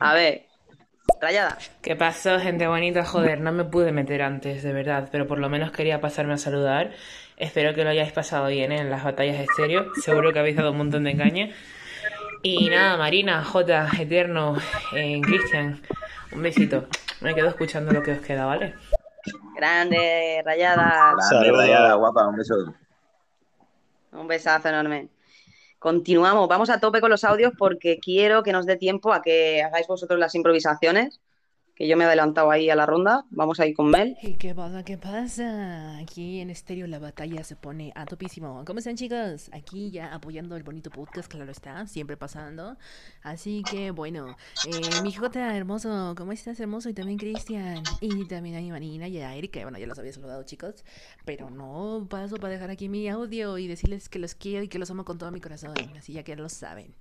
Speaker 2: A ver, Rayada.
Speaker 26: ¿Qué pasó, gente bonita? Joder, no me pude meter antes, de verdad, pero por lo menos quería pasarme a saludar. Espero que lo hayáis pasado bien ¿eh? en las batallas de estéreo. Seguro que habéis dado un montón de caña. Y nada, Marina, J, Eterno, eh, Cristian, Un besito. Me quedo escuchando lo que os queda, ¿vale?
Speaker 2: Grande, rayada.
Speaker 1: Grande, rayada, guapa, un beso.
Speaker 2: Un besazo enorme. Continuamos, vamos a tope con los audios porque quiero que nos dé tiempo a que hagáis vosotros las improvisaciones, que yo me he adelantado ahí a la ronda. Vamos a ir con Mel.
Speaker 27: ¿Y qué pasa? ¿Qué pasa? Aquí en estéreo la batalla se pone a topísimo. ¿Cómo están chicos? Aquí ya apoyando el bonito podcast, claro está, siempre pasando. Así que bueno, eh, mi Jota hermoso, ¿cómo estás hermoso? Y también Cristian. Y también a mi y a Erika. Bueno, ya los había saludado chicos. Pero no paso para dejar aquí mi audio y decirles que los quiero y que los amo con todo mi corazón. Así ya que lo saben.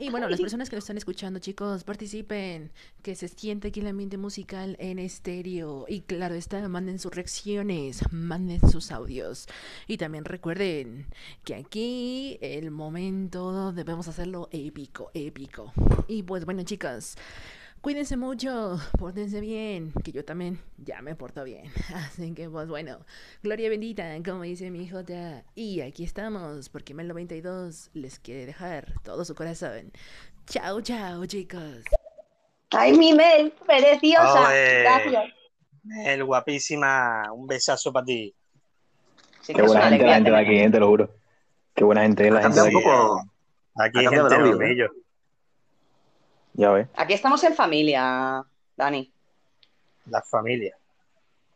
Speaker 27: Y bueno, las personas que lo están escuchando, chicos, participen, que se siente aquí el ambiente musical en estéreo. Y claro está, manden sus reacciones, manden sus audios. Y también recuerden que aquí el momento debemos hacerlo épico, épico. Y pues bueno, chicos. Cuídense mucho, pórtense bien, que yo también ya me porto bien. Así que, pues bueno, gloria bendita, como dice mi Jota. Y aquí estamos, porque Mel 92 les quiere dejar todo su corazón. Chao, chao, chicos.
Speaker 2: Ay, mi Mel, preciosa. Gracias.
Speaker 18: Mel, guapísima. Un besazo para ti.
Speaker 2: Sí,
Speaker 24: Qué buena gente la gente de aquí, te lo juro. Qué buena gente la gente de aquí.
Speaker 18: Aquí
Speaker 24: Ha
Speaker 18: hay gente
Speaker 24: el
Speaker 18: de.
Speaker 24: Ya ves.
Speaker 2: Aquí estamos en familia, Dani.
Speaker 18: La familia.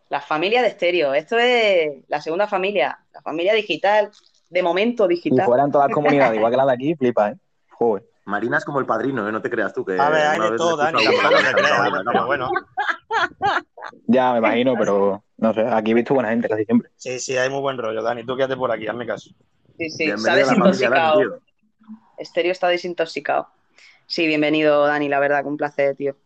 Speaker 2: La familia de estéreo. Esto es la segunda familia, la familia digital, de momento digital.
Speaker 24: fueran todas las comunidades igual que la de aquí, flipa, ¿eh? Joder.
Speaker 1: Marina es como el padrino, ¿eh? No te creas tú que.
Speaker 18: A ver, hay de todo, Dani, tampoco pero bueno.
Speaker 24: Ya me imagino, pero no sé. Aquí he visto buena gente casi siempre.
Speaker 18: Sí, sí, hay muy buen rollo, Dani. Tú quédate por aquí, hazme caso.
Speaker 2: Sí, sí,
Speaker 18: Bienvenido
Speaker 2: está desintoxicado. Estéreo está desintoxicado. Sí, bienvenido, Dani, la verdad, que un placer, tío.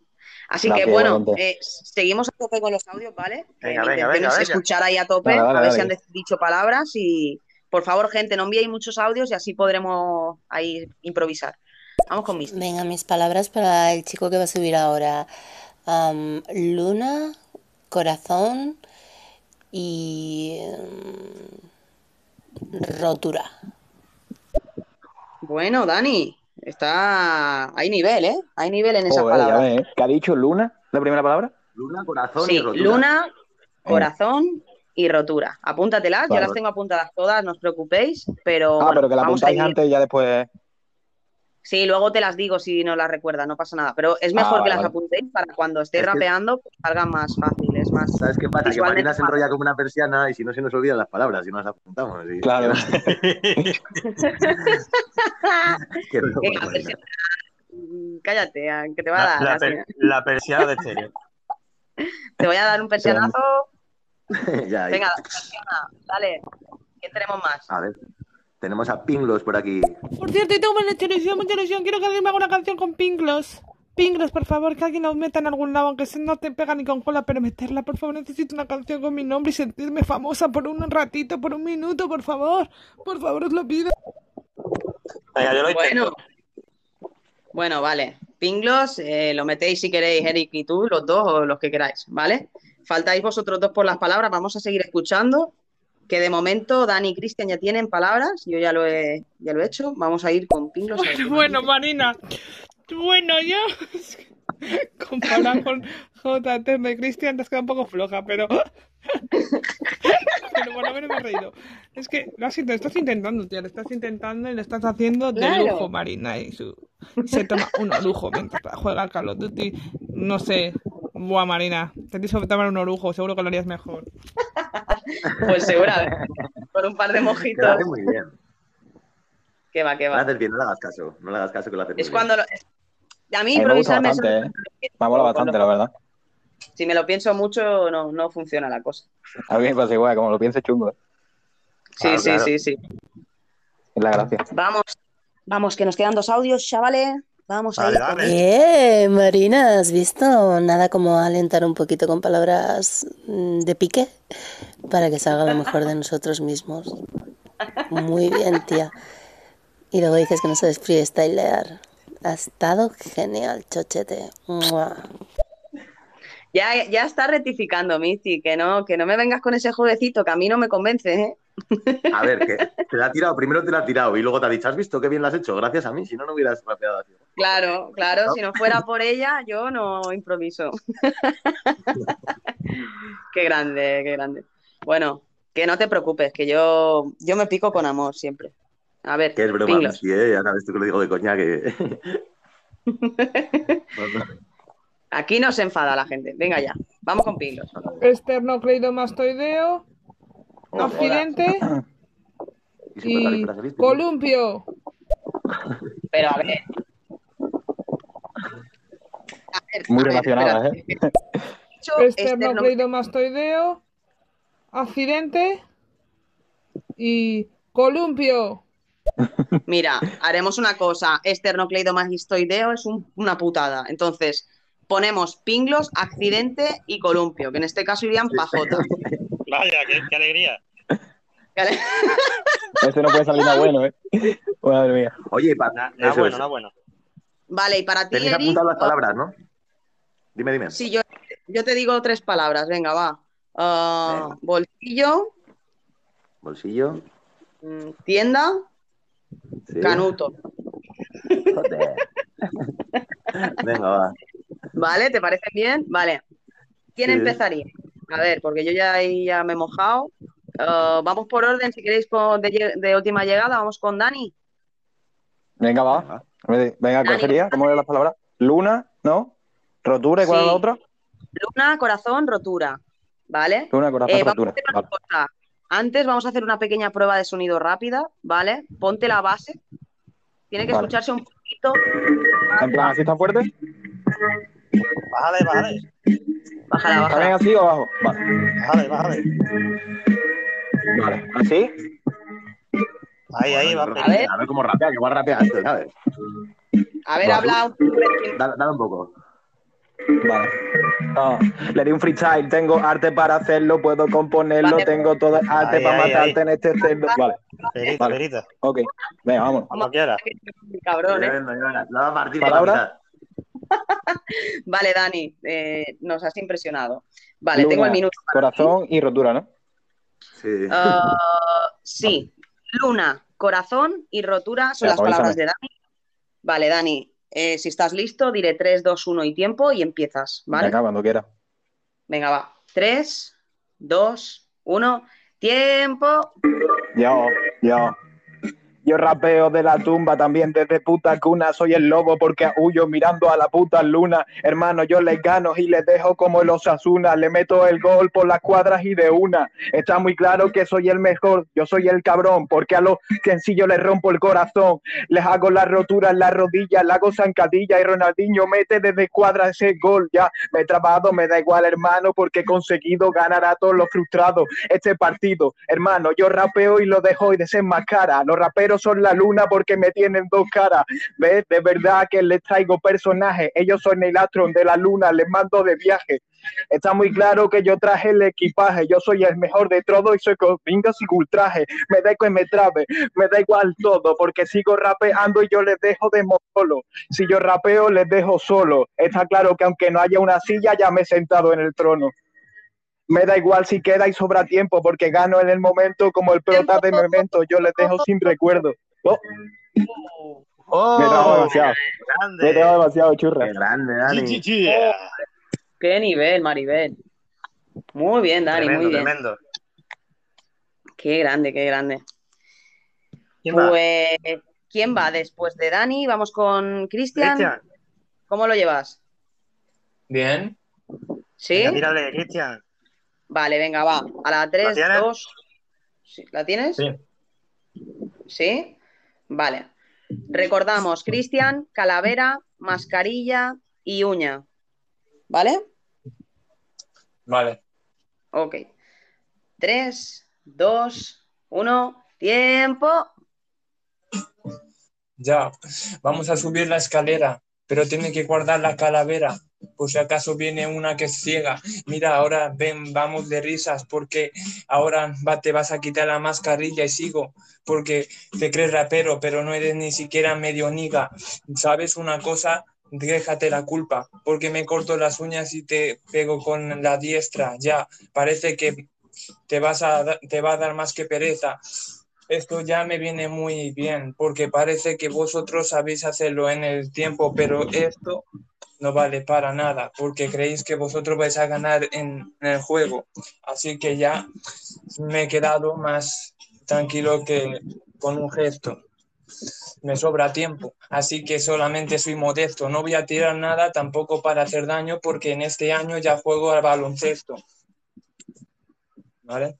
Speaker 2: Así
Speaker 18: Gracias,
Speaker 2: que bueno, eh, seguimos a tope con los audios, ¿vale?
Speaker 18: Venga,
Speaker 2: Mi
Speaker 18: venga, venga,
Speaker 2: es
Speaker 18: venga.
Speaker 2: escuchar ahí a tope, a ver si han dicho palabras y por favor, gente, no enviéis muchos audios y así podremos ahí improvisar. Vamos con mis.
Speaker 16: Venga, mis palabras para el chico que va a subir ahora. Luna, corazón y mm, rotura.
Speaker 2: Bueno, Dani, está. Hay nivel, ¿eh? Hay nivel en esa
Speaker 24: Joder,
Speaker 2: palabra.
Speaker 24: ves, ¿eh? ¿Qué ha dicho Luna? ¿La primera palabra?
Speaker 1: Luna, corazón
Speaker 2: Sí,
Speaker 1: y rotura.
Speaker 2: luna, corazón y rotura. Apúntatelas, yo
Speaker 24: Vale.
Speaker 2: las tengo apuntadas todas, no os preocupéis, pero
Speaker 24: Ah,
Speaker 2: bueno,
Speaker 24: pero que la apuntáis antes y ya después.
Speaker 2: Sí, luego te las digo si no las recuerdas, no pasa nada. Pero es mejor
Speaker 24: Ah,
Speaker 2: que
Speaker 24: vale,
Speaker 2: las apuntéis para cuando estéis
Speaker 1: Es que-
Speaker 2: rapeando pues, salgan más fáciles, más.
Speaker 1: ¿Sabes qué pasa? Que Marina se enrolla como una persiana y si no se nos olvidan las palabras, si no las apuntamos. y-
Speaker 24: Claro.
Speaker 2: Persiana. Mm, Cállate, ah, que te va a dar.
Speaker 18: la
Speaker 2: la
Speaker 18: per-
Speaker 2: señora.
Speaker 18: la persiana de estéreo.
Speaker 2: Te voy a dar un persianazo.
Speaker 1: ya,
Speaker 2: Venga, persiana, dale. ¿Quién tenemos más?
Speaker 1: A ver. Tenemos a Pinglos por aquí.
Speaker 4: Por cierto, tengo mucha ilusión, mucha ilusión. Quiero que alguien me haga una canción con Pinglos. Pinglos, por favor, que alguien la meta en algún lado, aunque se no te pega ni con cola, pero meterla, por favor. Necesito una canción con mi nombre y sentirme famosa por un ratito, por un minuto, por favor. Por favor, os lo pido.
Speaker 18: Venga, yo lo
Speaker 2: Bueno, bueno, vale. Pinglos, eh, lo metéis si queréis, Eric y tú, los dos o los que queráis, ¿vale? Faltáis vosotros dos por las palabras, vamos a seguir escuchando. Que de momento Dani y Cristian ya tienen palabras, yo ya lo he, ya lo he hecho. Vamos a ir con Pinglos.
Speaker 4: Bueno. Marina. Bueno, yo. Comparado con J. Eterno y Cristian, te has quedado un poco floja, pero. pero por lo menos me he reído. Es que lo, has, int- estás intentando, tío. Lo estás intentando y lo estás haciendo de
Speaker 2: Claro.
Speaker 4: lujo, Marina. Y su, se toma un lujo mientras juega al Call of Duty. No sé. Buah, Marina. Te tienes que tomar un orujo, seguro que lo harías mejor.
Speaker 2: Pues seguramente. Por un par de mojitos.
Speaker 1: hace muy bien.
Speaker 2: Que va, que
Speaker 1: Lo
Speaker 2: va.
Speaker 1: haces bien, no le hagas caso. No le hagas caso que lo hace muy
Speaker 2: Es
Speaker 1: bien.
Speaker 2: cuando lo- A mí
Speaker 24: A mí me
Speaker 2: me
Speaker 24: bastante, ¿eh? Me mola bastante, la verdad.
Speaker 2: Si me lo pienso mucho, no, no funciona la cosa.
Speaker 24: A mí me pasa igual, como lo pienses chungo. ¿eh?
Speaker 2: Sí,
Speaker 24: Claro,
Speaker 2: sí,
Speaker 24: claro.
Speaker 2: sí, sí.
Speaker 24: Es la gracia.
Speaker 2: Vamos, vamos, que nos quedan dos audios, chavales. Vamos a ir
Speaker 16: Eh, Marina, ¿has visto? Nada como alentar un poquito con palabras mm, de pique para que salga lo mejor de nosotros mismos. Muy bien, tía. Y luego dices que no sabes freestylear. Ha estado genial, chochete. Mua.
Speaker 2: Ya, ya está rectificando, Misti, que no, que no me vengas con ese jueguecito, que a mí no me convence, ¿eh?
Speaker 1: A ver, que te la ha tirado, primero te la ha tirado y luego te ha dicho, ¿has visto qué bien lo has hecho? Gracias a mí, si no, no hubieras rapeado así.
Speaker 2: Claro, claro, si no fuera por ella, yo no improviso. qué grande, qué grande. Bueno, que no te preocupes, que yo, yo me pico con amor siempre. A ver,
Speaker 1: Que es broma, sí, ¿eh? Ya sabes tú que lo digo de coña que...
Speaker 2: Aquí no se enfada la gente. Venga ya, vamos con pinglos.
Speaker 4: Esternocleidomastoideo, accidente y columpio.
Speaker 2: Pero a ver.
Speaker 24: Muy relacionadas, ¿eh?
Speaker 4: Esternocleidomastoideo, accidente y columpio.
Speaker 2: Mira, haremos una cosa. Esternocleidomastoideo es un- una putada. Entonces, ponemos pinglos, accidente y columpio, que en este caso irían pajota.
Speaker 11: Vaya, qué, qué alegría.
Speaker 24: Ese no puede salir nada bueno, ¿eh? Madre mía.
Speaker 1: Oye, para...
Speaker 11: Nada bueno, nada bueno.
Speaker 2: Vale, y para ti,
Speaker 1: Tenéis
Speaker 2: Eric,
Speaker 1: apuntado las palabras, ¿no? Dime, dime.
Speaker 2: Sí, yo, yo te digo tres palabras. Venga, va. Ah, bolsillo,
Speaker 1: Bolsillo.
Speaker 2: mm, tienda,
Speaker 1: Sí.
Speaker 2: canuto.
Speaker 1: Venga, va.
Speaker 2: ¿Vale? ¿Te parece bien? Vale. ¿Quién
Speaker 1: Sí.
Speaker 2: empezaría? A ver, porque yo ya ya me he mojado. Ah, vamos por orden, si queréis, con- de, última llegada. Vamos con Dani.
Speaker 24: Venga, va. Venga, ¿cuál sería? ¿Cómo eran las palabras? Luna, ¿no? Rotura, ¿y cuál es la otra?
Speaker 2: Luna, corazón, rotura. ¿Vale?
Speaker 24: Luna, corazón,
Speaker 2: Eh, vamos a
Speaker 24: rotura.
Speaker 2: hacer una
Speaker 24: Vale.
Speaker 2: cosa. Antes vamos a hacer una pequeña prueba de sonido rápida, ¿vale? Ponte la base. Tiene que
Speaker 24: Vale.
Speaker 2: escucharse un poquito.
Speaker 24: En plan, ¿así está fuerte?
Speaker 11: Bájale, bájale.
Speaker 2: Bájala,
Speaker 24: ¿Está
Speaker 2: bájala.
Speaker 24: bien así o abajo? Vale.
Speaker 11: Bájale, bájale.
Speaker 24: Vale. ¿Así?
Speaker 11: Ahí, ahí, va.
Speaker 1: A ver, a ver cómo rapea, que igual rapea esto, ¿sabes?
Speaker 2: A ver,
Speaker 1: Va,
Speaker 2: habla un
Speaker 1: Dale, dale un poco.
Speaker 24: Vale. No, le di un freestyle, tengo arte para hacerlo, puedo componerlo,
Speaker 2: Vale.
Speaker 24: tengo todo el arte
Speaker 11: Ahí,
Speaker 24: para
Speaker 11: ahí,
Speaker 24: matarte
Speaker 11: ahí.
Speaker 24: en este cerdo. Vale.
Speaker 11: Perita,
Speaker 24: Vale.
Speaker 11: perita.
Speaker 24: Ok. Venga, vamos.
Speaker 11: Como quiera.
Speaker 2: Cabrón, ¿eh?
Speaker 1: La va a partir
Speaker 24: ¿Palabra?
Speaker 2: Vale, Dani, eh, nos has impresionado. Vale,
Speaker 24: Luna,
Speaker 2: tengo el minuto.
Speaker 24: Corazón y rotura, ¿no?
Speaker 1: Sí.
Speaker 2: Ah, sí, luna, corazón y rotura son
Speaker 24: Ya,
Speaker 2: las palabras
Speaker 24: avísame.
Speaker 2: de Dani. Vale, Dani, eh, si estás listo, diré 3, 2, 1 y tiempo y empiezas, ¿vale?
Speaker 24: Venga, cuando quiera.
Speaker 2: Venga, va. 3, 2, 1, tiempo.
Speaker 24: Yo, yo. Yo rapeo de la tumba también desde puta cuna. Soy el lobo porque huyo mirando a la puta luna. Hermano, yo les gano y les dejo como el Osasuna. Le meto el gol por las cuadras y de una. Está muy claro que soy el mejor. Yo soy el cabrón porque a los sencillos les rompo el corazón. Les hago la rotura en la rodilla, le hago zancadilla y Ronaldinho mete desde cuadra ese gol. Ya me he trabado, me da igual, hermano, porque he conseguido ganar a todos los frustrados este partido. Hermano, yo rapeo y lo dejo y desenmascara. Los raperos son la luna porque me tienen dos caras. ¿Ves? De verdad que les traigo personajes. Ellos son el Astron de la luna, les mando de viaje. Está muy claro que yo traje el equipaje. Yo soy el mejor de todo y soy con vingas y ultraje. Me da que me trabe, me da igual todo porque sigo rapeando y yo les dejo de solo. Si yo rapeo, les dejo solo. Está claro que aunque no haya una silla, ya me he sentado en el trono. Me da igual si queda y sobra tiempo porque gano en el momento como el prota de memento. Yo les dejo sin recuerdo. Oh,
Speaker 11: ¡Oh!
Speaker 24: me trabado demasiado.
Speaker 11: Grande.
Speaker 24: Me demasiado, churra.
Speaker 1: Qué grande, Dani.
Speaker 2: Qué nivel, Maribel. Muy bien, Dani,
Speaker 11: Tremendo,
Speaker 2: muy bien.
Speaker 11: tremendo.
Speaker 2: Qué grande, qué grande.
Speaker 11: ¿Quién va?
Speaker 2: Pues, ¿quién va después de Dani? Vamos con Cristian. ¿Cómo lo llevas?
Speaker 22: Bien.
Speaker 2: ¿Sí?
Speaker 11: Tírale, Cristian.
Speaker 2: Vale, venga, va. A la 3,
Speaker 11: tienes?
Speaker 2: 2. ¿La tienes?
Speaker 22: Sí.
Speaker 2: ¿Sí? Vale. Recordamos, Cristian, calavera, mascarilla y uña. ¿Vale?
Speaker 22: Vale.
Speaker 2: Ok. 3, 2, 1, tiempo.
Speaker 22: Ya. Vamos a subir la escalera, pero tiene que guardar la calavera. Por si acaso viene una que es ciega. Mira, ahora ven, vamos de risas porque ahora va, te vas a quitar la mascarilla y sigo porque te crees rapero, pero no eres ni siquiera medio niga. ¿Sabes una cosa? Déjate la culpa, porque me corto las uñas y te pego con la diestra. Ya, parece que te, vas a, te va a dar más que pereza. esto ya me viene muy bien, porque parece que vosotros sabéis hacerlo en el tiempo, pero esto no vale para nada, porque creéis que vosotros vais a ganar en, en el juego. Así que ya me he quedado más tranquilo que con un gesto. Me sobra tiempo, así que solamente soy modesto. No voy a tirar nada tampoco para hacer daño, porque en este año ya juego al baloncesto. ¿Vale?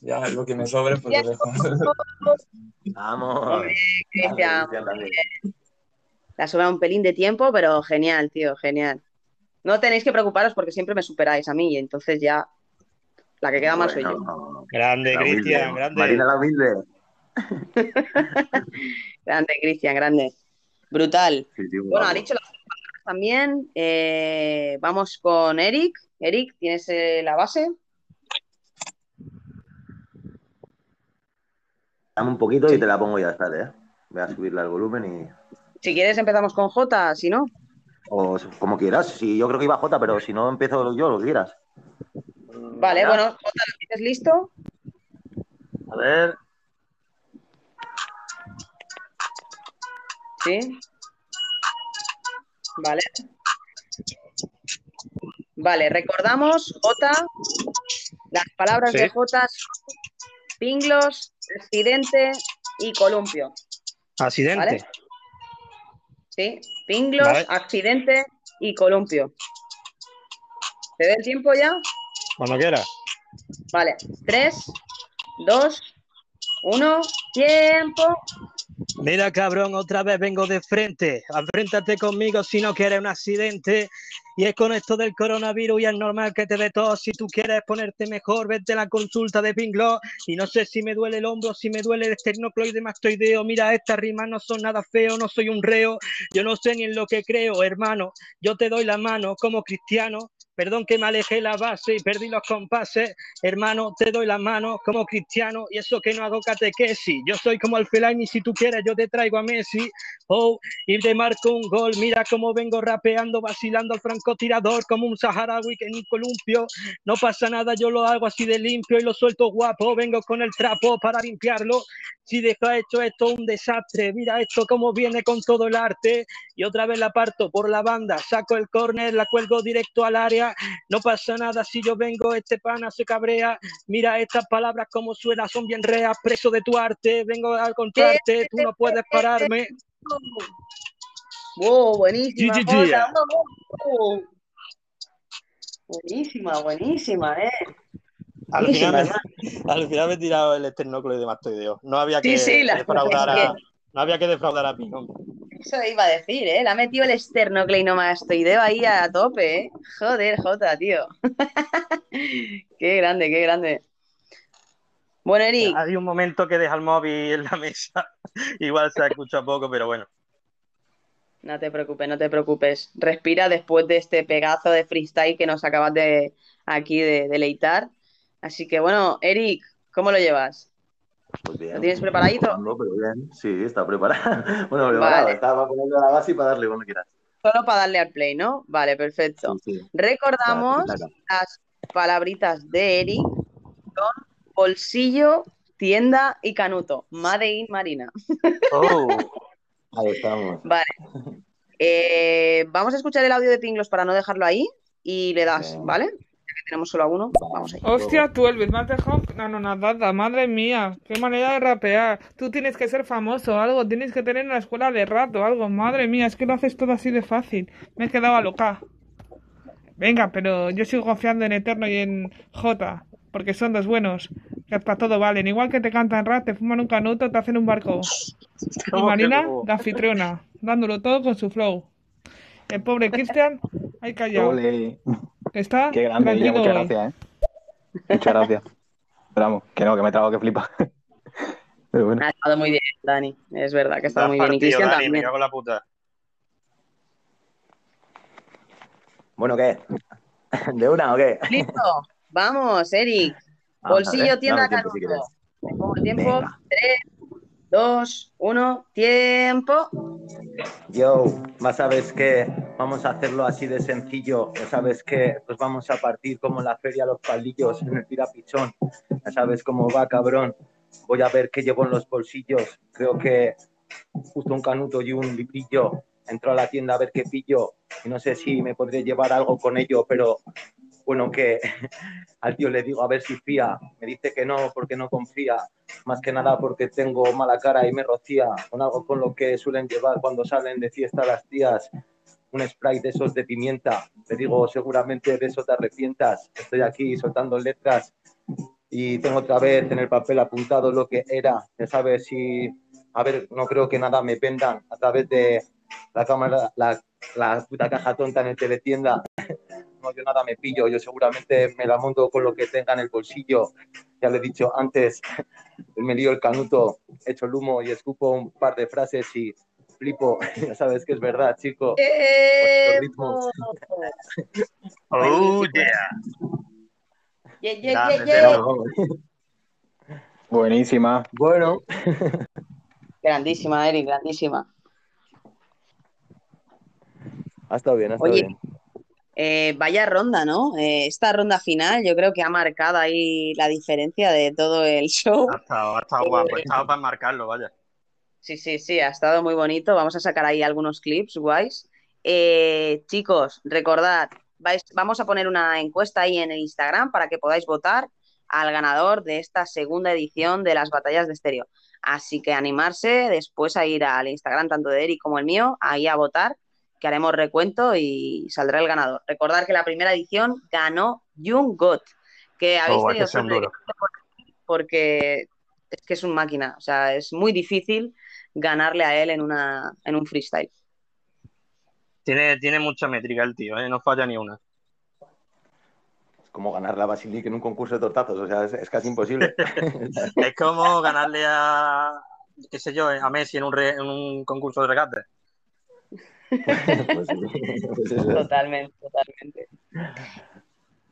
Speaker 22: Ya lo que me sobre, pues lo dejo.
Speaker 1: Vamos.
Speaker 2: Muy bien, Cristian, muy bien. Le ha sobrado un pelín de tiempo, pero genial, tío, genial. No tenéis que preocuparos porque siempre me superáis a mí y entonces ya la que queda mal soy yo.
Speaker 28: Grande. Cristian, grande.
Speaker 1: Marina la humilde.
Speaker 2: Grande, Cristian, grande. Brutal.
Speaker 1: Sí,
Speaker 2: Bueno, ha dicho las palabras también. Eh, vamos con Eric. Eric, ¿tienes eh, la base?
Speaker 1: Dame un poquito y te la pongo ya está, ¿eh? Voy a subirle al volumen y.
Speaker 2: Si quieres empezamos con J, si no.
Speaker 1: O como quieras. Si yo creo que iba J, pero si no empiezo yo, lo que quieras.
Speaker 2: Vale,
Speaker 1: Ya.
Speaker 2: bueno, J, ¿lo tienes listo?
Speaker 1: A ver.
Speaker 2: Sí. Vale. Vale, recordamos, J, las palabras
Speaker 28: Sí.
Speaker 2: de J son pinglos, accidente y columpio.
Speaker 28: Accidente.
Speaker 2: ¿Vale? Sí, pinglos,
Speaker 28: Vale.
Speaker 2: accidente y columpio. ¿Te da el tiempo ya?
Speaker 28: Cuando quieras.
Speaker 2: Vale, 3, 2, 1, tiempo.
Speaker 18: Mira, cabrón, otra vez vengo de frente. Afréntate conmigo si no quieres un accidente. Y es con esto del coronavirus y es normal que te dé tos. Si tú quieres ponerte mejor, vete a la consulta de Pinglo. Y no sé si me duele el hombro, si me duele el esternocloide mastoideo. Mira, estas rimas no son nada feo, no soy un reo. Yo no sé ni en lo que creo, hermano. Yo te doy la mano como cristiano. Perdón que me alejé la base y perdí los compases. Hermano, te doy la mano como cristiano y eso que no hago catequesis. Yo soy como el Fellaini, si tú quieres yo te traigo a Messi. Oh, y te marco un gol. Mira cómo vengo rapeando, vacilando al francotirador como un saharaui que en un columpio. No pasa nada, yo lo hago así de limpio y lo suelto guapo. Vengo con el trapo para limpiarlo. Si deja hecho esto un desastre, mira esto cómo viene con todo el arte. Y otra vez la parto por la banda, saco el córner, la cuelgo directo al área. No pasa nada si yo vengo, este pana se cabrea. Mira estas palabras como suenan, son bien reas, preso de tu arte. Vengo a contarte, tú no puedes pararme.
Speaker 2: Wow, buenísima. Wow. Buenísima, buenísima, eh.
Speaker 28: Al
Speaker 2: Buenísima,
Speaker 28: final, me, al final me he tirado el esternoclo de mastoideo. No había que
Speaker 2: sí,
Speaker 28: defraudar a, no había que defraudar a hombre.
Speaker 2: Eso iba a decir, ¿eh? Le ha metido el esternocleidomastoideo ahí a tope, ¿eh? Joder, Jota, tío. qué grande, qué grande. Bueno, Eric.
Speaker 28: Hay un momento que deja el móvil en la mesa. Igual se escucha poco, pero bueno.
Speaker 2: No te preocupes, no te preocupes. Respira después de este pegazo de freestyle que nos acabas de aquí de deleitar. Así que bueno, Eric, ¿cómo lo llevas?
Speaker 1: Pues bien.
Speaker 2: ¿Lo tienes preparadito?
Speaker 1: No, pero bien. Sí, está preparado. Bueno, preparado.
Speaker 2: Vale.
Speaker 1: Estaba poniendo la base y para darle cuando quieras.
Speaker 2: Solo para darle al play, ¿no? Vale, perfecto.
Speaker 1: Sí, sí.
Speaker 2: Recordamos las palabritas de Eric son bolsillo, tienda y canuto. Made in Marina.
Speaker 28: Oh.
Speaker 1: Ahí estamos.
Speaker 2: Vale. Eh, vamos a escuchar el audio de Pinglos para no dejarlo ahí y le das, ¿vale? Ya que tenemos solo a uno, vamos ahí.
Speaker 4: Hostia, tú, Elvis, me has dejado anonadada, madre mía, qué manera de rapear. Tú tienes que ser famoso, algo, tienes que tener una escuela de rato, algo, madre mía, es que lo haces todo así de fácil. Me he quedado loca. Venga, pero yo sigo confiando en Eterno y en J, porque son dos buenos, que para todo valen. Igual que te cantan rap, te fuman un canuto, te hacen un barco. Y
Speaker 28: ¿Cómo que
Speaker 4: Marina, de anfitriona, dándolo todo con su flow. El pobre Cristian, ahí callado.
Speaker 24: Ole.
Speaker 4: Está
Speaker 24: Qué grande, muchas gracias, ¿eh? Muchas gracias. Pero vamos, que no, que me trago que flipa. Pero bueno.
Speaker 2: Ha estado muy bien, Dani. Es verdad que ha estado muy bien. Y
Speaker 28: partido,
Speaker 2: Cristian
Speaker 28: Dani, me
Speaker 2: también.
Speaker 28: cago en la puta.
Speaker 1: Bueno, ¿qué? ¿De una o qué?
Speaker 2: ¿Listo? Vamos, Eric.
Speaker 1: Vamos
Speaker 2: Bolsillo, tienda,
Speaker 1: tiempo si
Speaker 2: pongo el tiempo. 3, 2, 1, tiempo.
Speaker 1: Yo, más sabes que vamos a hacerlo así de sencillo. Ya sabes que pues vamos a partir como en la feria los palillos en el tirapichón. Ya sabes cómo va, cabrón. Voy a ver qué llevo en los bolsillos. Creo que justo un canuto y un librillo. Entro a la tienda a ver qué pillo y no sé si me podré llevar algo con ello, pero bueno, que al tío le digo a ver si fía. Me dice que no porque no confía. Más que nada porque tengo mala cara y me rocía con algo con lo que suelen llevar cuando salen de fiesta las tías. Un spray de esos de pimienta. Te digo, seguramente de eso te arrepientas. Estoy aquí soltando letras y tengo otra vez en el papel apuntado lo que era. Ya sabes si, a ver, no creo que nada me vendan a través de la cámara, la, la puta caja tonta en el teletienda. No, yo nada me pillo, yo seguramente me la monto con lo que tenga en el bolsillo. Ya le he dicho antes, me lío el canuto, echo el humo y escupo un par de frases y flipo. Ya sabes que es verdad, chico.
Speaker 2: ¡Eh!
Speaker 18: Oh, yeah.
Speaker 24: Buenísima.
Speaker 1: Bueno.
Speaker 2: Grandísima, Eric, grandísima.
Speaker 1: Ha estado bien, ha estado
Speaker 2: Oye,
Speaker 1: bien.
Speaker 2: Eh, vaya ronda, ¿no? Eh, esta ronda final yo creo que ha marcado ahí la diferencia de todo el show.
Speaker 18: Ha estado, ha estado guapo, ha estado para marcarlo, vaya.
Speaker 2: Sí, sí, sí, ha estado muy bonito. Vamos a sacar ahí algunos clips guays. Eh, chicos, recordad, vais, vamos a poner una encuesta ahí en el Instagram para que podáis votar al ganador de esta segunda edición de las batallas de estéreo. Así que animarse después a ir al Instagram, tanto de Eric como el mío, ahí a votar, que haremos recuento y saldrá el ganador. Recordar que la primera edición ganó Jung Got, que habéis
Speaker 18: Oh,
Speaker 2: tenido
Speaker 18: que
Speaker 2: porque es que es un máquina, o sea, es muy difícil ganarle a él en, una, en un freestyle.
Speaker 18: Tiene, tiene mucha métrica el tío, ¿eh? no falla ni una.
Speaker 1: Es como ganar la Basilic en un concurso de tortazos, o sea, es, es casi imposible.
Speaker 18: Es como ganarle a, qué sé yo, a Messi en un, re- en un concurso de regate.
Speaker 1: Pues
Speaker 2: Totalmente, totalmente.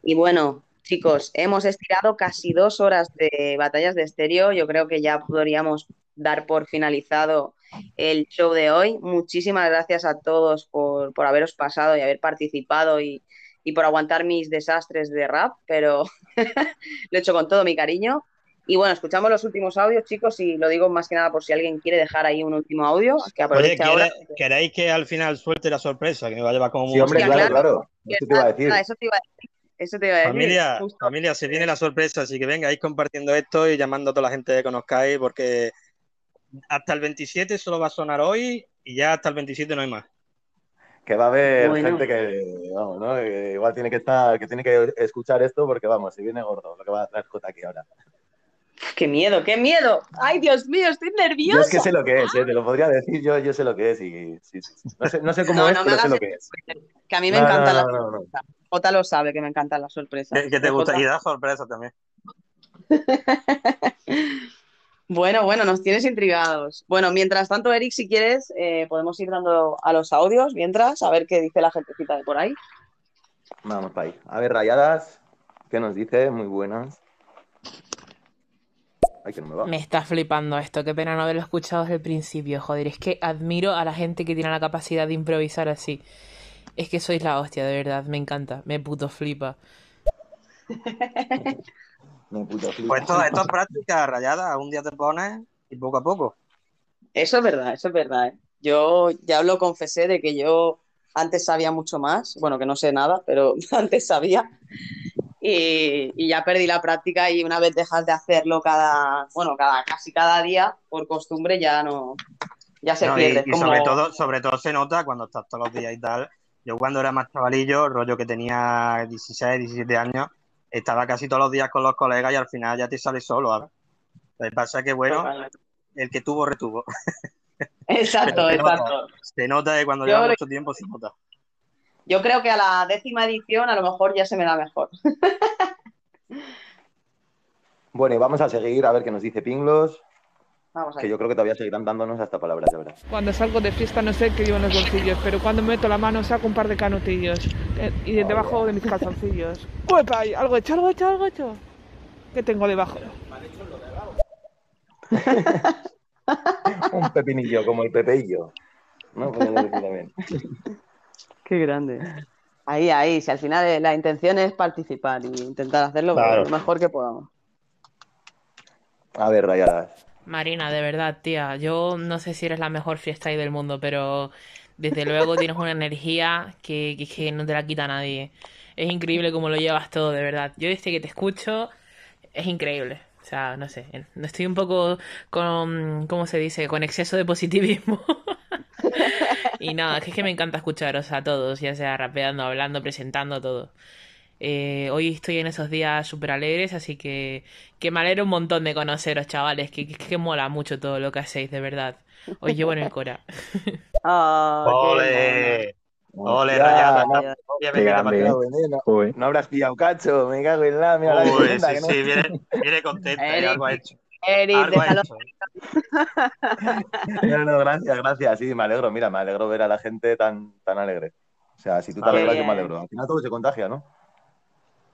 Speaker 2: Y bueno, chicos, hemos estirado casi dos horas de batallas de estéreo. Yo creo que ya podríamos dar por finalizado el show de hoy. Muchísimas gracias a todos por, por haberos pasado y haber participado y, y por aguantar mis desastres de rap, pero lo he hecho con todo mi cariño. Y bueno, escuchamos los últimos audios, chicos, y lo digo más que nada por si alguien quiere dejar ahí un último audio, que
Speaker 18: Oye,
Speaker 2: aproveche ahora.
Speaker 18: ¿quiere- ¿queréis que al final suelte la sorpresa? Que me va a llevar como
Speaker 1: Sí, hombre,
Speaker 18: música?
Speaker 1: claro, claro. Eso te iba a decir.
Speaker 2: Ah, eso te iba a decir. Eso te iba a decir.
Speaker 18: Familia,
Speaker 2: justo.
Speaker 18: familia, se viene la sorpresa, así que vengáis compartiendo esto y llamando a toda la gente que conozcáis, porque hasta el 27 solo va a sonar hoy y ya hasta el 27 no hay más.
Speaker 1: Que va a haber
Speaker 18: Bueno.
Speaker 1: gente que, vamos, ¿no? Que igual tiene que estar, que tiene que escuchar esto porque, vamos, si viene gordo lo que va a traer Jota aquí ahora.
Speaker 2: ¡Qué miedo, qué miedo! ¡Ay, Dios mío, estoy nerviosa!
Speaker 1: Yo es que sé lo que es, ¿eh? te lo podría decir yo, yo sé lo que es y sí, sí, sí. No, sé, no sé cómo
Speaker 2: No,
Speaker 1: es,
Speaker 2: no
Speaker 1: pero sé lo que es.
Speaker 2: Que a mí me
Speaker 1: no, no.
Speaker 2: sorpresas. Jota lo sabe que me encantan las sorpresas.
Speaker 18: ¿Qué, qué te
Speaker 2: ¿Eh,
Speaker 18: gusta?
Speaker 2: Jota?
Speaker 18: Y da sorpresa también.
Speaker 2: Bueno, bueno, nos tienes intrigados. Bueno, mientras tanto, Eric, si quieres, eh, podemos ir dando a los audios mientras, a ver qué dice la gentecita de por ahí.
Speaker 1: Vamos para ahí. A ver, rayadas, ¿qué nos dice? Muy buenas. Ay, que no me va.
Speaker 26: Me está flipando esto, qué pena no haberlo escuchado desde el principio, joder, es que admiro a la gente que tiene la capacidad de improvisar así. Es que sois la hostia, de verdad, me encanta, me puto flipa.
Speaker 1: Me puto flipa.
Speaker 18: Pues esto, esto es práctica rayada, un día te pones y poco a poco.
Speaker 2: Eso es verdad, eso es verdad. ¿eh? Yo ya lo confesé de que yo antes sabía mucho más, bueno, que no sé nada, pero antes sabía. Y, y ya perdí la práctica y una vez dejas de hacerlo cada, bueno, cada, casi cada día, por costumbre ya no, ya se
Speaker 18: No, y,
Speaker 2: pierde.
Speaker 18: y
Speaker 2: como-
Speaker 18: sobre todo, sobre todo se nota cuando estás todos los días y tal. Yo cuando era más chavalillo, rollo que tenía 16, 17 años, estaba casi todos los días con los colegas y al final ya te sales solo. Lo que pasa es que, bueno, el que tuvo, retuvo.
Speaker 2: Exacto,
Speaker 18: Se nota,
Speaker 2: exacto.
Speaker 18: Se nota que cuando
Speaker 2: Yo
Speaker 18: lleva
Speaker 2: le-
Speaker 18: mucho tiempo se nota.
Speaker 2: Yo creo que a la décima edición a lo mejor ya se me da mejor.
Speaker 1: Bueno, y vamos a seguir a ver qué nos dice Pinglos,
Speaker 2: Vamos a
Speaker 1: que yo creo que todavía seguirán dándonos hasta palabras, de verdad.
Speaker 4: Cuando salgo de fiesta no sé qué llevo en los bolsillos, pero cuando meto la mano saco un par de canutillos eh, y de debajo de mis calzoncillos. ¡Uepa! Algo hecho, algo hecho, algo hecho. ¿Qué tengo debajo?
Speaker 1: Un pepinillo, como el pepeillo. ¿No? Decir también.
Speaker 2: Qué grande. Ahí, ahí, si al final eh, la intención es participar y intentar hacerlo
Speaker 1: Claro.
Speaker 2: lo mejor que podamos.
Speaker 1: A ver, rayadas.
Speaker 26: Marina, de verdad, tía, yo no sé si eres la mejor freestyle del mundo, pero desde luego tienes una energía que, que, que no te la quita nadie. Es increíble cómo lo llevas todo, de verdad. Yo desde que te escucho, es increíble. O sea, no sé, no estoy un poco con, ¿cómo se dice? Con exceso de positivismo. Y nada, es que, es que me encanta escucharos a todos, ya sea rapeando, hablando, presentando, todo. Eh, hoy estoy en esos días súper alegres, así que, que me alegro un montón de conoceros, chavales, que, que, que mola mucho todo lo que hacéis, de verdad. Os llevo en el cora.
Speaker 2: Ah.
Speaker 18: ¡Ole, rayada!
Speaker 1: no, eh. No, habrás pillado cacho, me cago en la, mira
Speaker 18: Uy, sí,
Speaker 1: que no.
Speaker 18: sí, viene, viene contenta, eh,
Speaker 2: Eric,
Speaker 18: algo ha hecho.
Speaker 2: Eric,
Speaker 18: Algo ha
Speaker 2: déjalo.
Speaker 18: hecho.
Speaker 1: No, no, gracias, gracias, sí, me alegro, mira, me alegro ver a la gente tan, tan alegre. O sea, si tú te
Speaker 18: Ah,
Speaker 1: alegras, yo me alegro. Al final todo se contagia, ¿no?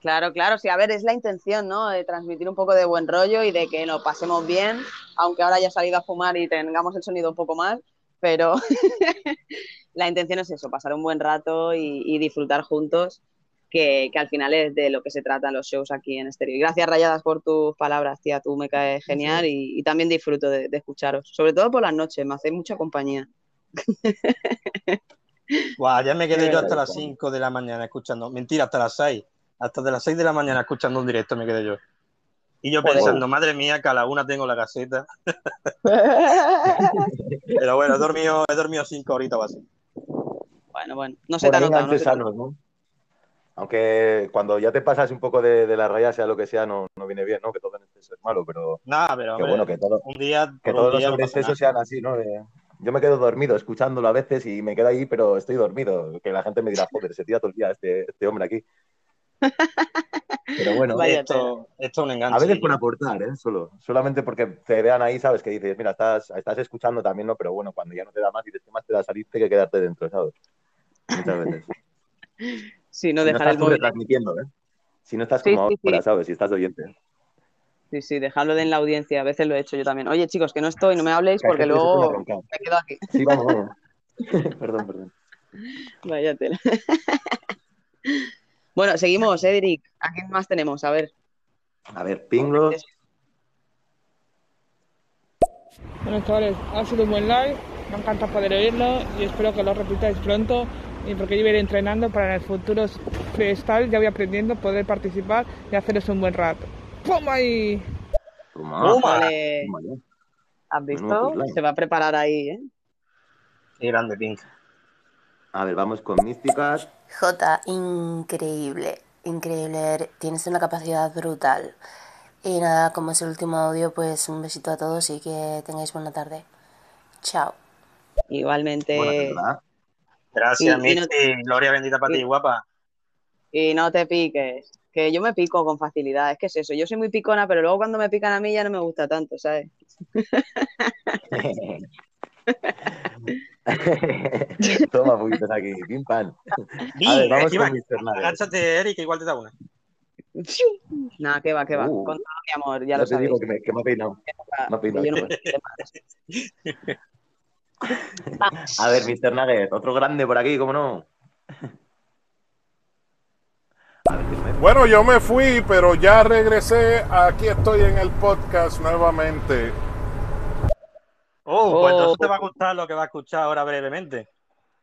Speaker 2: Claro, claro, sí, a ver, es la intención, ¿no? De transmitir un poco de buen rollo y de que nos pasemos bien, aunque ahora ya he salido a fumar y tengamos el sonido un poco mal, pero la intención es eso, pasar un buen rato y, y disfrutar juntos, que, que al final es de lo que se tratan los shows aquí en Estéreo. Y gracias, Rayadas, por tus palabras, tía, tú me caes genial y, y también disfruto de, de escucharos, sobre todo por las noches, me hacéis mucha compañía.
Speaker 18: Guau, ya me quedé yo hasta las 5 de la mañana escuchando. Mentira, hasta las 6. Hasta de las 6 de la mañana escuchando un directo me quedé yo. Y yo pensando, madre mía, que a la una tengo la caseta. Pero bueno, he dormido, he dormido 5 horitas o así.
Speaker 2: Bueno, bueno, no se te.
Speaker 1: Aunque cuando ya te pasas un poco de, de la raya, sea lo que sea, no, no viene bien, ¿no? Que todo en exceso es malo, pero
Speaker 18: Nada, pero
Speaker 1: que
Speaker 18: hombre,
Speaker 1: bueno, que todo,
Speaker 18: un día,
Speaker 1: que
Speaker 18: un
Speaker 1: todos los
Speaker 18: no nada.
Speaker 1: sean así, ¿no? De- yo me quedo dormido escuchándolo a veces y me quedo ahí, pero estoy dormido. Que la gente me dirá, joder, se tira todo el día este, este hombre aquí. Pero bueno,
Speaker 2: Vaya
Speaker 18: Esto, esto es un
Speaker 1: a
Speaker 18: enganche.
Speaker 1: veces por aportar, ¿eh? Solo, solamente porque te vean ahí, ¿sabes? Que dices, mira, estás, estás escuchando también, ¿no? Pero bueno, cuando ya no te da más, dices, ¿qué más te da salirte que quedarte dentro, ¿sabes? Muchas veces.
Speaker 2: Sí, no
Speaker 1: Si no
Speaker 2: dejar
Speaker 1: estás
Speaker 2: el móvil.
Speaker 1: retransmitiendo, ¿eh? Si no estás
Speaker 2: Sí,
Speaker 1: como
Speaker 2: sí,
Speaker 1: ¿sabes? Si estás oyente.
Speaker 2: Sí, sí, dejarlo de en la audiencia. A veces lo he hecho yo también. Oye, chicos, que no estoy, no me habléis porque
Speaker 1: a
Speaker 2: luego me quedo aquí.
Speaker 1: Sí, vamos, vamos. perdón, perdón.
Speaker 2: Vaya tela. Bueno, seguimos, ¿eh, Eric. ¿A quién más tenemos? A ver.
Speaker 1: A ver, Pinglo.
Speaker 4: Bueno, chavales, ha sido un buen live. Me encanta poder oírlo y espero que lo repitáis pronto. Y porque yo voy a ir entrenando para en el futuro freestyle, ya voy aprendiendo poder participar y haceros un buen rato. ¡Pum ahí!
Speaker 2: ¿Has
Speaker 1: Menudo
Speaker 2: visto? Se va a preparar ahí, ¿eh?
Speaker 18: Qué grande, Pink.
Speaker 1: A ver, vamos con místicas.
Speaker 16: Jota, increíble, increíble, tienes una capacidad brutal. Y nada, como es el último audio, pues un besito a todos y que tengáis buena tarde. Chao.
Speaker 2: Igualmente.
Speaker 18: Gracias,
Speaker 2: Y- y no-.
Speaker 18: Gloria bendita para ti, guapa.
Speaker 2: Y no te piques. Que yo me pico con facilidad. Es que es eso. Yo soy muy picona, pero luego cuando me pican a mí ya no me gusta tanto, ¿sabes?
Speaker 1: Toma, poquitos aquí. Pim, pam. A ver, vamos
Speaker 18: encima,
Speaker 1: con Mr.
Speaker 18: Agáchate, Eric, que igual te da una.
Speaker 2: Nada, que va, que va.
Speaker 1: Uh.
Speaker 2: Con todo mi amor, ya
Speaker 1: Ya
Speaker 2: lo
Speaker 1: te
Speaker 2: sabéis.
Speaker 1: digo que me, que me ha peinado. Me ha peinado,
Speaker 2: yo no-.
Speaker 1: A ver, Mr. Nugget, otro grande por aquí, ¿cómo no?
Speaker 8: Bueno, yo me fui, pero ya regresé. Aquí estoy en el podcast nuevamente.
Speaker 18: Oh, pues
Speaker 2: Oh.
Speaker 18: entonces te va a gustar lo que va a escuchar ahora brevemente.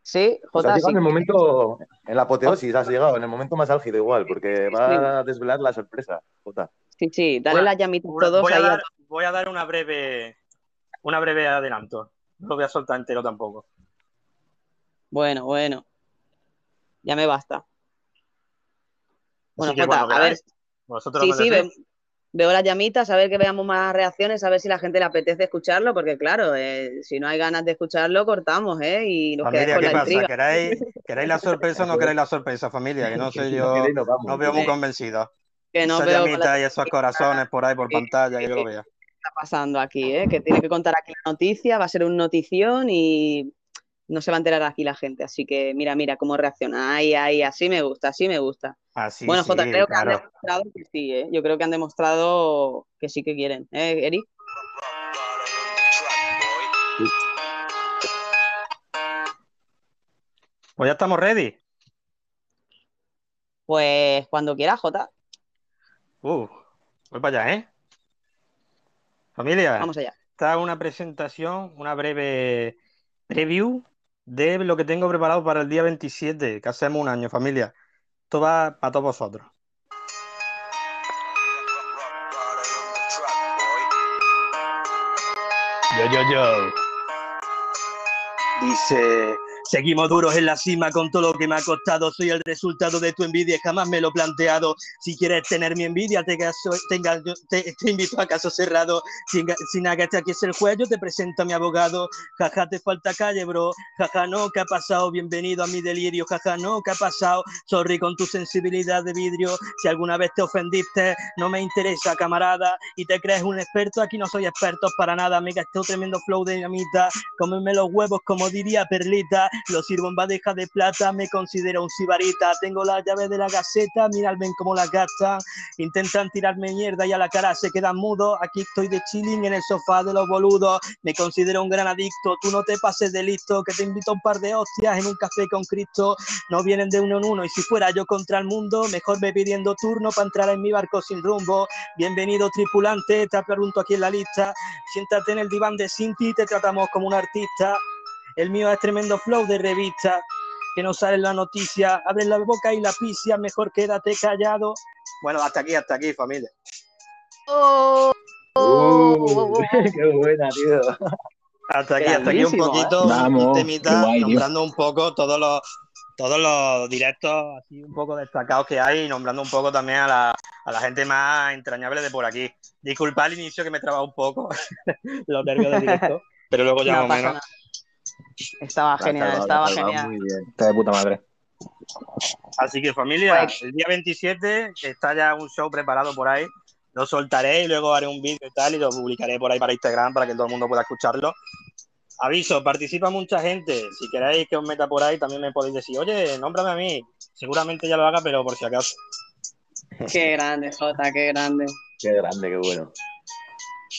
Speaker 2: Sí,
Speaker 1: Pues
Speaker 2: Jota,
Speaker 1: has llegado
Speaker 2: sí.
Speaker 1: en el momento, en la apoteosis, has llegado, en el momento más álgido igual, porque va a desvelar la sorpresa, Jota.
Speaker 2: Sí, sí, dale las llamitas
Speaker 18: Una-
Speaker 2: todos
Speaker 18: voy, a
Speaker 2: ahí. a
Speaker 18: dar, voy a dar una breve, una breve adelanto. No lo voy a soltar entero tampoco.
Speaker 2: Bueno, bueno. Ya me basta. Bueno, Jota,
Speaker 18: cuando
Speaker 2: a ver.
Speaker 18: vosotros
Speaker 2: Sí, sí,
Speaker 18: decís.
Speaker 2: Ve- veo las llamitas, a ver que veamos más reacciones, a ver si la gente le apetece escucharlo, porque claro, eh, si no hay ganas de escucharlo, cortamos, ¿eh? Y nos
Speaker 18: Familia,
Speaker 2: con
Speaker 18: ¿qué
Speaker 2: la
Speaker 18: pasa?
Speaker 2: intriga.
Speaker 18: ¿Queréis, ¿Queréis la sorpresa o no queréis la sorpresa, familia? Que no sé yo,
Speaker 1: no
Speaker 18: veo muy
Speaker 2: Que-
Speaker 18: convencido.
Speaker 2: Que no
Speaker 18: Esa
Speaker 2: veo
Speaker 18: llamita
Speaker 2: la
Speaker 18: y esos corazones por ahí por pantalla, que yo lo vea.
Speaker 2: está pasando aquí, ¿eh? Que tiene que contar aquí la noticia, va a ser un notición y no se va a enterar aquí la gente. Así que mira, mira cómo reacciona. Ay, ay, así me gusta, así me gusta.
Speaker 18: Así,
Speaker 2: bueno,
Speaker 18: sí,
Speaker 2: Jota, creo que han demostrado que sí, ¿eh? Yo creo que han demostrado que sí que quieren, ¿eh, Eric?
Speaker 18: Pues ya estamos ready.
Speaker 2: Pues cuando quieras, Jota.
Speaker 18: Uh, voy para allá, ¿eh? Familia,
Speaker 2: Vamos allá.
Speaker 18: está una presentación, una breve preview de lo que tengo preparado para el día 27, que hacemos un año, familia. Esto va para todos vosotros. Yo, yo, yo. Dice, seguimos duros en la cima con todo lo que me ha costado. Soy el resultado de tu envidia, jamás me lo he planteado. Si quieres tener mi envidia, te, caso- tenga- yo- te, te invito a caso cerrado. Sin, sin agachar aquí es el cuello, te presento a mi abogado. Jaja, te falta calle, bro. Jaja, no, ¿qué ha pasado? Bienvenido a mi delirio. Jaja, no, ¿qué ha pasado? Sorry con tu sensibilidad de vidrio. Si alguna vez te ofendiste, no me interesa, camarada. Y te crees un experto, aquí no soy experto para nada. Me gasté un tremendo flow de dinamita. Cómeme los huevos, como diría Perlita. Lo sirvo en bandeja de plata, me considero un sibarita. Tengo la llave de la gaceta, mirad ven cómo la gastan. Intentan tirarme mierda y a la cara se quedan mudos. Aquí estoy de chilling en el sofá de los boludos. Me considero un gran adicto, tú no te pases de listo. Que te invito a un par de hostias en un café con Cristo. No vienen de uno en uno y si fuera yo contra el mundo, mejor me pidiendo turno para entrar en mi barco sin rumbo. Bienvenido tripulante, te pregunto aquí en la lista. Siéntate en el diván de Cinti, te tratamos como un artista. El mío es tremendo flow de revista, que no sale la noticia. Abre la boca y la picia, mejor quédate callado. Bueno, hasta aquí, hasta aquí, familia.
Speaker 1: Uh, qué buena, tío.
Speaker 18: Hasta aquí, hasta aquí un poquito,
Speaker 1: ¿eh? Vamos,
Speaker 18: un temita,
Speaker 1: guay, tío.
Speaker 18: nombrando un poco todos los todos los directos así un poco destacados que hay y nombrando un poco también a la, a la gente más entrañable de por aquí. Disculpa al inicio que me he trabado un poco los nervios del directo, pero luego ya
Speaker 2: No
Speaker 18: más o menos.
Speaker 2: nada. Estaba genial, estaba genial.
Speaker 24: Muy bien. Está de puta madre.
Speaker 18: Así que familia, el día 27 está ya un show preparado por ahí. Lo soltaré y luego haré un vídeo y tal y lo publicaré por ahí para Instagram para que todo el mundo pueda escucharlo. Aviso, participa mucha gente. Si queréis que os meta por ahí, también me podéis decir, oye, nómbrame a mí. Seguramente ya lo haga, pero por si acaso.
Speaker 2: Qué grande, Jota, qué grande.
Speaker 1: Qué grande, qué bueno.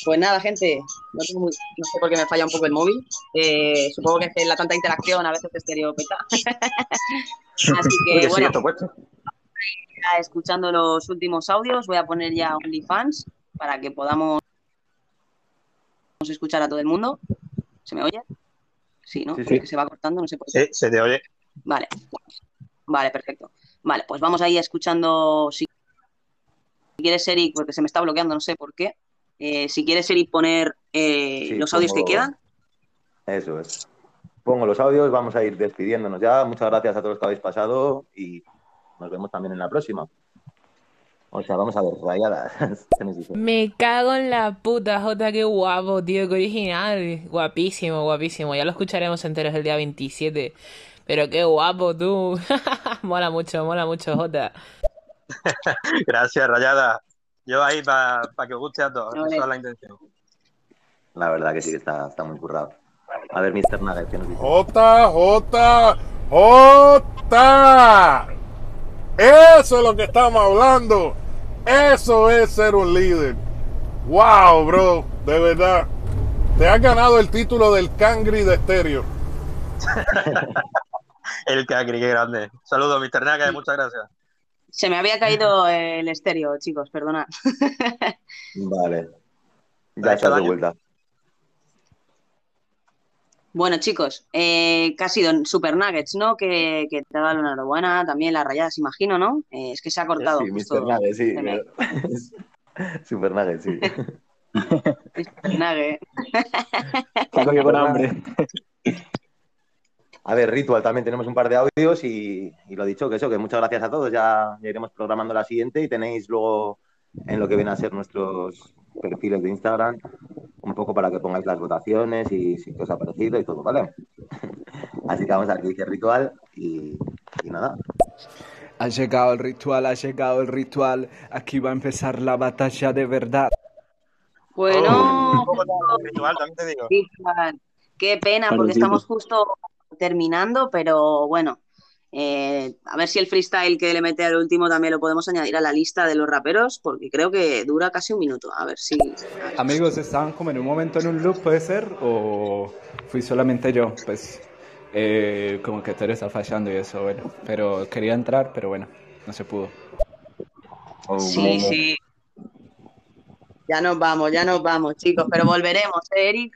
Speaker 2: Pues nada, gente, no, tengo muy- no sé por qué me falla un poco el móvil. Eh, supongo que es la tanta interacción a veces te estereopeta. Así que,
Speaker 18: sí,
Speaker 2: bueno, ya escuchando los últimos audios, voy a poner ya OnlyFans para que podamos escuchar a todo el mundo. ¿Se me oye? Sí, ¿no?
Speaker 18: Sí, sí.
Speaker 2: Porque se va cortando, no sé por qué.
Speaker 18: Sí, se te oye.
Speaker 2: Vale, vale, perfecto. Vale, pues vamos ahí escuchando. Si si quieres, Eric, porque se me está bloqueando, no sé por qué. Eh, si quieres, Eric, poner eh,
Speaker 1: Sí,
Speaker 2: los audios que quedan.
Speaker 1: Eso es. Pongo los audios, vamos a ir despidiéndonos ya. Muchas gracias a todos los que habéis pasado y nos vemos también en la próxima. O sea, vamos a ver, rayadas.
Speaker 26: Me cago en la puta, Jota, qué guapo, tío, qué original. Guapísimo, guapísimo. Ya lo escucharemos enteros el día 27. Pero qué guapo, tú. mola mucho, mola mucho, Jota.
Speaker 18: Gracias, Rayada. Yo ahí para que os guste a todos.
Speaker 2: Vale.
Speaker 18: Esa es la intención.
Speaker 1: La verdad que sí que está, está muy currado. A ver, Mr. Nugget, ¿qué nos dice?
Speaker 8: J, J, J. Eso es lo que estamos hablando. Eso es ser un líder. Wow, bro, de verdad. Te has ganado el título del Cangri de estéreo.
Speaker 18: El Cacri, qué grande. Saludos, Mr. Naga, muchas gracias.
Speaker 2: Se me había caído el estéreo, chicos, perdonad.
Speaker 1: Vale. Ya estás de vuelta.
Speaker 2: Bueno, chicos, eh, que ha sido Super Nuggets, ¿no? Que, que te ha dado la enhorabuena, también las rayadas, imagino, ¿no? Eh, es que se ha cortado.
Speaker 1: Sí,
Speaker 2: justo.
Speaker 1: Mr. Nugget, sí.
Speaker 2: Me-
Speaker 1: Super Nugget, sí.
Speaker 2: Super Nugget.
Speaker 24: Saco yo con hambre.
Speaker 1: A ver, Ritual, también tenemos un par de audios y, y lo dicho, que eso, que muchas gracias a todos. Ya, ya iremos programando la siguiente y tenéis luego en lo que vienen a ser nuestros perfiles de Instagram un poco para que pongáis las votaciones y si qué os ha parecido y todo, ¿vale? Así que vamos a ver qué dice Ritual y, y nada.
Speaker 29: Ha llegado el ritual, ha llegado el ritual. Aquí va a empezar la batalla de verdad.
Speaker 2: Bueno,
Speaker 18: Ritual, también te digo.
Speaker 2: Ritual, qué pena, porque estamos justo terminando, pero bueno, eh, a ver si el freestyle que le mete al último también lo podemos añadir a la lista de los raperos, porque creo que dura casi un minuto. A ver si.
Speaker 29: Amigos, ¿estaban como en un momento en un loop, puede ser? ¿O fui solamente yo? Pues eh, como que Tere está fallando y eso, bueno. Pero quería entrar, pero bueno, no se pudo.
Speaker 2: Sí, sí. Ya nos vamos, ya nos vamos, chicos, pero volveremos, ¿eh, Eric?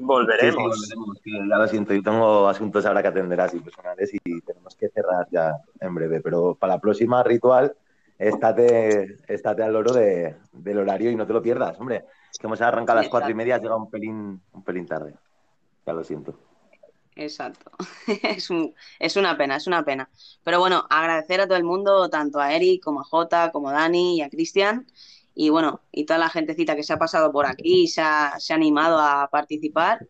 Speaker 18: Volveremos.
Speaker 1: Sí, sí, volveremos, ya lo siento, yo tengo asuntos ahora que atender así personales y tenemos que cerrar ya en breve, pero para la próxima ritual, estate, estate al loro de, del horario y no te lo pierdas, hombre. Que hemos arrancado a las cuatro y media, has llegado un pelín, un pelín tarde. Ya lo siento.
Speaker 2: Exacto. Es, un- es una pena, es una pena. Pero bueno, agradecer a todo el mundo, tanto a Eric como a Jota, como a Dani y a Cristian. Y bueno, y toda la gentecita que se ha pasado por aquí, se ha, se ha animado a participar.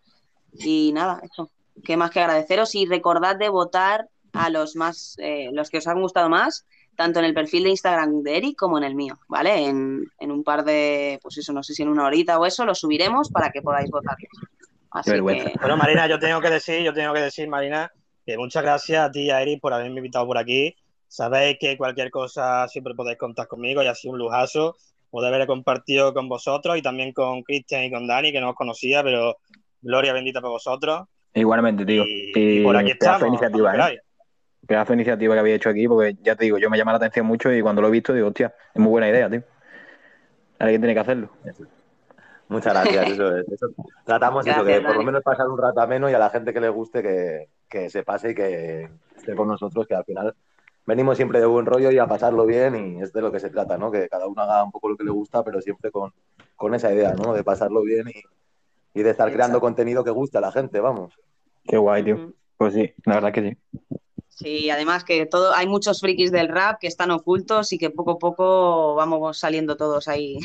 Speaker 2: Y nada, eso. ¿Qué más que agradeceros? Y recordad de votar a los más, eh, los que os han gustado más, tanto en el perfil de Instagram de Eric como en el mío, ¿vale? En, en un par de, pues eso, no sé si en una horita o eso, lo subiremos para que podáis votarlos. Así que,
Speaker 18: Bueno, Marina, yo tengo que decir, yo tengo que decir, Marina, que muchas gracias a ti y a Eric por haberme invitado por aquí. Sabéis que cualquier cosa siempre podéis contar conmigo y ha sido un lujazo poder haber compartido con vosotros y también con Cristian y con Dani, que no os conocía, pero gloria bendita para vosotros.
Speaker 24: Igualmente, tío.
Speaker 18: y por aquí
Speaker 24: pedazo de iniciativa, ¿eh? Pedazo de iniciativa que había hecho aquí, porque ya te digo, yo me llama la atención mucho y cuando lo he visto digo, hostia, es muy buena idea, tío. Alguien tiene que hacerlo.
Speaker 1: Muchas gracias, eso es. eso. Tratamos eso, que por lo menos pasar un rato ameno y a la gente que le guste que, que se pase y que esté con nosotros, que al final venimos siempre de buen rollo y a pasarlo bien y es de lo que se trata, ¿no? Que cada uno haga un poco lo que le gusta, pero siempre con, con esa idea, ¿no? De pasarlo bien y, y de estar creando contenido que guste a la gente, vamos.
Speaker 24: Qué guay, tío. Pues sí, la verdad que sí.
Speaker 2: Sí, además que todo, hay muchos frikis del rap que están ocultos y que poco a poco vamos saliendo todos ahí.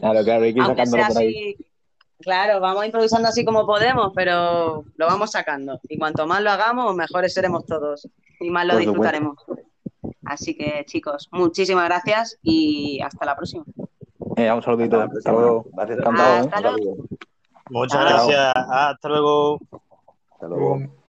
Speaker 24: Claro, claro, hay que
Speaker 2: Aunque sea
Speaker 24: por ahí.
Speaker 2: así, claro, vamos improvisando así como podemos, pero lo vamos sacando. Y cuanto más lo hagamos, mejores seremos todos y más lo
Speaker 24: Por supuesto.
Speaker 2: disfrutaremos. Así que, chicos, muchísimas gracias y hasta la próxima.
Speaker 24: Eh, un saludito. Hasta luego.
Speaker 1: Gracias.
Speaker 24: Encantado, ¿eh?
Speaker 2: Hasta luego.
Speaker 18: Muchas gracias. Hasta luego.
Speaker 1: Hasta luego.